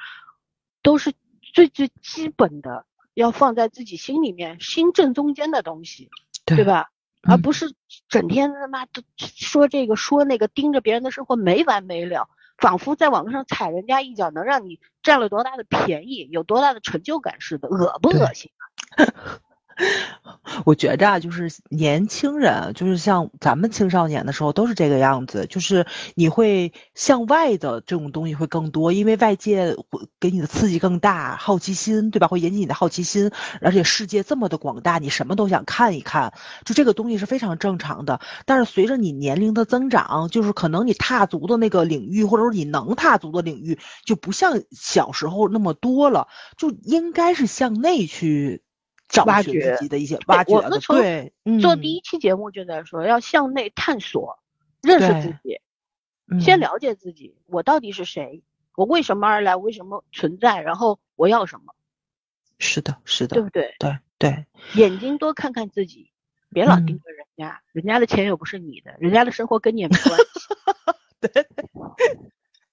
都是最最基本的要放在自己心里面心正中间的东西，对吧？而不是整天他妈的说这个说那个，盯着别人的生活没完没了，仿佛在网络上踩人家一脚能让你占了多大的便宜，有多大的成就感似的，恶不恶心啊？我觉着啊，就是年轻人，就是像咱们青少年的时候，都是这个样子，就是你会向外的这种东西会更多，因为外界会给你的刺激更大，好奇心，对吧？会引起你的好奇心，而且世界这么的广大，你什么都想看一看，就这个东西是非常正常的。但是随着你年龄的增长，就是可能你踏足的那个领域，或者说你能踏足的领域，就不像小时候那么多了，就应该是向内去。挖掘自己的一些挖掘我们从做第一期节目就在说，要向内探索，认识自己，先了解自己，我到底是谁？我为什么而来？为什么存在？然后我要什么？是的，是的，对不对？对对。眼睛多看看自己，别老盯着人家，人家的钱又不是你的，人家的生活跟你也没关系。对。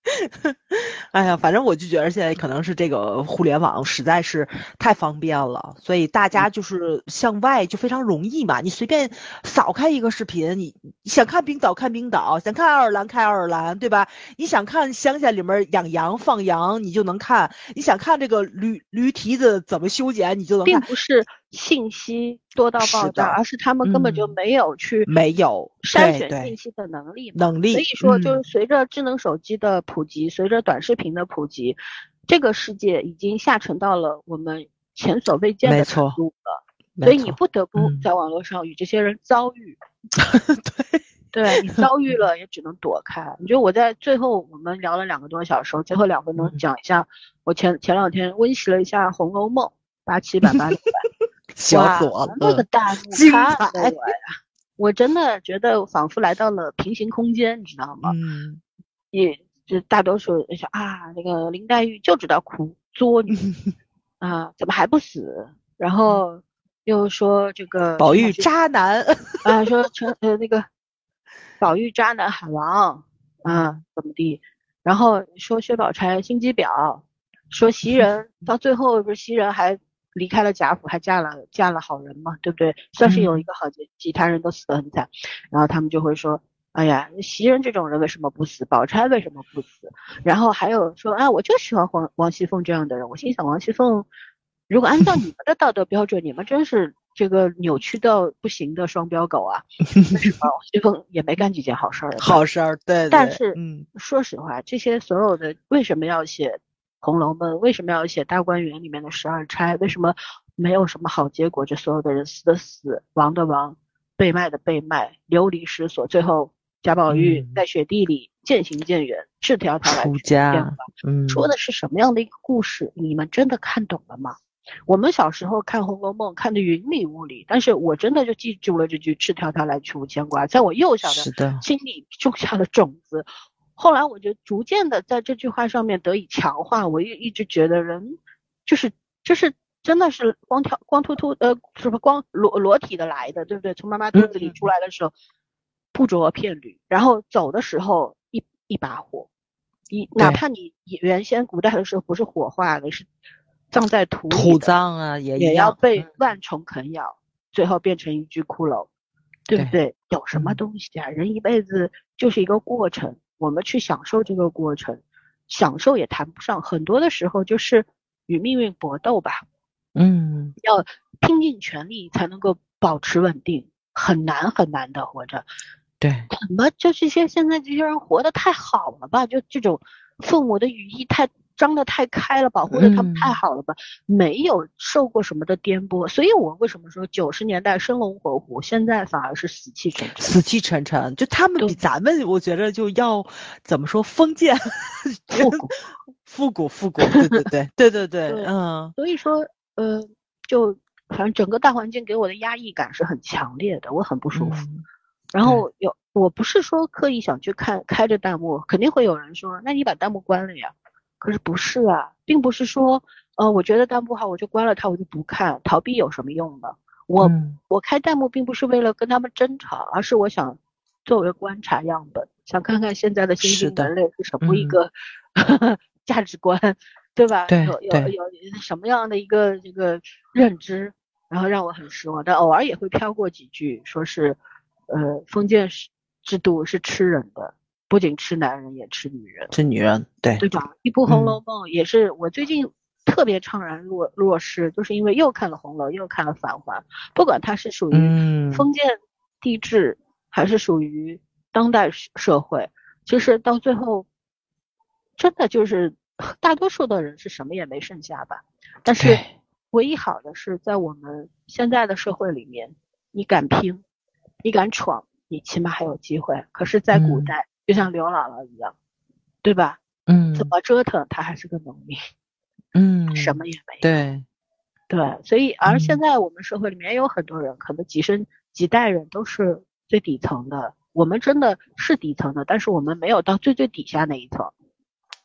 哎呀，反正我就觉得现在可能是这个互联网实在是太方便了，所以大家就是向外就非常容易嘛。你随便扫开一个视频，你想看冰岛看冰岛，想看爱尔兰看爱尔兰，对吧？你想看乡下里面养羊放羊，你就能看；你想看这个驴驴蹄子怎么修剪，你就能看。并不是信息多到爆炸，而是他们根本就没有去没有筛选信息的能力。能力。所以说，就是随着智能手机的普及，随着短视频的普及，这个世界已经下沉到了我们前所未见的程度了。所以你不得不在网络上与这些人遭遇。对，对你遭遇了也只能躲开。你觉得我在最后我们聊了两个多小时，最后两分钟讲一下，我前前两天温习了一下《红楼梦》八七版八六版，笑死我了，那个大幕看的我呀，我真的觉得仿佛来到了平行空间，你知道吗？嗯，也。就大多数人说啊，那个林黛玉就知道哭作女 啊，怎么还不死？然后又说这个宝玉渣男 啊，说成呃那个宝玉渣男海王啊，怎么地？然后说薛宝钗心机婊，说袭人 到最后不是袭人还离开了贾府，还嫁了嫁了好人嘛，对不对？算是有一个好结局，其他人都死得很惨。然后他们就会说。哎呀，袭人这种人为什么不死？宝钗为什么不死？然后还有说，啊，我就喜欢王王熙凤这样的人。我心想，王熙凤，如果按照你们的道德标准，你们真是这个扭曲到不行的双标狗啊！为什么王熙凤也没干几件好事儿？好事儿，对。但是，嗯，说实话，这些所有的为什么要写《红楼梦》？为什么要写大观园里面的十二钗？为什么没有什么好结果？这所有的人死的死，亡的亡，被卖的被卖，流离失所，最后。贾宝玉在雪地里渐行渐远，赤条条来出家。嗯，说的是什么样的一个故事？你们真的看懂了吗？我们小时候看《红楼梦》看的云里雾里，但是我真的就记住了这句“赤条条来去无牵挂”，在我幼小的心里种下了种子。后来我就逐渐的在这句话上面得以强化。我一一直觉得人就是就是真的是光条光秃秃呃，什么光裸裸体的来的，对不对？从妈妈肚子里出来的时候。不着片缕，然后走的时候一一把火，你哪怕你原先古代的时候不是火化的，是葬在土里土葬啊，也也要被万虫啃咬，最后变成一具骷髅，对不对？有什么东西啊？人一辈子就是一个过程，我们去享受这个过程，享受也谈不上，很多的时候就是与命运搏斗吧。嗯，要拼尽全力才能够保持稳定，很难很难的活着。对，怎么就这些现在这些人活得太好了吧？就这种父母的羽翼太张得太开了，保护的他们太好了吧？没有受过什么的颠簸，所以我为什么说九十年代生龙活虎，现在反而是死气沉沉？死气沉沉，就他们比咱们，我觉得就要怎么说封建 复古，复古复古，对对对对对对，嗯，所以说。呃，就反正整个大环境给我的压抑感是很强烈的，我很不舒服。然后有，我不是说刻意想去看开着弹幕，肯定会有人说，那你把弹幕关了呀？可是不是啊，并不是说，呃，我觉得弹幕好，我就关了它，我就不看，逃避有什么用呢？我我开弹幕并不是为了跟他们争吵，而是我想作为观察样本，想看看现在的新兴人类是什么一个 价值观。对吧？有有有什么样的一个这个认知，然后让我很失望。但偶尔也会飘过几句，说是，呃，封建制度是吃人的，不仅吃男人，也吃女人。吃女人，对对吧？一部《红楼梦》也是我最近特别怅然若若失，就是因为又看了《红楼》，又看了《繁华》，不管它是属于封建帝制，还是属于当代社会，其实到最后，真的就是。大多数的人是什么也没剩下吧，但是唯一好的是在我们现在的社会里面，你敢拼，你敢闯，你起码还有机会。可是，在古代，就像刘姥姥一样，对吧？嗯，怎么折腾，他还是个农民，嗯，什么也没有。对，对，所以而现在我们社会里面也有很多人，可能几生几代人都是最底层的。我们真的是底层的，但是我们没有到最最底下那一层。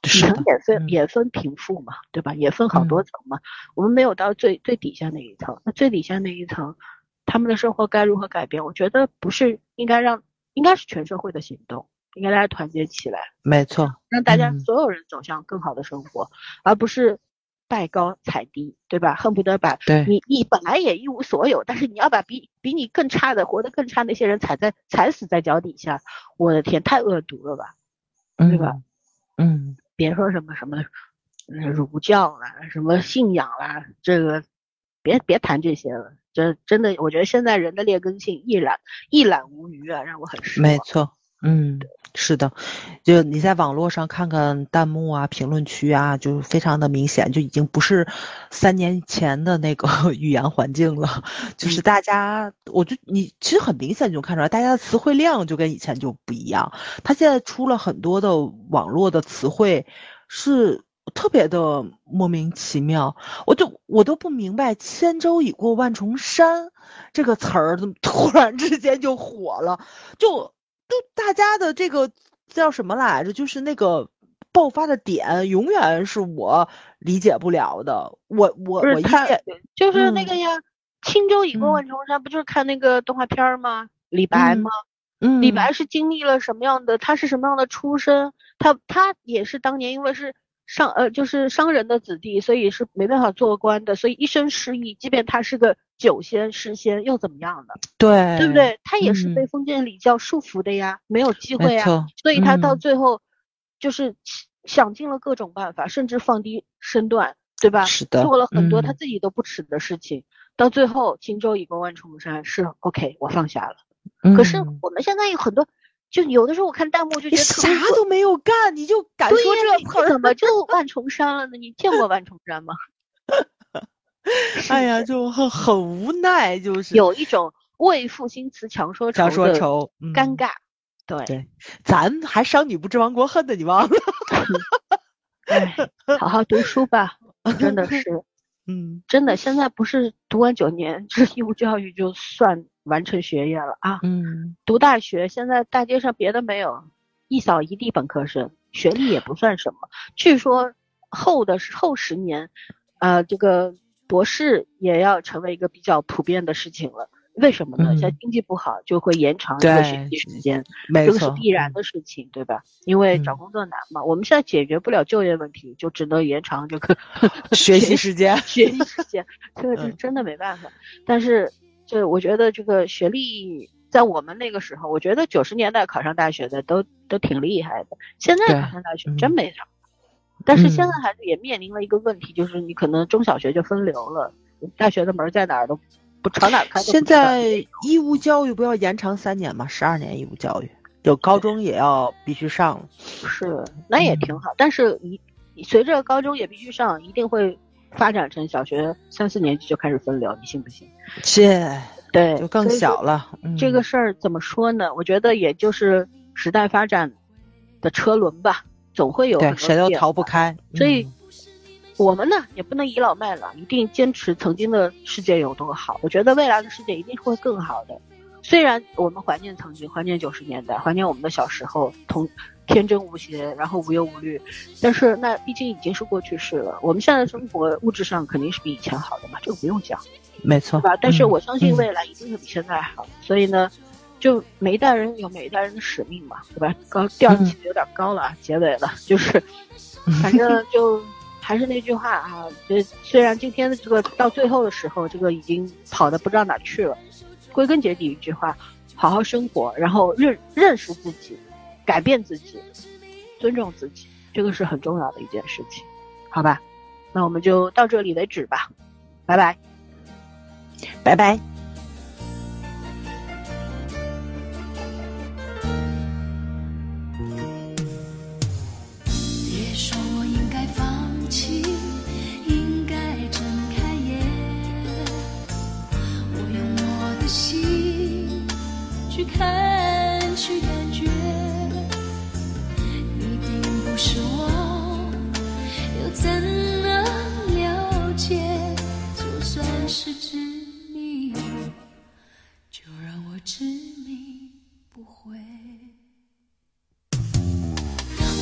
底层也分也分贫富嘛，对吧？也分好多层嘛。我们没有到最最底下那一层，那最底下那一层，他们的生活该如何改变？我觉得不是应该让，应该是全社会的行动，应该大家团结起来。没错，让大家所有人走向更好的生活，而不是拜高踩低，对吧？恨不得把你你本来也一无所有，但是你要把比比你更差的、活得更差那些人踩在踩死在脚底下，我的天，太恶毒了吧，对吧？嗯。别说什么什么，儒教啦，什么信仰啦，这个别别谈这些了。这真的，我觉得现在人的劣根性一览一览无余啊，让我很失望。没错，嗯，是的，就你在网络上看看弹幕啊、评论区啊，就非常的明显，就已经不是三年前的那个 语言环境了。就是大家，我就你其实很明显就看出来，大家的词汇量就跟以前就不一样。他现在出了很多的网络的词汇，是。特别的莫名其妙，我就我都不明白“千舟已过万重山”这个词儿怎么突然之间就火了，就就大家的这个叫什么来着？就是那个爆发的点，永远是我理解不了的。我我我理解就是那个呀，“轻舟已过万重山”不就是看那个动画片吗？李白吗？嗯，李白是经历了什么样的？他是什么样的出身？他他也是当年因为是。商呃就是商人的子弟，所以是没办法做官的，所以一生失意。即便他是个酒仙诗仙，又怎么样呢？对，对不对？他也是被封建礼教束缚的呀，没有机会啊。所以他到最后就是想尽了各种办法，甚至放低身段，对吧？是的，做了很多他自己都不耻的事情。到最后，轻舟已过万重山，是 OK，我放下了。可是我们现在有很多。就有的时候我看弹幕就觉得啥都没有干，你就敢说这话，怎么就 万重山了呢？你见过万重山吗？哎呀，就很很无奈，就是有一种为赋新词强说愁强说愁尴尬。对，咱还商女不知亡国恨呢，你忘了？哎，好好读书吧，真的是，嗯，真的，现在不是读完九年这义务教育就算。完成学业了啊，嗯，读大学，现在大街上别的没有，一扫一地本科生，学历也不算什么。据说后的后十年，呃，这个博士也要成为一个比较普遍的事情了。为什么呢？嗯现在经济不好，就会延长这个学习时间，这个是，必然的事情，对吧？因为找嗯工作难嘛，我们现在解决不了就业问题，就只能延长这个学习时间，学习时间，这个是嗯真的没办法。但是，这我觉得这个学历在我们那个时候，我觉得九十年代考上大学的都都挺厉害的，现在考上大学嗯真没啥。但是现在嗯孩子也面临了一个问题，就是你可能中小学就分流了，大学的门在哪儿都不朝哪儿开现。在义务教育不要延长三年吗？十二年义务教育，有高中也要必须上了。是，那也嗯挺好。但是一随着高中也必须上，一定会发展成小学三四年级就开始分流，你信不信？这对，就更小了。嗯这个事儿怎么说呢？我觉得也就是时代发展的车轮吧，总会有对谁都逃不开。所以嗯我们呢也不能倚老卖老，一定坚持曾经的世界有多好。我觉得未来的世界一定会更好的。虽然我们怀念曾经，怀念九十年代，怀念我们的小时候，童天真无邪，然后无忧无虑，但是那毕竟已经是过去式了。我们现在的生活物质上肯定是比以前好的嘛，这个不用讲。没错对吧？但是嗯我相信嗯未来一定会比现在好，所以呢，就每一代人有每一代人的使命嘛，对吧？高调嗯起的有点高了，啊，结尾了，就是 反正就还是那句话啊，这虽然今天的这个到最后的时候，这个已经跑的不知道哪去了，归根结底一句话，好好生活，然后认认识自己，改变自己，尊重自己，这个是很重要的一件事情，好吧？那我们就到这里为止吧，拜拜。拜拜。看，去感觉。你并不是我，又怎能了解？就算是执迷，就让我执迷不悔。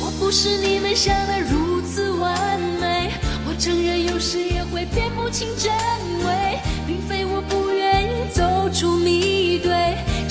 我不是你们想的如此完美，我承认有时也会辨不清真伪，并非我不愿意走出迷堆，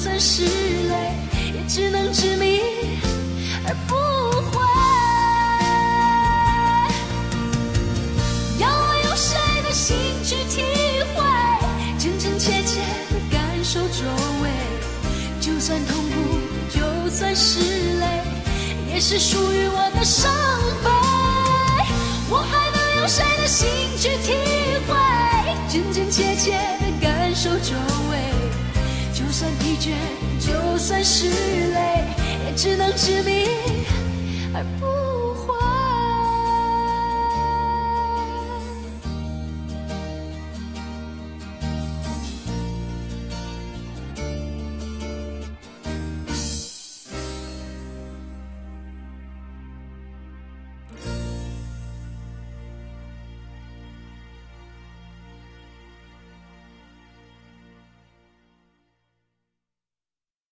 算是累，也只能执迷而不悔。要我用谁的心去体会，真真切切的感受周围，就算痛苦，就算是泪，也是属于我的伤悲。我还能用谁的心去体会，真真切切的感受周围，就算疲倦，就算是累，也只能执迷而不。